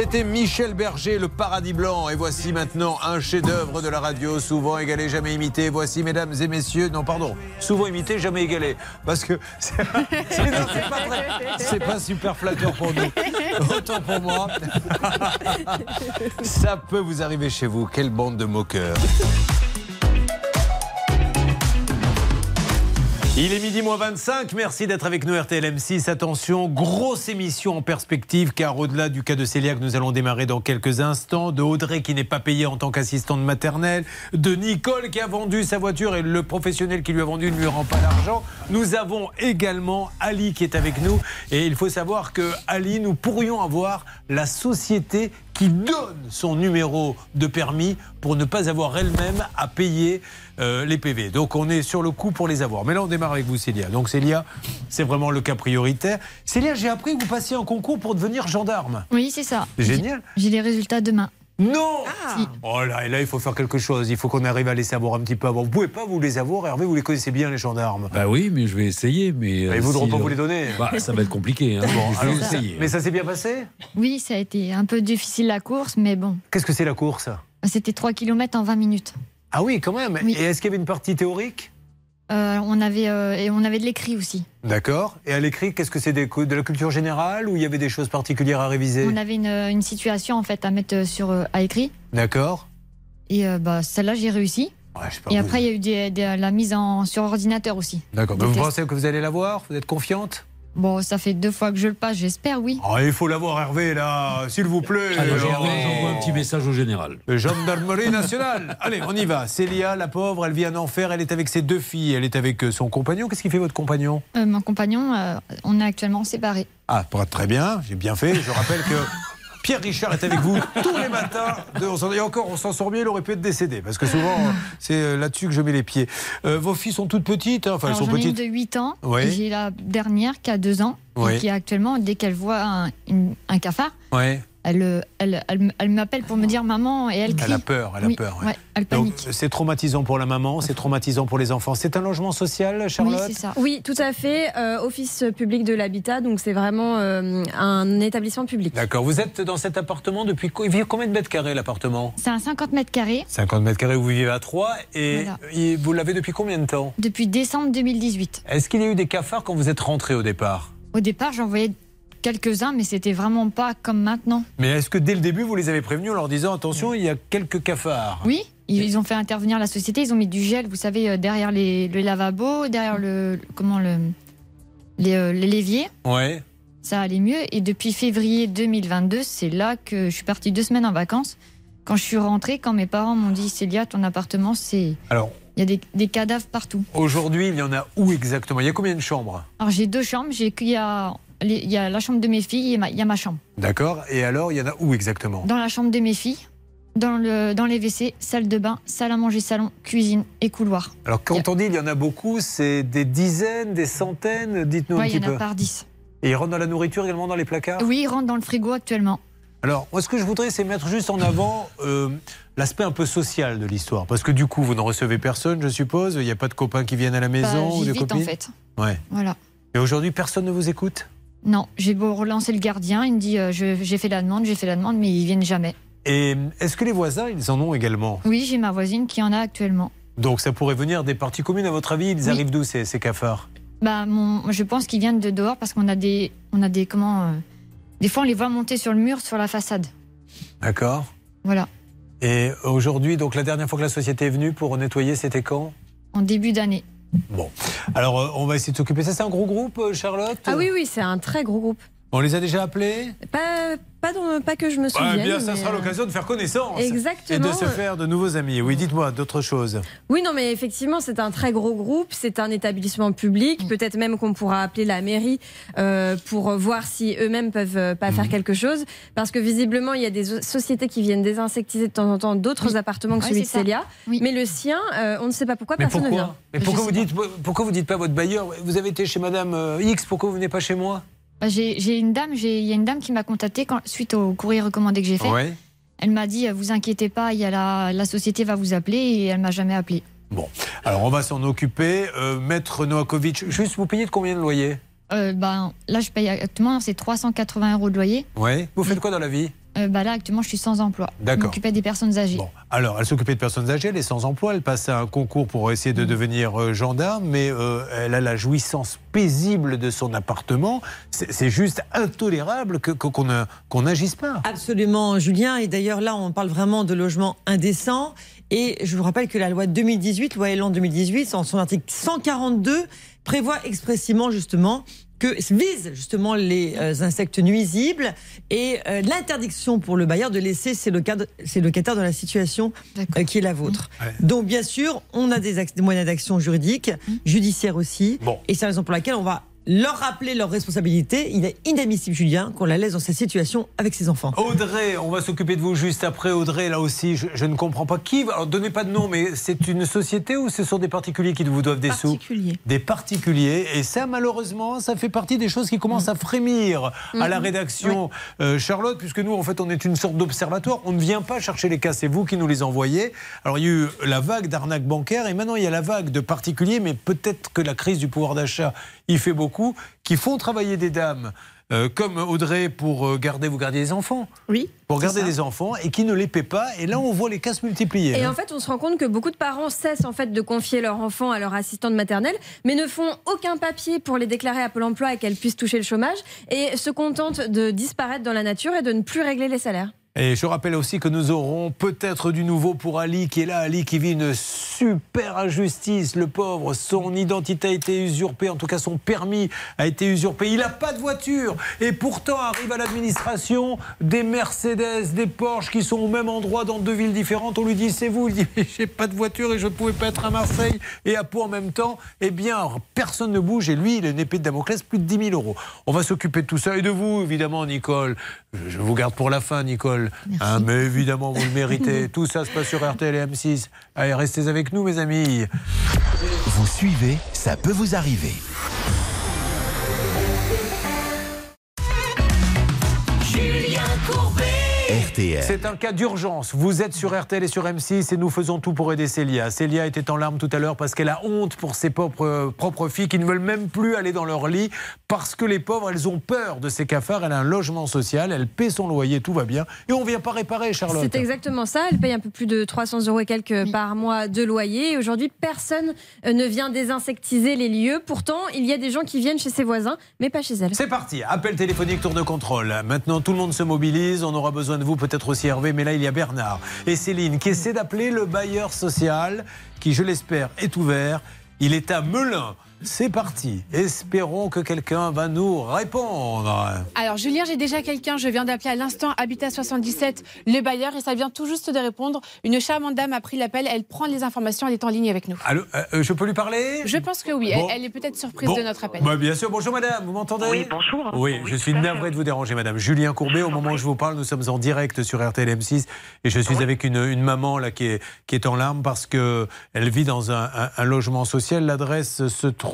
C'était Michel Berger, le paradis blanc. Et voici maintenant un chef-d'œuvre de la radio, souvent égalé, jamais imité. Voici, mesdames et messieurs, non, pardon, souvent imité, jamais égalé. Parce que c'est pas super flatteur pour nous. Autant pour moi. Ça peut vous arriver chez vous. Quelle bande de moqueurs. Il est midi moins 25, merci d'être avec nous RTL M6. Attention, grosse émission en perspective car au-delà du cas de Célia que nous allons démarrer dans quelques instants, de Audrey qui n'est pas payée en tant qu'assistante maternelle, de Nicole qui a vendu sa voiture et le professionnel qui lui a vendu ne lui rend pas l'argent, nous avons également Ali qui est avec nous. Et il faut savoir que Ali, nous pourrions avoir la société qui donne son numéro de permis pour ne pas avoir elle-même à payer euh, les PV. Donc on est sur le coup pour les avoir. Mais là on démarre avec vous Célia. Donc Célia, c'est vraiment le cas prioritaire. Célia, j'ai appris que vous passiez un concours pour devenir gendarme. Oui, c'est ça. Génial. J'ai les résultats demain. Non Si. Oh là, et là il faut faire quelque chose. Il faut qu'on arrive à les savoir un petit peu avant. Vous pouvez pas vous les avoir, Hervé, vous les connaissez bien les gendarmes. Bah oui, mais je vais essayer. Mais Ils euh, voudront si, pas euh, vous les donner. bah, ça va être compliqué. Hein. Bon, je vais alors, ça- essayer. mais ça s'est bien passé? Oui, ça a été un peu difficile la course, mais bon, Qu'est-ce que c'est la course? C'était 3 km en 20 minutes. Ah oui, quand même. Et est-ce qu'il y avait une partie théorique? Euh, on, avait, euh, et on avait de l'écrit aussi. D'accord. Et à l'écrit, qu'est-ce que c'est de la culture générale ou il y avait des choses particulières à réviser? On avait une, une situation en fait à mettre sur, euh, à écrit. D'accord. Et euh, bah, celle-là, j'ai réussi. et après, il y a eu des- des- la mise en, sur ordinateur aussi. D'accord. Vous pensez que vous allez l'avoir Vous êtes confiante? Bon, ça fait deux fois que je le passe, j'espère, oui. Ah, Il faut l'avoir, Hervé, là, s'il vous plaît. Allez, j'envoie un petit message au général. Le gendarmerie nationale. Allez, on y va. Célia, la pauvre, elle vit en enfer. Elle est avec ses deux filles. Elle est avec euh, son compagnon. Qu'est-ce qu'il fait votre compagnon? Euh, mon compagnon, euh, on est actuellement séparés. Ah, pas très bien. J'ai bien fait. Je rappelle que Pierre Richard est avec vous tous les matins. De- on s'en- Et encore, on s'en sort bien. Il aurait pu être décédé parce que souvent, c'est euh, là-dessus que je mets les pieds. Euh, vos filles sont toutes petites. hein. Enfin, Alors, elles sont ai une de 8 ans. Oui. J'ai la dernière qui a 2 ans. Oui. Et qui actuellement, dès qu'elle voit un, une- un cafard, Ouais. Elle, elle, elle, m'appelle pour me dire maman et elle crie. Elle a peur, elle a Oui, peur. ouais. ouais, elle Donc, panique. c'est traumatisant pour la maman, c'est traumatisant pour les enfants. C'est un logement social, Charlotte Oui, tout à fait. Euh, Office public de l'habitat, donc c'est vraiment euh, un établissement public. D'accord. Vous êtes dans cet appartement depuis co- il vit combien de mètres carrés l'appartement? C'est un 50 mètres carrés 50 mètres carrés où vous vivez à 3 et Voilà. et vous l'avez depuis combien de temps? Depuis décembre 2018. Est-ce qu'il y a eu des cafards quand vous êtes rentré au départ? Au départ, j'en voyais quelques-uns, mais c'était vraiment pas comme maintenant. Mais est-ce que dès le début vous les avez prévenus en leur disant attention, il y a quelques cafards Oui, ils, ont fait intervenir la société, ils ont mis du gel, vous savez, euh, derrière les, le lavabo, derrière le. Comment le. Les, euh, les l'évier. Ouais. ça allait mieux. Et depuis février 2022, c'est là que je suis partie deux semaines en vacances. Quand je suis rentrée, quand mes parents m'ont dit Célia, ton appartement, c'est. Alors, Il y a des, des cadavres partout. aujourd'hui, il y en a où exactement? Il y a combien de chambres? Alors j'ai deux chambres. J'ai il y a, il y a la chambre de mes filles et ma- il y a ma chambre. D'accord. Et alors, il y en a où exactement? Dans la chambre de mes filles, dans, le, dans les WC, salle de bain, salle à manger, salon, cuisine et couloir. Alors, quand on dit il y en a beaucoup, c'est des dizaines, des centaines? Dites-nous un Ouais, il petit y en a peu. par dix. Et ils rentrent dans la nourriture également dans les placards? Oui, ils rentrent dans le frigo actuellement. Alors, moi, ce que je voudrais, c'est mettre juste en avant euh, l'aspect un peu social de l'histoire. Parce que du coup, vous ne recevez personne, je suppose. Il n'y a pas de copains qui viennent à la maison Bah, ou de copines en fait. Ouais. Voilà. Et aujourd'hui, personne ne vous écoute? Non, j'ai beau relancer le gardien, il me dit euh, je- j'ai fait la demande, j'ai fait la demande, mais ils viennent jamais. Et est-ce que les voisins, ils en ont également? Oui, j'ai ma voisine qui en a actuellement. Donc, ça pourrait venir des parties communes, à votre avis? Ils Oui. arrivent d'où, ces, ces cafards? Bah, mon, je pense qu'ils viennent de dehors parce qu'on a des, on a des comment, euh, Des fois, on les voit monter sur le mur, sur la façade. D'accord. Voilà. Et aujourd'hui, donc la dernière fois que la société est venue pour nettoyer, c'était quand? En début d'année. Bon. Alors, euh, on va essayer de s'occuper. Ça, c'est un gros groupe, euh, Charlotte? Ah oui, oui, c'est un très gros groupe. On les a déjà appelés Pas, pas, dans- pas que je me Ah, souvienne. Bien, ça mais, sera euh, l'occasion de faire connaissance. Exactement. Et de se faire de nouveaux amis. Oui, dites-moi d'autres choses. Oui, non, mais effectivement, c'est un très gros groupe, c'est un établissement Mm. public. Peut-être même qu'on pourra appeler la mairie euh, pour voir si eux-mêmes peuvent euh, pas Mm. faire quelque chose. Parce que visiblement, il y a des sociétés qui viennent désinsectiser de temps en temps d'autres appartements que celui de. Célia. Mais le sien, euh, on ne sait pas pourquoi Mais personne ne pourquoi vient. Mais pourquoi vous, dites, pourquoi vous dites pas votre bailleur? Vous avez été chez Madame X, pourquoi vous venez pas chez moi? Bah, J'ai j'ai une dame, il y a une dame qui m'a contacté quand, suite au courrier recommandé que j'ai fait. Ouais. Elle m'a dit, vous inquiétez pas, y a la, la société va vous appeler et elle m'a jamais appelé. Bon, alors on va s'en occuper. Euh, Maître Noakovic, juste vous payez de combien de loyer Euh, ben, là, je paye actuellement, c'est 380 euros de loyer. Ouais. Vous faites quoi dans la vie? Euh, bah, là, actuellement, je suis sans emploi. D'accord. Je m'occupais des personnes âgées. Alors, elle s'occupait de personnes âgées, elle est sans emploi, elle passe un concours pour essayer de devenir euh, gendarme, mais euh, elle a la jouissance paisible de son appartement. C'est c'est juste intolérable que- que- qu'on qu'on n'agisse pas. Absolument, Julien. Et d'ailleurs, là, on parle vraiment de logement indécent. Et je vous rappelle que la loi de 2018, loi Elan 2018, en son article 142, prévoit expressément, justement, que vise justement les euh, insectes nuisibles et euh, l'interdiction pour le bailleur de laisser ses, locataires, ses locataires dans la situation euh, qui est la vôtre. Donc, bien sûr, on a des, ac- des moyens d'action juridiques, judiciaires aussi. Et c'est la raison pour laquelle on va leur rappeler leurs responsabilités. Il est inadmissible, Julien, qu'on la laisse dans cette situation avec ses enfants. Audrey, on va s'occuper de vous juste après. Audrey, là aussi, je, je ne comprends pas qui. va- Alors, donnez pas de nom, mais c'est une société ou ce sont des particuliers qui vous doivent des sous Des particuliers. Et ça, malheureusement, ça fait partie des choses qui commencent à frémir à la Mhm. rédaction. Euh, Charlotte, puisque nous, en fait, on est une sorte d'observatoire. On ne vient pas chercher les cas, c'est vous qui nous les envoyez. Alors, il y a eu la vague d'arnaque bancaire et maintenant, il y a la vague de particuliers, mais peut-être que la crise du pouvoir d'achat y fait beaucoup, qui font travailler des dames. euh, comme Audrey pour euh, garder, vous gardiez des enfants Oui. pour garder des enfants et qui ne les paient pas. Et là, on voit les cas se multiplier. Et hein. en fait, on se rend compte que beaucoup de parents cessent en fait de confier leur enfant à leur assistante maternelle, mais ne font aucun papier pour les déclarer à Pôle Emploi et qu'elles puissent toucher le chômage, et se contentent de disparaître dans la nature et de ne plus régler les salaires. Et je rappelle aussi que nous aurons peut-être du nouveau pour Ali qui est là. Ali qui vit une super injustice, le pauvre. Son identité a été usurpée, en tout cas son permis a été usurpé. Il n'a pas de voiture. Et pourtant arrive à l'administration des Mercedes, des Porsche qui sont au même endroit dans deux villes différentes. On lui dit c'est vous. Il dit j'ai pas de voiture et je ne pouvais pas être à Marseille et à Pau en même temps. Eh bien, personne ne bouge et lui, il a une épée de Damoclès, plus de 10 000 euros. On va s'occuper de tout ça et de vous, évidemment, Nicole. Je vous garde pour la fin, Nicole. Hein, mais évidemment, vous le méritez. Tout ça se passe sur RTL et M6. Allez, restez avec nous, mes amis. Vous suivez, ça peut vous arriver. RTL. C'est un cas d'urgence. Vous êtes sur RTL et sur M6 et nous faisons tout pour aider Célia. Célia était en larmes tout à l'heure parce qu'elle a honte pour ses propres, propres filles qui ne veulent même plus aller dans leur lit parce que les pauvres, elles ont peur de ces cafards. Elle a un logement social, elle paie son loyer, tout va bien. Et on vient pas réparer, Charlotte. C'est exactement ça. Elle paye un peu plus de 300 euros et quelques par mois de loyer. Et aujourd'hui, personne euh, ne vient désinsectiser les lieux. Pourtant, il y a des gens qui viennent chez ses voisins, mais pas chez elle. C'est parti, appel téléphonique, tour de contrôle. Maintenant, tout le monde se mobilise. On aura besoin vous, peut-être aussi Hervé, mais là, il y a Bernard et Céline qui essaient d'appeler le bailleur social, qui, je l'espère, est ouvert. Il est à Melun. C'est parti. Espérons que quelqu'un va nous répondre. Alors Julien, j'ai déjà quelqu'un, je viens d'appeler à l'instant Habitat 77, le bailleur, et ça vient tout juste de répondre. Une charmante dame a pris l'appel, elle prend les informations, elle est en ligne avec nous. Allô, euh, euh, je peux lui parler? Je pense que oui, Bon. elle, elle est peut-être surprise Bon. de notre appel. Bah, bien sûr, bonjour madame, vous m'entendez? Oui, bonjour. Oui, je suis navré de vous déranger madame. Julien Courbet, au moment où je vous parle, nous sommes en direct sur RTL M6 et je suis avec une, une maman là qui est, qui est en larmes parce que elle vit dans un, un- un logement social. L'adresse se trouve,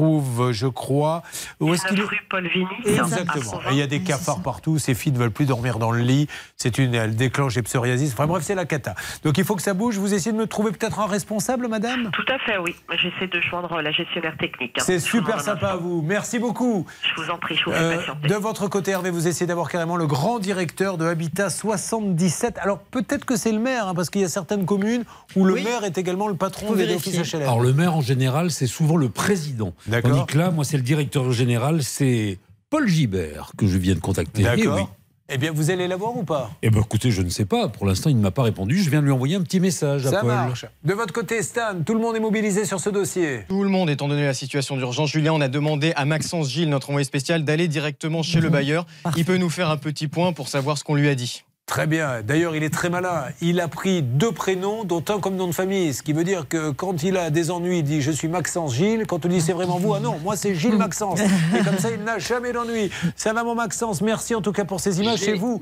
je crois, où est-ce qu'il est rue Paul Vigny. Exactement. Il y a des cafards partout. Ces filles ne veulent plus dormir dans le lit. C'est une, elle déclenche des psoriasis. Enfin bref, c'est la cata. Donc il faut que ça bouge. Vous essayez de me trouver peut-être un responsable, madame Tout à fait, oui. J'essaie de joindre la gestionnaire technique. hein. C'est super sympa à vous. Merci beaucoup. Je vous en prie, je vous fais Euh, de votre côté, Hervé, vous essayez d'avoir carrément le grand directeur de Habitat 77. Alors peut-être que c'est le maire, hein, parce qu'il y a certaines communes où le maire est également le patron des offices HLM. Alors le maire en général, c'est souvent le président. D'accord. Tandis que là, moi, c'est le directeur général, c'est Paul Gibert que je viens de contacter. D'accord. Eh oui. Eh bien, vous allez la voir ou pas? Eh ben écoutez, je ne sais pas. Pour l'instant, il ne m'a pas répondu. Je viens de lui envoyer un petit message à Ça Paul. marche. De votre côté, Stan, tout le monde est mobilisé sur ce dossier. Tout le monde, étant donné la situation d'urgence, Julien, on a demandé à Maxence Gilles, notre envoyé spécial, d'aller directement chez le bailleur. Il peut nous faire un petit point pour savoir ce qu'on lui a dit. Très bien. D'ailleurs, il est très malin. Il a pris deux prénoms, dont un comme nom de famille. Ce qui veut dire que quand il a des ennuis, il dit Je suis Maxence Gilles. Quand on dit C'est vraiment vous Ah non, moi c'est Gilles Maxence. Et comme ça, il n'a jamais d'ennui. Ça va, mon Maxence? Merci en tout cas pour ces images. C'est vous.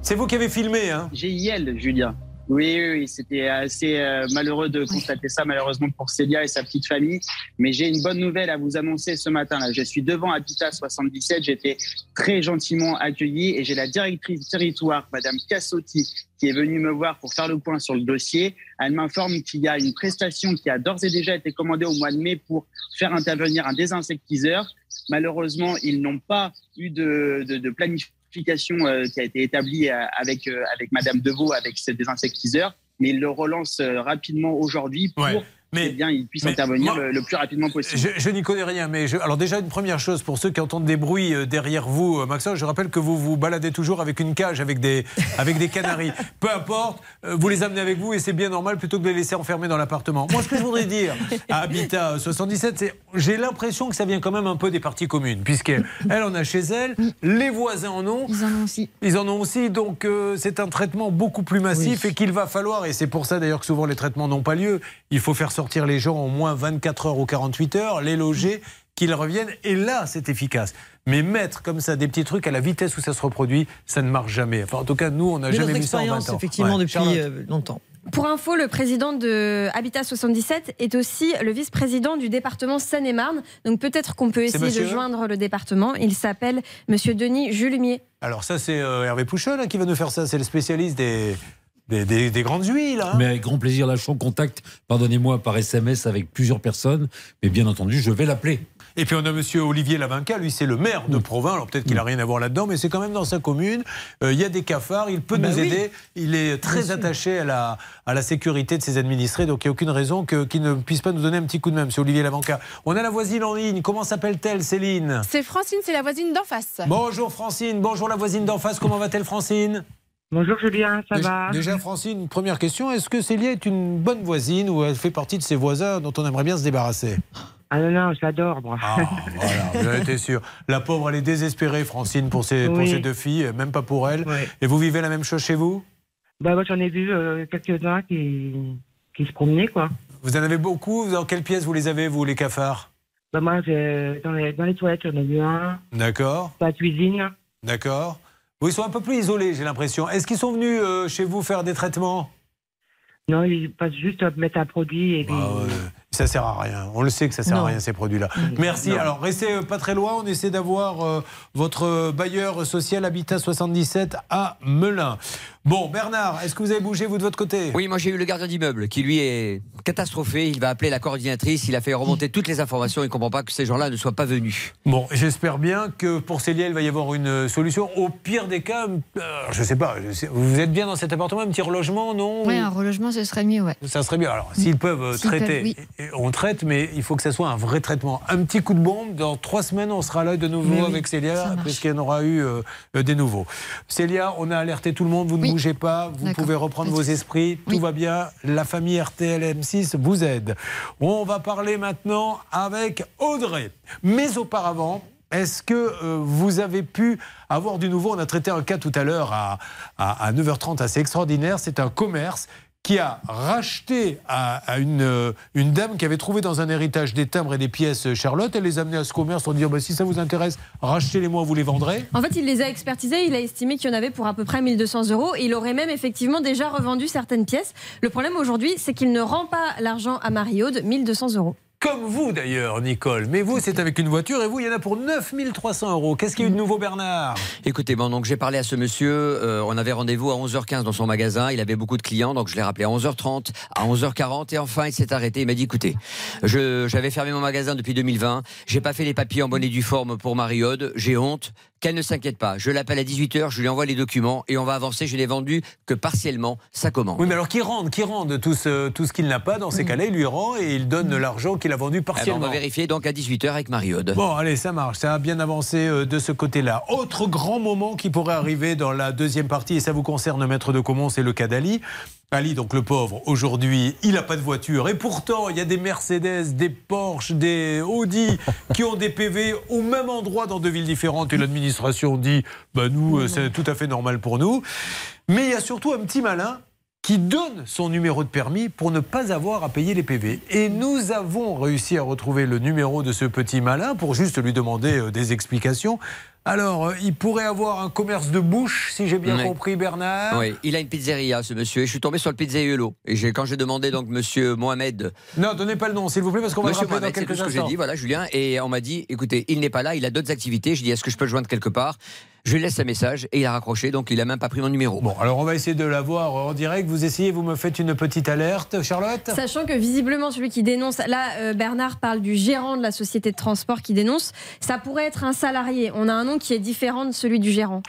C'est vous qui avez filmé, hein? J'ai Yel, Julien. Oui, oui, c'était assez euh, malheureux de constater ça, malheureusement pour Célia et sa petite famille. Mais j'ai une bonne nouvelle à vous annoncer ce matin. Là. Je suis devant Habitat 77. J'ai été très gentiment accueilli et j'ai la directrice territoire, Madame Cassotti, qui est venue me voir pour faire le point sur le dossier. Elle m'informe qu'il y a une prestation qui a d'ores et déjà été commandée au mois de mai pour faire intervenir un désinsectiseur. Malheureusement, ils n'ont pas eu de, de, de planification euh, qui a été établie euh, avec, euh, avec Madame Deveau, avec ce désinsectiseur, mais ils le relancent euh, rapidement aujourd'hui pour mais, bien, ils puissent mais intervenir moi- le, le plus rapidement possible. Je, je n'y connais rien, mais je- alors déjà une première chose pour ceux qui entendent des bruits euh, derrière vous, euh, Maxence, je rappelle que vous vous baladez toujours avec une cage, avec des avec des canaris. Peu importe, euh, vous les amenez avec vous et c'est bien normal plutôt que de les laisser enfermer dans l'appartement. Moi, ce que je voudrais dire à Habitat 77, c'est j'ai l'impression que ça vient quand même un peu des parties communes, puisqu'elle elle en a chez elle, les voisins en ont. Ils en ont aussi. Ils en ont aussi, donc euh, c'est un traitement beaucoup plus massif et qu'il va falloir, et c'est pour ça d'ailleurs que souvent les traitements n'ont pas lieu, il faut faire sortir les gens au moins 24 heures ou 48 heures, les loger, qu'ils reviennent, et là c'est efficace. Mais mettre comme ça des petits trucs à la vitesse où ça se reproduit, ça ne marche jamais. Enfin, en tout cas, nous, on n'a jamais vu ça en 20 expérience, ans. effectivement, Ouais. depuis Charlotte. euh, longtemps. Pour info, le président de Habitat 77 est aussi le vice-président du département Seine-et-Marne. Donc peut-être qu'on peut essayer de joindre le département. Il s'appelle Monsieur Denis Julemier. Alors ça, c'est euh, Hervé Pouchol hein, qui va nous faire ça, c'est le spécialiste des, des, des- des grandes huiles. hein. Mais avec grand plaisir, là, je suis en contact, pardonnez-moi, par SMS avec plusieurs personnes. Mais bien entendu, je vais l'appeler. Et puis on a monsieur Olivier Lavinca, lui c'est le maire de Provins, alors peut-être qu'il n'a rien à voir là-dedans, mais c'est quand même dans sa commune. Euh, Il y a des cafards, il peut Bah nous oui. aider, il est très attaché à la, à la sécurité de ses administrés, donc il n'y a aucune raison qu'il ne puisse pas nous donner un petit coup de main, monsieur Olivier Lavinca. On a la voisine en ligne, comment s'appelle-t-elle Céline? C'est Francine, c'est la voisine d'en face. Bonjour Francine, bonjour la voisine d'en face, comment va-t-elle Francine? Bonjour Julien, ça déjà, va déjà, Francine, première question, est-ce que Célia est une bonne voisine ou elle fait partie de ces voisins dont on aimerait bien se débarrasser? Ah non, non, je l'adore, moi. Ah, voilà, sûr. La pauvre, elle est désespérée, Francine, pour ses, pour Oui. ses deux filles, même pas pour elle. Et vous vivez la même chose chez vous? Bah, moi, j'en ai vu euh, quelques-uns qui, qui se promenaient, quoi. Vous en avez beaucoup? Dans quelle pièce vous les avez, vous, les cafards? Bah, moi, dans les, dans les toilettes, j'en ai vu un. D'accord, Pas de cuisine. d'accord. Oui, ils sont un peu plus isolés, j'ai l'impression. Est-ce qu'ils sont venus euh, chez vous faire des traitements? Non, ils passent juste à mettre un produit et puis. Ça sert à rien. On le sait que ça sert Non. à rien ces produits-là. Merci. Non. Alors restez euh, pas très loin. On essaie d'avoir euh, votre bailleur social Habitat 77 à Melun. Bon, Bernard, est-ce que vous avez bougé vous de votre côté? Oui, moi j'ai eu le gardien d'immeuble qui lui est catastrophé. Il va appeler la coordinatrice. Il a fait remonter toutes les informations. Il ne comprend pas que ces gens-là ne soient pas venus. Bon, j'espère bien que pour Célia, il va y avoir une euh, solution. Au pire des cas, euh, je sais pas, je sais- vous êtes bien dans cet appartement, un petit relogement, non? Ouais, un relogement, ce serait mieux, ouais. Ça serait bien. Alors, s'ils peuvent euh, S'ils traiter, peuvent, oui. on traite, mais il faut que ça soit un vrai traitement. Un petit coup de bombe, dans trois semaines, on sera là de nouveau Mais oui, avec Célia, puisqu'il y en aura eu euh, des nouveaux. Célia, on a alerté tout le monde, vous ne bougez pas, vous pouvez reprendre vos esprits, tout va bien. La famille RTL M6 vous aide. On va parler maintenant avec Audrey. Mais auparavant, est-ce que euh, vous avez pu avoir du nouveau? On a traité un cas tout à l'heure à, à- à 9h30 assez extraordinaire. C'est un commerce qui a racheté à, euh, une dame qui avait trouvé dans un héritage des timbres et des pièces euh, Charlotte. Elle les a amenés à ce commerce pour dire bah, si ça vous intéresse, rachetez-les-moi, vous les vendrez. En fait, il les a expertisés, il a estimé qu'il y en avait pour à peu près 1200 euros et il aurait même effectivement déjà revendu certaines pièces. Le problème aujourd'hui, c'est qu'il ne rend pas l'argent à Marie-Aude, 1200 euros. Comme vous d'ailleurs, Nicole. Mais vous, c'est avec une voiture et vous, il y en a pour 9300 euros. Qu'est-ce qu'il y a eu de nouveau, Bernard? Écoutez, bon, donc j'ai parlé à ce monsieur. euh, on avait rendez-vous à 11h15 dans son magasin. Il avait beaucoup de clients, donc je l'ai rappelé à 11h30, à 11h40, et enfin il s'est arrêté. Il m'a dit écoutez, j'avais fermé mon magasin depuis 2020. J'ai pas fait les papiers en bonne et due forme pour Marie-Aude. J'ai honte. Qu'elle ne s'inquiète pas. Je l'appelle à 18h, je lui envoie les documents et on va avancer. Je n'ai vendu que partiellement sa commande. Oui, mais alors qui rende, qui rende tout ce, tout ce qu'il n'a pas dans ces cas-là, il lui rend et il donne l'argent qu'il a vendu Eh ben, on partiellement. va vérifier donc à 18h avec Marie-Aude. Bon, allez, ça marche. Ça a bien avancé euh, de ce côté-là. Autre grand moment qui pourrait arriver dans la deuxième partie, et ça vous concerne, Maître de Comont, c'est le cas d'Ali. Ali, donc le pauvre, aujourd'hui, il n'a pas de voiture. Et pourtant, il y a des Mercedes, des Porsche, des Audi qui ont des PV au même endroit dans deux villes différentes. Et l'administration dit, bah nous, euh, c'est tout à fait normal pour nous. Mais il y a surtout un petit malin qui donne son numéro de permis pour ne pas avoir à payer les PV. Et nous avons réussi à retrouver le numéro de ce petit malin pour juste lui demander euh, des explications. Alors, euh, il pourrait avoir un commerce de bouche, si j'ai bien Oui. compris, Bernard. Oui, il a une pizzeria, ce monsieur. Et je suis tombé sur le pizzaiolo. Et quand j'ai demandé donc monsieur Mohamed. Non, donnez pas le nom, s'il vous plaît, parce qu'on va le rappeler dans Mohamed, c'est quelques tout ce que j'ai dit, voilà, Julien. Et on m'a dit, écoutez, il n'est pas là, il a d'autres activités. Je dis, est-ce que je peux le joindre quelque part? Je lui laisse un message et il a raccroché, donc il a même pas pris mon numéro. Bon, alors on va essayer de l'avoir en direct. Vous essayez, vous me faites une petite alerte, Charlotte? Sachant que visiblement celui qui dénonce, là euh, Bernard parle du gérant de la société de transport qui dénonce, ça pourrait être un salarié. On a un nom qui est différent de celui du gérant.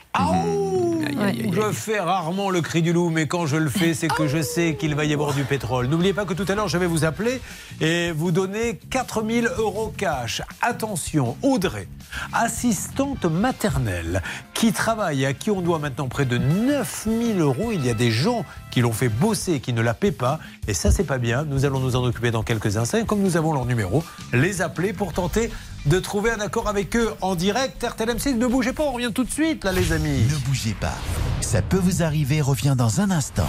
Je fais rarement le cri du loup, mais quand je le fais, c'est que je sais qu'il va y avoir du pétrole. N'oubliez pas que tout à l'heure, je vais vous appeler et vous donner 4000 euros cash. Attention, Audrey, assistante maternelle, qui travaille et à qui on doit maintenant près de 9000 euros. Il y a des gens qui l'ont fait bosser, qui ne la paient pas. Et ça, c'est pas bien. Nous allons nous en occuper dans quelques instants. Et comme nous avons leur numéro, les appeler pour tenter de trouver un accord avec eux en direct. RTL M6, ne bougez pas, on revient tout de suite, là, les amis. Ne bougez pas. Ça peut vous arriver, revient dans un instant.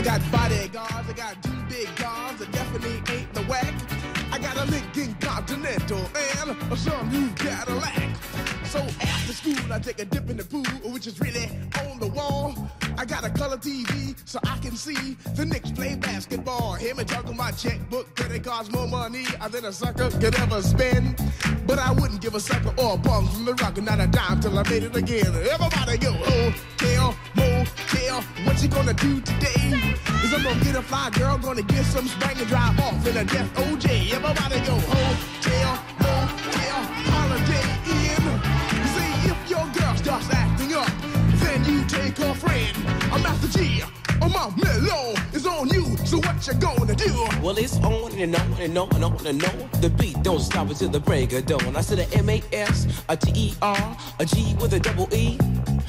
I got bodyguards, I got two big cars that definitely ain't the whack. I got a Lincoln Continental and a some new Cadillac. So after school, I take a dip in the pool, which is really on the wall. I got a color TV so I can see the Knicks play basketball. Hear me talking my checkbook, credit cards more money than a sucker could ever spend. But I wouldn't give a sucker or a bum from the rock, not a dime till I made it again. Everybody go, oh, hotel, motel, what you gonna do today? Is I'm gonna get a fly girl, gonna get some spring and drive off in a death OJ. Everybody go, hotel, motel, holiday. You see, if your girl starts acting up, then you take her friend. I'm Master G. Oh, my mellow is on you, so what you gonna do? Well, it's on and on and on and on and on. The beat don't stop until the break of dawn. I said a M A S, a T E R, a G with a double E.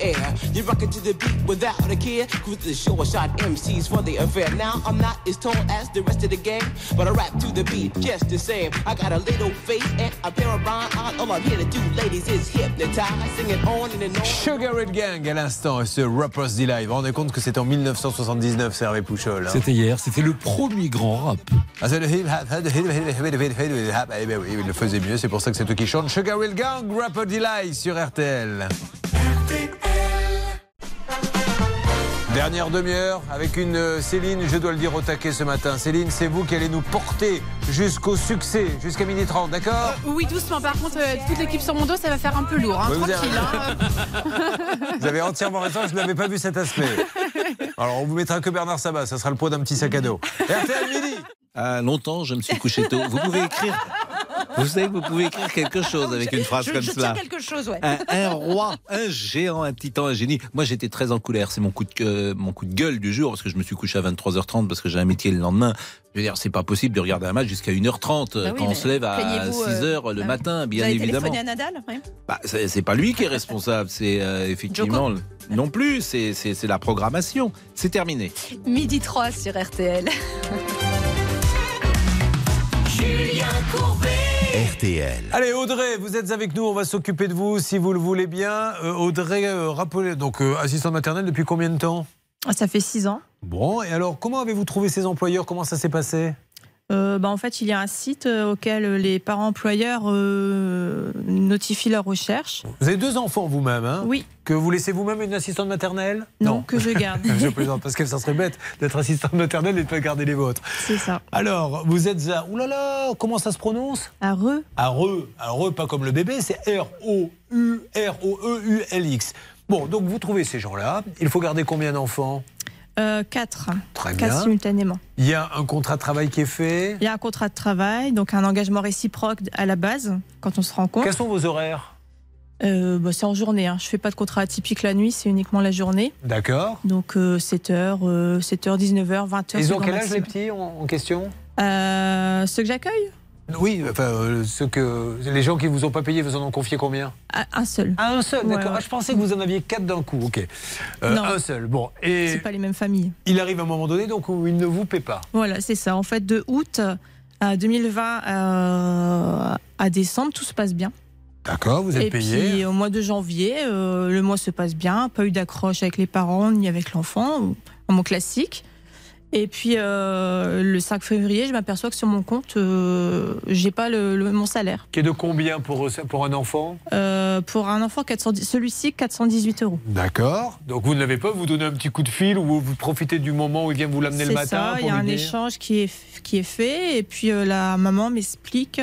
air. You rock it to the beat without a care. Cruise the show, I shot MCs for the affair. Now I'm not as tall as the rest of the gang, but I rap to the beat just the same. I got a little face and a pair of rhyme eyes. All I'm here to do, ladies, is hypnotize. Singing on and on. Sugar Red Gang à l'instant, et ce Rapper's Delight. Vous vous rendez compte que c'était en 1979, c'est Hervé Pouchol. hein. C'était hier, c'était le premier grand rap. Ah, c'est le hip hop, hip hop, hip hop, hip hop, hip hop, hip hop. Eh ben oui, il le faisait mieux, c'est pour ça que c'est eux qui chantent. Sugar Red Gang, Rapper Delight sur RTL. Dernière demi-heure avec une euh, Céline, je dois le dire au taquet ce matin. Céline, c'est vous qui allez nous porter jusqu'au succès, jusqu'à minuit 30, d'accord Oui, doucement. Par contre, euh, toute l'équipe sur mon dos, ça va faire un peu lourd. hein, Oui, vous avez- tranquille. hein. Vous avez entièrement raison, je ne l'avais pas vu cet aspect. Alors on vous mettra que Bernard Sabat, ça sera le poids d'un petit sac à dos. RTL Midi Ah, longtemps, je me suis couché tôt. Vous pouvez écrire. Vous savez que vous pouvez écrire quelque chose avec une phrase je, comme je cela. tiens quelque chose, ouais. Un, un roi, un géant, un titan, un génie. Moi, j'étais très en colère. C'est mon coup de que- mon coup de gueule du jour parce que je me suis couché à 23h30 parce que j'ai un métier le lendemain. Je veux dire, c'est pas possible de regarder un match jusqu'à 1h30 Bah oui, quand on se lève à plaignez-vous, 6h euh, le bah oui. matin, Vous bien avez évidemment. à Nadal ouais. Bah, c'est pas lui qui est responsable, c'est euh, effectivement non plus. C'est c'est- c'est la programmation. C'est terminé. Midi 3 sur RTL. Julien Courbet. RTL. Allez Audrey, vous êtes avec nous, on va s'occuper de vous si vous le voulez bien. Euh, Audrey, euh, rappelez, donc euh, assistante maternelle depuis combien de temps? Ah, Ça fait six ans. Bon, et alors comment avez-vous trouvé ces employeurs? Comment ça s'est passé? Euh, bah, en fait, il y a un site euh, auquel les parents employeurs euh, notifient leurs recherches. Vous avez deux enfants vous-même, hein? Oui. Que vous laissez vous-même une assistante maternelle? Non, que je garde. je plaisante, parce que ça serait bête d'être assistante maternelle et de pas garder les vôtres. C'est ça. Alors, vous êtes à... Ouh là là, comment ça se prononce? À Reux. À Reux. À Reux, pas comme le bébé, c'est R-O-U-R-O-E-U-L-X. Bon, donc vous trouvez ces gens-là. Il faut garder combien d'enfants? Euh, quatre. Très Quatre bien. simultanément. Il y a un contrat de travail qui est fait. Il y a un contrat de travail, donc un engagement réciproque à la base, quand on se rend compte. Quels sont vos horaires Euh, bah, C'est en journée. Hein. Je fais pas de contrat atypique la nuit, c'est uniquement la journée. D'accord. Donc euh, 7h, 7h, 19h, 20h. Ils ont quel âge les petits en, en question? Euh, Ceux que j'accueille? Oui, enfin, euh, ceux que, les gens qui vous ont pas payé, vous en ont confié combien? Un seul. Ah, un seul, Ouais, d'accord. ouais. Ah, je pensais que vous en aviez quatre d'un coup, ok. Euh, Non. un seul, bon. Et C'est pas les mêmes familles. il arrive un moment donné donc où il ne vous paie pas. Voilà, c'est ça. En fait, de août à 2020 euh, à décembre, tout se passe bien. D'accord, vous êtes Et payé. puis au mois de janvier, le mois se passe bien, pas eu d'accroche avec les parents ni avec l'enfant, un mot classique. Et puis euh, le 5 février, je m'aperçois que sur mon compte, euh, j'ai pas le, le- mon salaire. Qui est de combien pour, un enfant? Euh, pour un enfant, 410 celui-ci, 418 euros. D'accord. Donc vous ne l'avez pas, vous donnez un petit coup de fil ou vous, profitez du moment où il vient vous l'amener le C'est matin ça, il y a un dire échange qui est, qui est fait. Et puis euh, la maman m'explique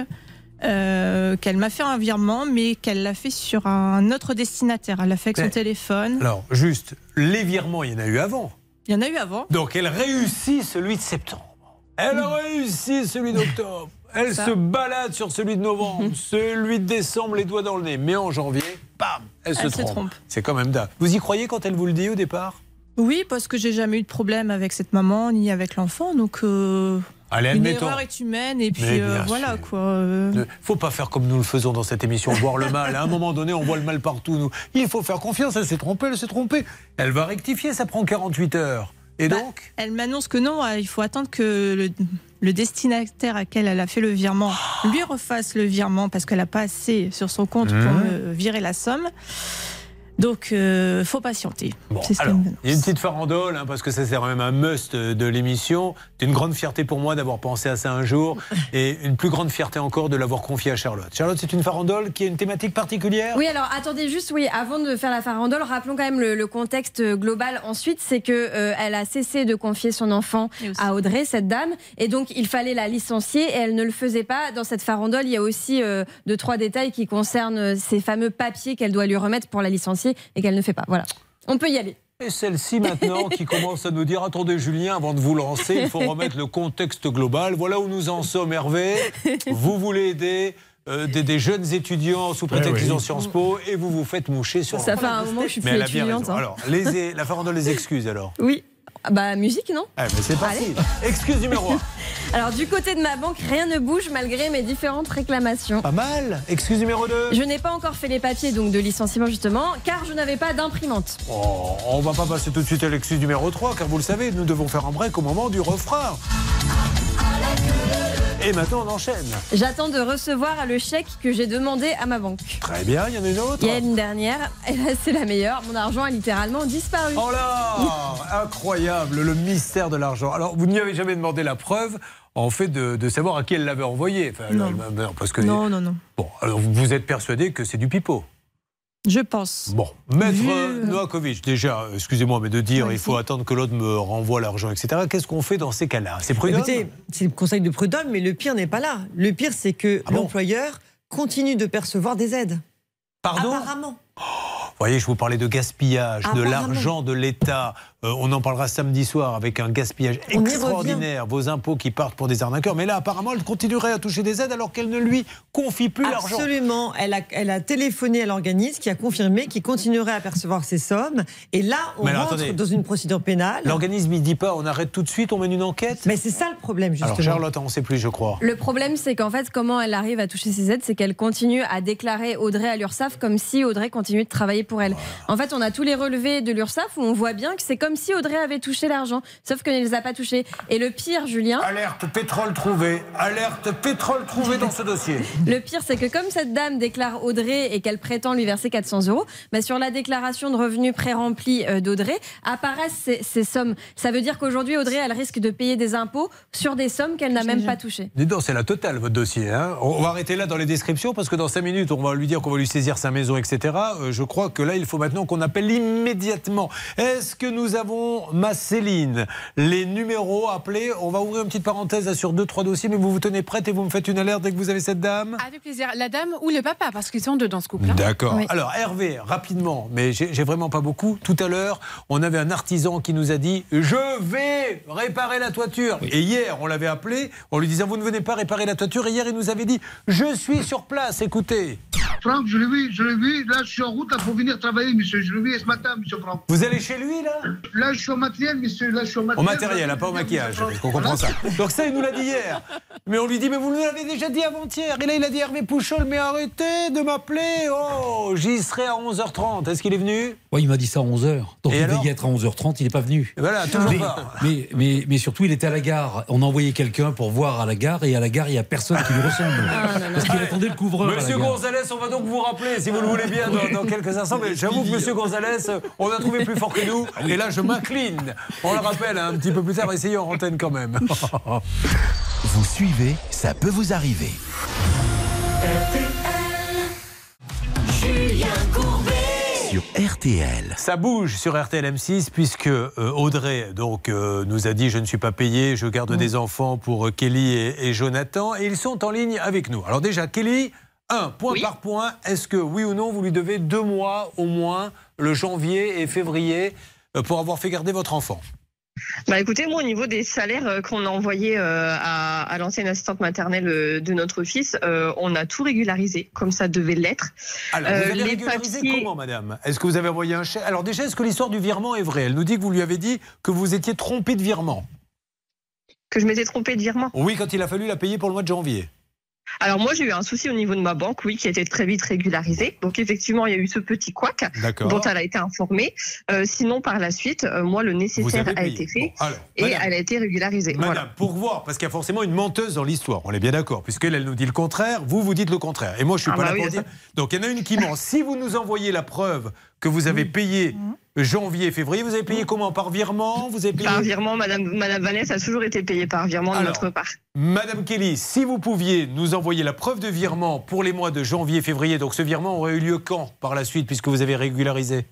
euh, qu'elle m'a fait un virement, mais qu'elle l'a fait sur un autre destinataire. Elle l'a fait avec son téléphone. Alors, juste, les virements, il y en a eu avant. Il y en a eu avant. Donc elle réussit celui de septembre. Elle réussit celui d'octobre. Elle Ça. se balade sur celui de novembre, celui de décembre, les doigts dans le nez. Mais en janvier, bam, elle, Elle se se trompe. trompe. C'est quand même dingue. Vous y croyez quand elle vous le dit au départ? Oui, parce que j'ai jamais eu de problème avec cette maman ni avec l'enfant. Donc, euh, Allez, une admettons. erreur est humaine. Et puis, euh, voilà quoi. euh, Ne faut pas faire comme nous le faisons dans cette émission, voir le mal. À un moment donné, on voit le mal partout. Nous. Il faut faire confiance. Elle s'est trompée, elle s'est trompée. Elle va rectifier, ça prend 48 heures. Et Bah, donc Elle m'annonce que non, euh, il faut attendre que le, le destinataire à quel elle a fait le virement lui refasse le virement parce qu'elle n'a pas assez sur son compte pour me virer la somme. Donc, euh, faut patienter. Bon, alors, il y a une petite farandole, hein, parce que ça c'est quand même un must de l'émission. C'est une grande fierté pour moi d'avoir pensé à ça un jour, et une plus grande fierté encore de l'avoir confié à Charlotte. Charlotte, c'est une farandole qui a une thématique particulière? Oui, alors attendez juste, oui, avant de faire la farandole, rappelons quand même le, le contexte global. Ensuite, c'est que euh, elle a cessé de confier son enfant à Audrey, cette dame, et donc il fallait la licencier et elle ne le faisait pas. Dans cette farandole, il y a aussi euh, deux trois détails qui concernent euh, ces fameux papiers qu'elle doit lui remettre pour la licencier et qu'elle ne fait pas. Voilà, on peut y aller. Et celle-ci maintenant qui commence à nous dire attendez Julien, avant de vous lancer, il faut remettre le contexte global. Voilà où nous en sommes, Hervé. Vous voulez aider euh, des, des jeunes étudiants sous prétexte Ouais, qu'ils oui. ont Sciences Po et vous vous faites moucher sur Ça fait un moment que je suis Mais plus elle a bien étudiante, raison. hein. Alors, les, la farandole les excuses alors. Oui. Ah Bah, musique, non Eh, mais c'est parti. Excuse numéro 1. Alors, du côté de ma banque, rien ne bouge malgré mes différentes réclamations. Pas mal. Excuse numéro 2. Je n'ai pas encore fait les papiers donc de licenciement justement, car je n'avais pas d'imprimante. Oh, on va pas passer tout de suite à l'excuse numéro 3, car vous le savez, nous devons faire un break au moment du refrain. Et maintenant, on enchaîne. J'attends de recevoir le chèque que j'ai demandé à ma banque. Très bien, il y en a une autre. Il y a une dernière, et là c'est la meilleure. Mon argent a littéralement disparu. Oh là Incroyable, le mystère de l'argent. Alors, vous n'y avez jamais demandé la preuve, en fait, de, de savoir à qui elle l'avait envoyé. Enfin, Non. parce que, Non, non, non. Bon, alors vous êtes persuadé que c'est du pipeau Je pense. Bon, maître Vu- Novakovic, déjà, excusez-moi, mais de dire il faut attendre que l'autre me renvoie l'argent, etc. Qu'est-ce qu'on fait dans ces cas-là? C'est prudent Écoutez, c'est le conseil de prud'homme, mais le pire n'est pas là. Le pire, c'est que Ah bon? l'employeur continue de percevoir des aides. Pardon? Apparemment. Vous voyez, je vous parlais de gaspillage, de l'argent de l'État. Euh, on en parlera samedi soir avec un gaspillage On extraordinaire, vos impôts qui partent pour des arnaqueurs. Mais là, apparemment, elle continuerait à toucher des aides alors qu'elle ne lui confie plus l'argent. Absolument. Elle a, elle a téléphoné à l'organisme qui a confirmé qu'il continuerait à percevoir ces sommes. Et là, on alors, rentre attendez. dans une procédure pénale. L'organisme, il dit pas on arrête tout de suite, on mène une enquête? Mais c'est ça le problème, justement. Alors, Charlotte, on ne sait plus, je crois. Le problème, c'est qu'en fait, comment elle arrive à toucher ses aides, c'est qu'elle continue à déclarer Audrey à l'URSSAF comme si Audrey continuait de travailler pour elle. En fait, on a tous les relevés de l'URSSAF où on voit bien que c'est comme si Audrey avait touché l'argent, sauf qu'elle ne les a pas touchés. Et le pire, Julien. Alerte pétrole trouvé. Alerte pétrole trouvé dans ce dossier. Le pire, c'est que comme cette dame déclare Audrey et qu'elle prétend lui verser 400 euros, bah, sur la déclaration de revenus pré-remplie euh, d'Audrey apparaissent ces, ces sommes. Ça veut dire qu'aujourd'hui, Audrey, elle risque de payer des impôts sur des sommes qu'elle n'a même pas touchées. Dis donc, c'est la totale, votre dossier. hein. on va arrêter là dans les descriptions parce que dans 5 minutes, on va lui dire qu'on va lui saisir sa maison, etc. Euh, je crois que là, il faut maintenant qu'on appelle immédiatement. Est-ce que nous avons, ma Céline, les numéros appelés On va ouvrir une petite parenthèse sur deux, trois dossiers, mais vous vous tenez prête et vous me faites une alerte dès que vous avez cette dame? Avec plaisir. La dame ou le papa, parce qu'ils sont deux dans ce couple. hein. D'accord. Oui. Alors Hervé, rapidement, mais j'ai vraiment pas beaucoup. Tout à l'heure, on avait un artisan qui nous a dit Je vais réparer la toiture. Et hier, on l'avait appelé en lui disant Vous ne venez pas réparer la toiture. Et hier, il nous avait dit Je suis sur place, écoutez. Franck, je l'ai vu, je l'ai vu. Là, je suis en route là, pour venir travailler, monsieur. Je l'ai vu ce matin, monsieur Franck. Vous allez chez lui, là? Là, je suis au matériel, monsieur. Là, je suis au Au matériel. matériel, hein, pas au maquillage. On comprend ça. Donc ça, il nous l'a dit hier. Mais on lui dit, mais vous nous l'avez déjà dit avant-hier. Et là, il a dit, Hervé Pouchol, mais arrêtez de m'appeler. Oh, j'y serai à 11h30. Est-ce qu'il est venu? Ouais, il m'a dit ça à 11h. Donc Et il devait y être à 11h30, il n'est pas venu. Voilà, toujours mais, pas. mais, mais, mais surtout, il était à la gare. On a envoyé quelqu'un pour voir à la gare, et à la gare, il n'y a personne qui lui ressemble. Parce qu'il attendait le couvreur. Monsieur. Gonzalez, on va donc vous rappeler, si vous le voulez bien, dans, dans quelques instants. Mais j'avoue que Monsieur Gonzalez, on a trouvé plus fort que nous. Et là, je m'incline. On le rappelle hein, un petit peu plus tard, essayez en antenne quand même. Vous suivez, ça peut vous arriver. Julien Courbet. Sur RTL. Ça bouge sur RTL M6 puisque euh, Audrey donc euh, nous a dit je ne suis pas payé, je garde des enfants pour euh, Kelly et, et Jonathan et ils sont en ligne avec nous. Alors déjà Kelly, un point par point, est-ce que oui ou non vous lui devez deux mois au moins le janvier et février euh, pour avoir fait garder votre enfant Bah écoutez, moi au niveau des salaires euh, qu'on a envoyés euh, à, à l'ancienne assistante maternelle euh, de notre fils, euh, on a tout régularisé comme ça devait l'être. Alors, Euh, vous avez régularisé papiers- comment, madame? Est-ce que vous avez envoyé un chèque? Alors déjà, est-ce que l'histoire du virement est vraie? Elle nous dit que vous lui avez dit que vous étiez trompé de virement. Que je m'étais trompée de virement. Oui, quand il a fallu la payer pour le mois de janvier. Alors moi j'ai eu un souci au niveau de ma banque, oui, qui a été très vite régularisé. Donc effectivement il y a eu ce petit couac dont elle a été informée. Euh, sinon par la suite, euh, moi le nécessaire a été fait Bon, alors, et madame. elle a été régularisée. Madame, Voilà. pour voir, parce qu'il y a forcément une menteuse dans l'histoire, on est bien d'accord, puisqu'elle, elle nous dit le contraire, vous, vous dites le contraire. Et moi, je suis Ah pas bah là oui, pour ça. dire. Donc, il y en a une qui ment. Si vous nous envoyez la preuve que vous avez payé janvier, février, vous avez payé comment Par virement Vous avez payé Par virement, Madame, Madame Vanessa a toujours été payée par virement de Alors, notre part. Madame Kelly, si vous pouviez nous envoyer la preuve de virement pour les mois de janvier, février, donc ce virement aurait eu lieu quand par la suite, puisque vous avez régularisé?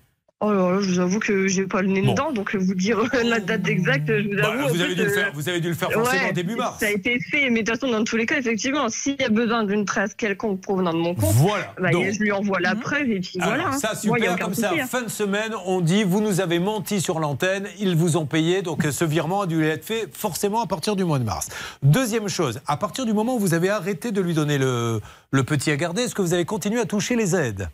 Oh là là, je vous avoue que j'ai pas le nez dedans, donc vous dire la date exacte, je vous Bah, avoue. vous, en avez fait, dû le euh, faire, vous avez dû le faire forcément ouais, début mars. Ça a été fait, mais de toute façon, dans tous les cas, effectivement, s'il y a besoin d'une trace quelconque provenant de mon compte, Voilà, bah, donc. je lui envoie la preuve et puis Alors, voilà. hein. ça, super, comme ça, hein. fin de semaine, on dit, vous nous avez menti sur l'antenne, ils vous ont payé, donc ce virement a dû être fait forcément à partir du mois de mars. Deuxième chose, à partir du moment où vous avez arrêté de lui donner le, le petit à garder, est-ce que vous avez continué à toucher les aides?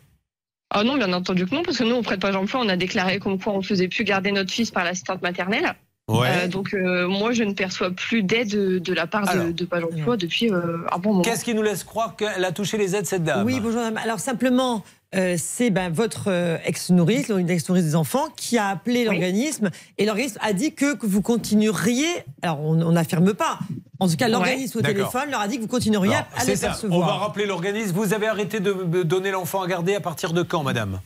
Ah non, bien entendu que non, parce que nous, on prête pas d'emploi, on a déclaré comme quoi on faisait plus garder notre fils par l'assistante maternelle. Ouais. Euh, donc euh, moi, je ne perçois plus d'aide de, de la part de, de Page Emploi depuis euh, un bon moment. Qu'est-ce qui nous laisse croire qu'elle a touché les aides, cette dame? Oui, bonjour madame. Alors simplement, euh, c'est ben, votre euh, ex-nourrice, une ex-nourrice des enfants, qui a appelé l'organisme et l'organisme a dit que, que vous continueriez. Alors on n'affirme pas. En tout cas, l'organisme au téléphone leur a dit que vous continueriez à c'est les ça. percevoir. On va rappeler l'organisme. Vous avez arrêté de donner l'enfant à garder à partir de quand, madame?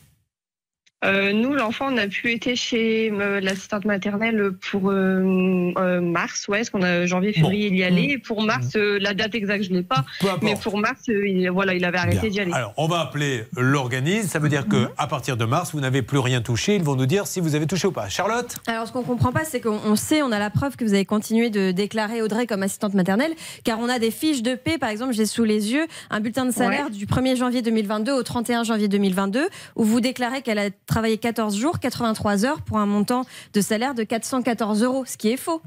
Euh, nous, l'enfant, on a pu été chez euh, l'assistante maternelle pour euh, euh, mars, ouais, parce qu'on a janvier, février, il y allait. Et pour mars, euh, la date exacte, je l'ai pas. Peu importe. Mais pour mars, euh, il, voilà, il avait arrêté d'y aller. Alors, on va appeler l'organisme. Ça veut dire que à partir de mars, vous n'avez plus rien touché. Ils vont nous dire si vous avez touché ou pas. Charlotte? Alors, ce qu'on comprend pas, c'est qu'on on sait, on a la preuve que vous avez continué de déclarer Audrey comme assistante maternelle, car on a des fiches de paie. Par exemple, j'ai sous les yeux un bulletin de salaire Ouais. du 1er janvier 2022 au 31 janvier 2022, où vous déclarez qu'elle a travaillé 14 jours, 83 heures, pour un montant de salaire de 414 euros, ce qui est faux.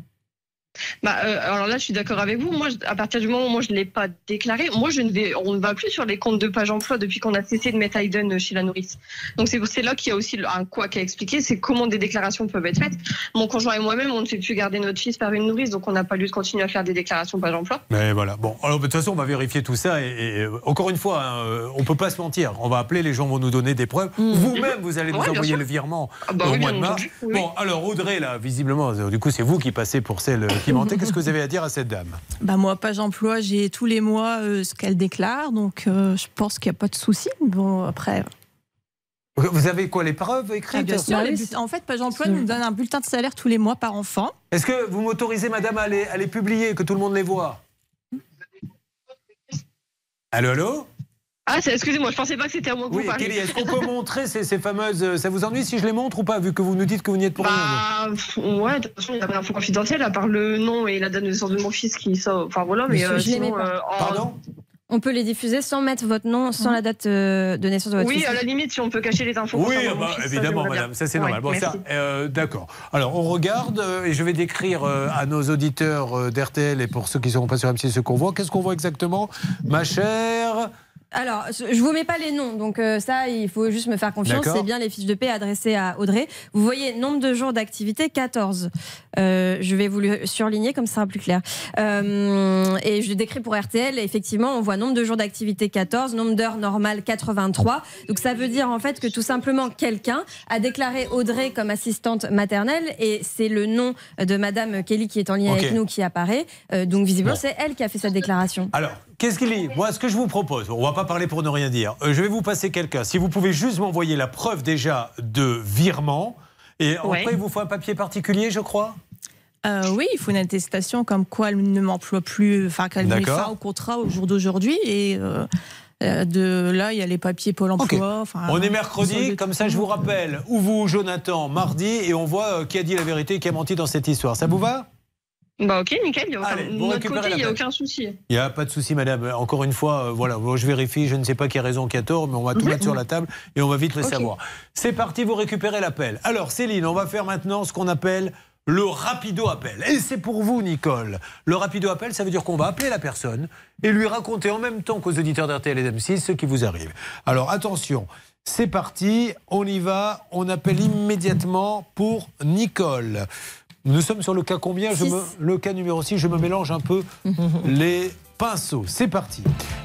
Bah, euh, alors là, je suis d'accord avec vous. Moi, je- à partir du moment où moi, je ne l'ai pas déclaré, moi, je ne vais, on ne va plus sur les comptes de page emploi depuis qu'on a cessé de mettre Hayden chez la nourrice. Donc, c'est là qu'il y a aussi un quoi à expliquer, c'est comment des déclarations peuvent être faites. Mon conjoint et moi-même, on ne fait plus garder notre fils par une nourrice, donc on n'a pas lieu de continuer à faire des déclarations page emploi. Mais voilà. Bon, alors de toute façon, on va vérifier tout ça. Et, et, euh, encore une fois, hein, euh, on peut pas se mentir. On va appeler, les gens vont nous donner des preuves. Vous-même, vous allez nous Ouais, envoyer le virement Ah bah au oui, mois de mars. oui. Bon, alors Audrey, là, visiblement, euh, du coup, c'est vous qui passez pour celle Qu'est-ce que vous avez à dire à cette dame? Bah moi, page emploi, j'ai tous les mois euh, ce qu'elle déclare, donc euh, je pense qu'il n'y a pas de souci. Bon, après. Vous avez quoi, les preuves écrites? Ah, bien sûr, les bulletins- en fait, page emploi nous donne un bulletin de salaire tous les mois par enfant. Est-ce que vous m'autorisez, madame, à les, à les publier, que tout le monde les voit? Allô, allô? Ah, excusez-moi, je pensais pas que c'était à moi que Oui, vous parliez. Kelly, est-ce qu'on peut montrer ces, ces fameuses. euh, Ça vous ennuie si je les montre ou pas, vu que vous nous dites que vous n'y êtes pour Bah, ouais, de toute façon, il n'y a pas d'infos confidentielles, à part le nom et la date de naissance de mon fils qui sort. Enfin voilà, mais Monsieur, euh, je les sinon, mets pas. euh, en- Pardon? On peut les diffuser sans mettre votre nom, sans la date euh, de naissance de votre Oui, fils. à la limite, si on peut cacher les infos. Oui, mon bah, fils, évidemment, madame, ça c'est Ouais, normal. Bon, ça, euh, d'accord. Alors, on regarde euh, et je vais décrire euh, à nos auditeurs euh, d'RTL et pour ceux qui ne seront pas sur M6 ce qu'on voit. Qu'est-ce qu'on voit exactement? Ma chère. Alors, je vous mets pas les noms, donc euh, ça, il faut juste me faire confiance. C'est bien les fiches de paie adressées à Audrey. Vous voyez, nombre de jours d'activité, 14. Euh, je vais vous le surligner, comme ça sera plus clair. Euh, et je le décris pour RTL. Effectivement, on voit nombre de jours d'activité, 14. Nombre d'heures normales, 83. Donc ça veut dire en fait que tout simplement, quelqu'un a déclaré Audrey comme assistante maternelle. Et c'est le nom de Madame Kelly qui est en lien avec nous qui apparaît. Donc visiblement, Bon. c'est elle qui a fait cette déclaration. Alors, qu'est-ce qu'il dit Moi, ce que je vous propose, on va pas parler pour ne rien dire. Euh, je vais vous passer quelqu'un. Si vous pouvez juste m'envoyer la preuve déjà de virement. Et Ouais. après, il vous faut un papier particulier, je crois Euh, oui, il faut une attestation comme quoi elle ne m'emploie plus, enfin qu'elle met fin au contrat au jour d'aujourd'hui. Et euh, de là, il y a les papiers Pôle emploi. enfin, On est mercredi, comme ça je vous rappelle, ou vous, Jonathan, mardi, et on voit qui a dit la vérité, qui a menti dans cette histoire. Ça vous va Bah ok, nickel. aucun- Allez, de notre côté, il n'y a aucun souci. Il n'y a pas de souci, madame. Encore une fois, euh, voilà, je vérifie, je ne sais pas qui a raison, qui a tort, mais on va tout mettre sur la table et on va vite le savoir. C'est parti, vous récupérez l'appel. Alors, Céline, on va faire maintenant ce qu'on appelle le rapido appel. Et c'est pour vous, Nicole. Le rapido appel, ça veut dire qu'on va appeler la personne et lui raconter en même temps qu'aux auditeurs d'RTL et d'M6 ce qui vous arrive. Alors, attention. C'est parti, on y va, on appelle immédiatement pour Nicole. Nous sommes sur le cas combien je Six. me, Le cas numéro 6, je me mélange un peu les pinceaux. C'est parti.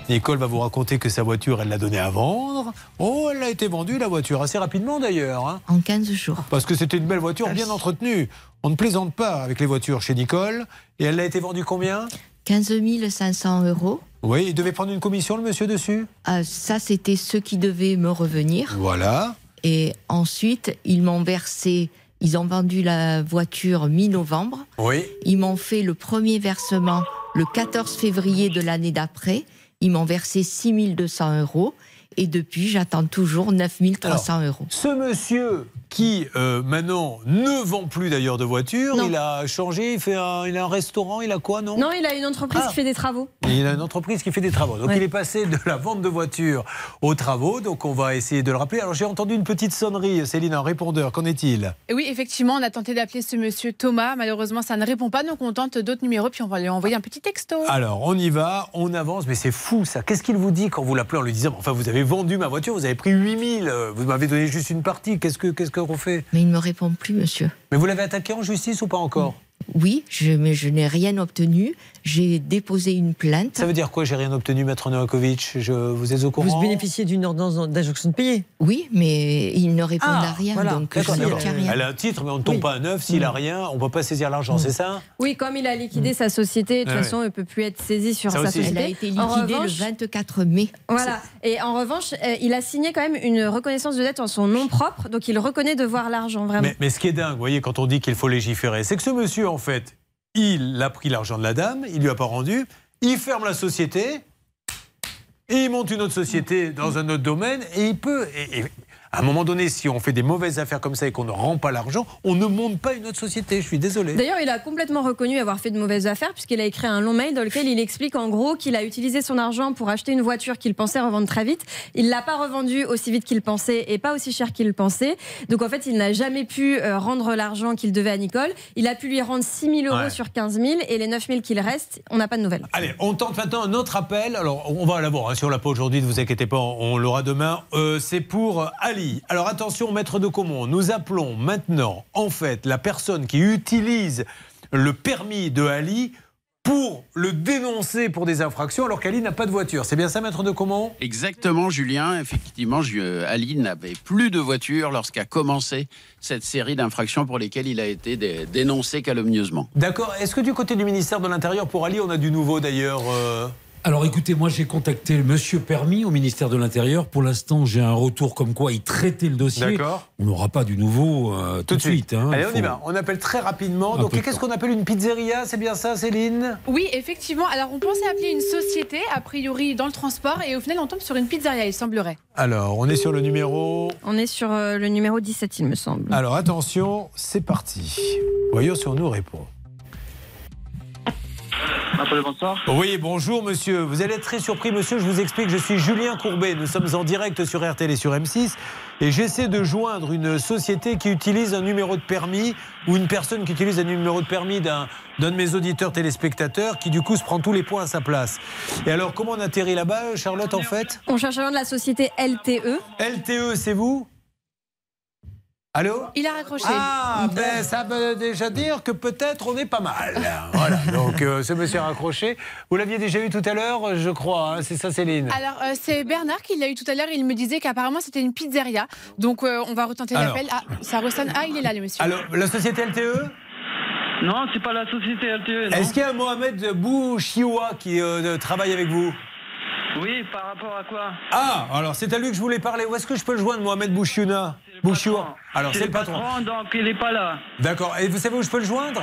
Nicole va vous raconter que sa voiture, elle l'a donnée à vendre. Oh, elle a été vendue, la voiture, assez rapidement d'ailleurs. hein. En 15 jours. Parce que c'était une belle voiture bien entretenue. On ne plaisante pas avec les voitures chez Nicole. Et elle a été vendue combien 15 500 euros. Oui, il devait prendre une commission, le monsieur, dessus? Ah, ça, c'était ce qui devait me revenir. Voilà. Et ensuite, ils m'ont versé, ils ont vendu la voiture mi-novembre. Oui. Ils m'ont fait le premier versement le 14 février de l'année d'après. Ils m'ont versé 6 200 euros. Et depuis, j'attends toujours 9 300 euros. Ce monsieur qui euh, maintenant ne vend plus d'ailleurs de voiture, Non. il a changé, il, fait un, il a un restaurant, il a quoi, non? Non, il a une entreprise Ah. qui fait des travaux. Et Il a une entreprise qui fait des travaux. Donc Ouais. il est passé de la vente de voitures aux travaux. Donc on va essayer de le rappeler. Alors j'ai entendu une petite sonnerie, Céline, un répondeur. Qu'en est-il? Oui, effectivement, on a tenté d'appeler ce monsieur Thomas. Malheureusement, ça ne répond pas. Donc, on tente d'autres numéros, puis on va lui envoyer un petit texto. Alors on y va, on avance, mais c'est fou ça. Qu'est-ce qu'il vous dit quand vous l'appelez en lui disant Enfin, vous avez vendu ma voiture, vous avez pris 8000. euh, Vous m'avez donné juste une partie. Qu'est-ce que qu'est-ce qu'on fait Mais il ne me répond plus, monsieur. Mais vous l'avez attaqué en justice ou pas encore? Oui, je, mais je n'ai rien obtenu. J'ai déposé une plainte. Ça veut dire quoi J'ai rien obtenu, maître Novakovic? Je vous êtes au courant? Vous bénéficiez d'une ordonnance d'injonction de payer Oui, mais il ne répond Ah, à rien, voilà. donc je ne rien. Elle a un titre, mais on ne tombe Oui. pas à neuf. S'il a rien, on ne peut pas saisir l'argent, c'est ça? Oui, comme il a liquidé sa société, de toute ouais. façon, il ne peut plus être saisi sur Ça sa aussi. société. Elle a été En liquidée revanche- le 24 mai. Voilà. Et en revanche, euh, il a signé quand même une reconnaissance de dette en son nom propre, donc il reconnaît devoir l'argent, vraiment. Mais, mais ce qui est dingue, vous voyez, quand on dit qu'il faut légiférer, c'est que ce monsieur, en fait, il a pris l'argent de la dame, il lui a pas rendu, il ferme la société, et il monte une autre société dans un autre domaine, et il peut. À un moment donné, si on fait des mauvaises affaires comme ça et qu'on ne rend pas l'argent, on ne monte pas une autre société. Je suis désolé. D'ailleurs, il a complètement reconnu avoir fait de mauvaises affaires puisqu'il a écrit un long mail dans lequel il explique en gros qu'il a utilisé son argent pour acheter une voiture qu'il pensait revendre très vite. Il l'a pas revendue aussi vite qu'il pensait et pas aussi cher qu'il pensait. Donc en fait, il n'a jamais pu euh, rendre l'argent qu'il devait à Nicole. Il a pu lui rendre 6 000 euros Ouais. sur 15 000 et les 9 000 qu'il reste, on n'a pas de nouvelles. Allez, on tente maintenant un autre appel. Alors, on va l'avoir. hein. Si on l'a pas aujourd'hui, ne vous inquiétez pas, on l'aura demain. Euh, c'est pour Ali. Alors, attention, maître de Comont. Nous appelons maintenant, en fait, la personne qui utilise le permis de Ali pour le dénoncer pour des infractions alors qu'Ali n'a pas de voiture. C'est bien ça, maître de Comont Exactement, Julien. Effectivement, je- Ali n'avait plus de voiture lorsqu'a commencé cette série d'infractions pour lesquelles il a été dé- dénoncé calomnieusement. D'accord. Est-ce que du côté du ministère de l'Intérieur, pour Ali, on a du nouveau d'ailleurs euh? Alors écoutez, moi j'ai contacté le monsieur Permis au ministère de l'Intérieur. Pour l'instant, j'ai un retour comme quoi il traitait le dossier. D'accord. On n'aura pas du nouveau euh, tout, de suite. hein. Allez, on y va. On appelle très rapidement. Un Donc, qu'est-ce qu'on appelle une pizzeria? C'est bien ça, Céline? Oui, effectivement. Alors, on pensait appeler une société, a priori, dans le transport, et au final, on tombe sur une pizzeria, il semblerait. Alors, on est sur le numéro. On est sur euh, le numéro 17, il me semble. Alors attention, c'est parti. Voyons si on nous répond. Bonsoir. Oui, bonjour monsieur. Vous allez être très surpris monsieur, je vous explique, je suis Julien Courbet. Nous sommes en direct sur RTL et sur M6 et j'essaie de joindre une société qui utilise un numéro de permis ou une personne qui utilise un numéro de permis d'un d'un de mes auditeurs téléspectateurs qui du coup se prend tous les points à sa place. Et alors comment on atterrit là-bas Charlotte en fait? On cherche un nom de la société. LTE. LTE, c'est vous? Allô Il a raccroché. Ah, ben ça veut déjà dire que peut-être on est pas mal. Voilà, donc euh, ce monsieur a raccroché. Vous l'aviez déjà eu tout à l'heure, je crois, hein, c'est ça Céline Alors, euh, c'est Bernard qui l'a eu tout à l'heure. Il me disait qu'apparemment, c'était une pizzeria. Donc, euh, on va retenter l'appel. Ah, ça ressonne. Ah, il est là, le monsieur. Alors, la société LTE Non, c'est pas la société LTE. Est-ce qu'il y a un Mohamed Bouchioua qui euh, travaille avec vous? Oui, par rapport à quoi? Ah, alors c'est à lui que je voulais parler. Où est-ce que je peux le joindre, Mohamed Bouchiouna Bouchioua Alors, c'est le patron. donc il n'est pas là. D'accord. Et vous savez où je peux le joindre?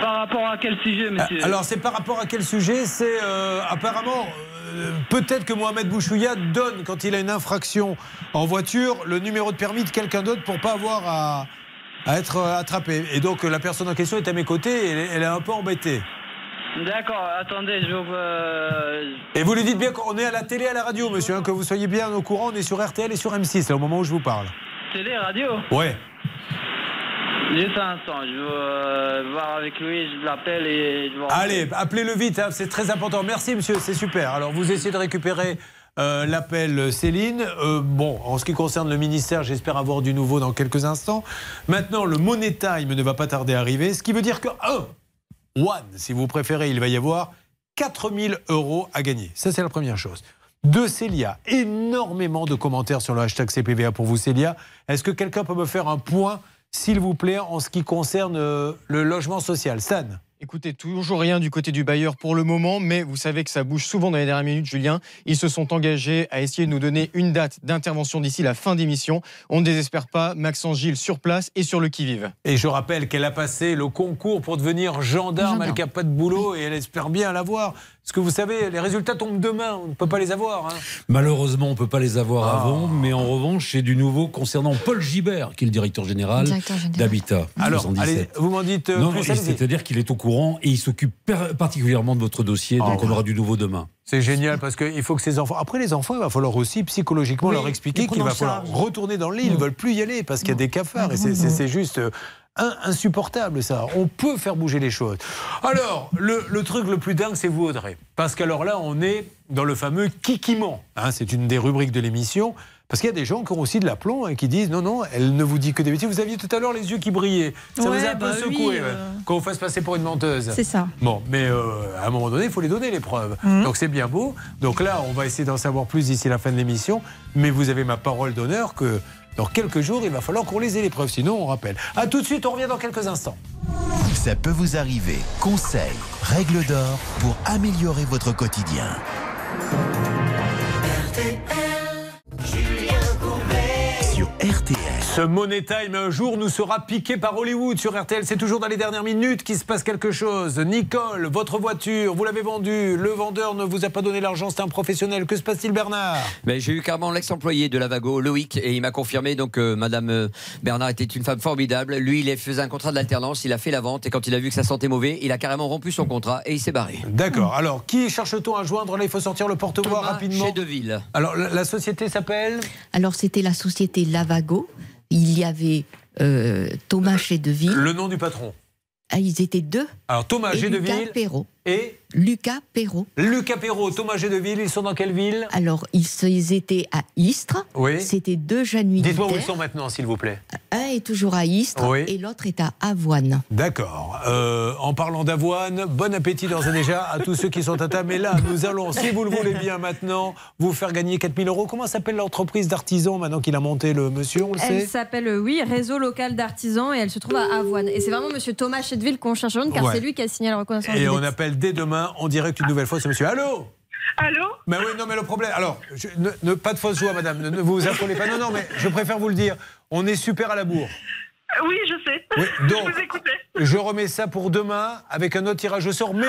Par rapport à quel sujet, monsieur? Alors, c'est par rapport à quel sujet? C'est euh, apparemment. euh, Peut-être que Mohamed Bouchouya donne, quand il a une infraction en voiture, le numéro de permis de quelqu'un d'autre pour pas avoir à, à être attrapé. Et donc, la personne en question est à mes côtés et elle est un peu embêtée. D'accord, attendez, je vous. euh, Et vous lui dites bien qu'on est à la télé à la radio, monsieur, hein, que vous soyez bien au courant. On est sur RTL et sur M6, là, au moment où je vous parle. Télé, radio Ouais. Juste un instant, je veux euh, voir avec lui, je l'appelle et je Allez, appelez-le vite, hein, c'est très important. Merci, monsieur, c'est super. Alors, vous essayez de récupérer euh, l'appel Céline. Euh, bon, en ce qui concerne le ministère, j'espère avoir du nouveau dans quelques instants. Maintenant, le Money Time ne va pas tarder à arriver, ce qui veut dire que, un, one, si vous préférez, il va y avoir 4000 euros à gagner. Ça, c'est la première chose. De Célia, énormément de commentaires sur le hashtag CPVA pour vous, Célia. Est-ce que quelqu'un peut me faire un point, s'il vous plaît, en ce qui concerne euh, le logement social? Stan Écoutez, toujours rien du côté du bailleur pour le moment, mais vous savez que ça bouge souvent dans les dernières minutes, Julien. Ils se sont engagés à essayer de nous donner une date d'intervention d'ici la fin d'émission. On ne désespère pas, Maxence Gilles sur place et sur le qui-vive. Et je rappelle qu'elle a passé le concours pour devenir gendarme, elle n'a pas de boulot et elle espère bien l'avoir. Parce que vous savez, les résultats tombent demain, on ne peut pas les avoir. hein. Malheureusement, on ne peut pas les avoir Ah. avant, mais en revanche, c'est du nouveau concernant Paul Gibert, qui est le directeur général d'Habitat. Alors, 77. allez, vous m'en dites euh, Non, plus, non, allez-y. c'est-à-dire qu'il est au courant et il s'occupe particulièrement de votre dossier, donc Ah, on aura du nouveau demain. C'est génial parce qu'il faut que ces enfants. Après, les enfants, il va falloir aussi psychologiquement Oui, leur expliquer qu'il va falloir charge. retourner dans le lit. Ils ne veulent plus y aller parce qu'il y a des cafards. Et c'est- Mhm. c'est c'est juste. Euh, in- insupportable ça. On peut faire bouger les choses. Alors, le, le truc le plus dingue, c'est vous, Audrey. Parce qu'alors là, on est dans le fameux kikiment. Hein, c'est une des rubriques de l'émission. Parce qu'il y a des gens qui ont aussi de l'aplomb et qui disent non, non, elle ne vous dit que des bêtises. Vous aviez tout à l'heure les yeux qui brillaient. Ça Ouais, vous a un peu bah oui, secoué euh. qu'on vous fasse passer pour une menteuse. C'est ça. Bon, mais euh, à un moment donné, il faut les donner, les preuves. Mhm. Donc c'est bien beau. Donc là, on va essayer d'en savoir plus d'ici la fin de l'émission. Mais vous avez ma parole d'honneur que dans quelques jours, il va falloir qu'on les ait les preuves. Sinon, on rappelle. A tout de suite, on revient dans quelques instants. Ça peut vous arriver. Conseils, règles d'or pour améliorer votre quotidien. Ce Money Time, un jour, nous sera piqué par Hollywood sur RTL. C'est toujours dans les dernières minutes qu'il se passe quelque chose. Nicole, votre voiture, vous l'avez vendue. Le vendeur ne vous a pas donné l'argent, c'est un professionnel. Que se passe-t-il, Bernard? Mais j'ai eu carrément l'ex-employé de Lavago, Loïc, et il m'a confirmé donc que Madame euh, Bernard était une femme formidable. Lui, il faisait un contrat de l'alternance, il a fait la vente, et quand il a vu que ça sentait mauvais, il a carrément rompu son contrat et il s'est barré. D'accord. Alors, qui cherche-t-on à joindre? Là, il faut sortir le porte-voix rapidement. Chez Deville. Alors, la, la société s'appelle? Alors, c'était la société Lavago. Il y avait euh, Thomas Chédeville. Le nom du patron. Ah, ils étaient deux. Alors, Thomas Et Gédeville Lucas Perrault. Et Lucas Perrault. Lucas Perrault, Thomas Gédeville, ils sont dans quelle ville? Alors, ils, étaient à Istres. Oui. C'était deux jeunes militaires. Dites-moi où ils sont maintenant, s'il vous plaît. Un est toujours à Istres Oui. et l'autre est à Avoine. D'accord. Euh, en parlant d'avoine, bon appétit d'ores et déjà à tous ceux qui sont à table. Mais là, nous allons, si vous le voulez bien maintenant, vous faire gagner 4000 euros. Comment s'appelle l'entreprise d'artisans maintenant qu'il a monté le monsieur On le Elle sait? s'appelle, oui, Réseau local d'artisans et elle se trouve à Avoine. Et c'est vraiment monsieur Thomas Chedeville qu'on cherche car Ouais. c'est lui qui a signé la reconnaissance Et on dette. Dès demain en direct une nouvelle fois ce monsieur. Allô Allô Mais oui, non, mais le problème. Alors, je- ne, ne- pas de fausse joie, madame. Ne, ne vous affolez pas. Non, non, mais je préfère vous le dire. On est super à la bourre. Oui, je sais. Oui, donc- je vous. Je remets ça pour demain avec un autre tirage au sort. Mais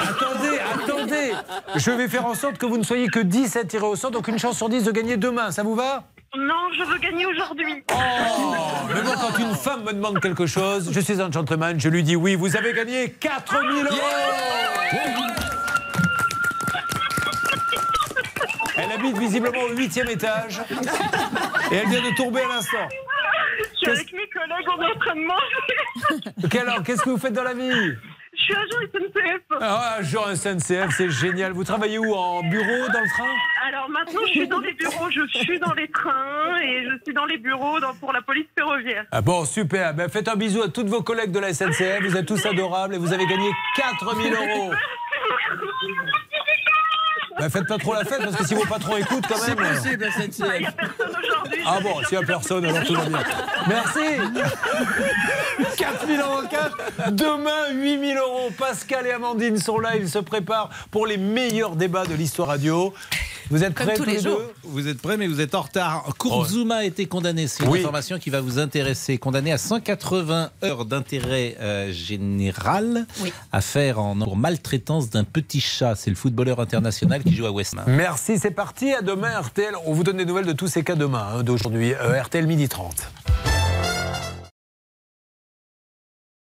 attendez, attendez. Je vais faire en sorte que vous ne soyez que 10 à tirer au sort. Donc une chance sur 10 de gagner demain. Ça vous va? Non, je veux gagner aujourd'hui. Oh, mais moi, quand une femme me demande quelque chose, je suis un gentleman, je lui dis oui, vous avez gagné 4000 euros Elle habite visiblement au huitième étage et elle vient de tomber à l'instant. Je suis avec mes collègues, en train de manger. Ok, alors, qu'est-ce que vous faites dans la vie? Je suis agent SNCF. Ah, genre SNCF, c'est génial. Vous travaillez où En bureau, dans le train? Alors maintenant, je suis dans les bureaux, je suis dans les trains et je suis dans les bureaux dans- pour la police ferroviaire. Ah bon, super. Ben, faites un bisou à tous vos collègues de la SNCF. Vous êtes tous adorables et vous avez gagné 4000 euros. Ben, faites pas trop la fête parce que si vos patrons écoutent quand même. C'est possible, SNCF. Il n'y a personne aujourd'hui. Ah bon, s'il n'y a personne, alors tout va bien. Merci 4000 euros cash. Demain, 8000 euros. Pascal et Amandine sont là. Ils se préparent pour les meilleurs débats de l'histoire radio. Vous êtes prêts tous les, deux Vous êtes prêts, mais vous êtes en retard. Kurzuma a été condamné. C'est une Oui. information qui va vous intéresser. Condamné à 180 heures d'intérêt euh, général. Affaire en pour maltraitance d'un petit chat. C'est le footballeur international qui joue à West Ham. Merci, c'est parti. À demain, RTL. On vous donne des nouvelles de tous ces cas demain, hein, d'aujourd'hui. Euh, RTL midi 30.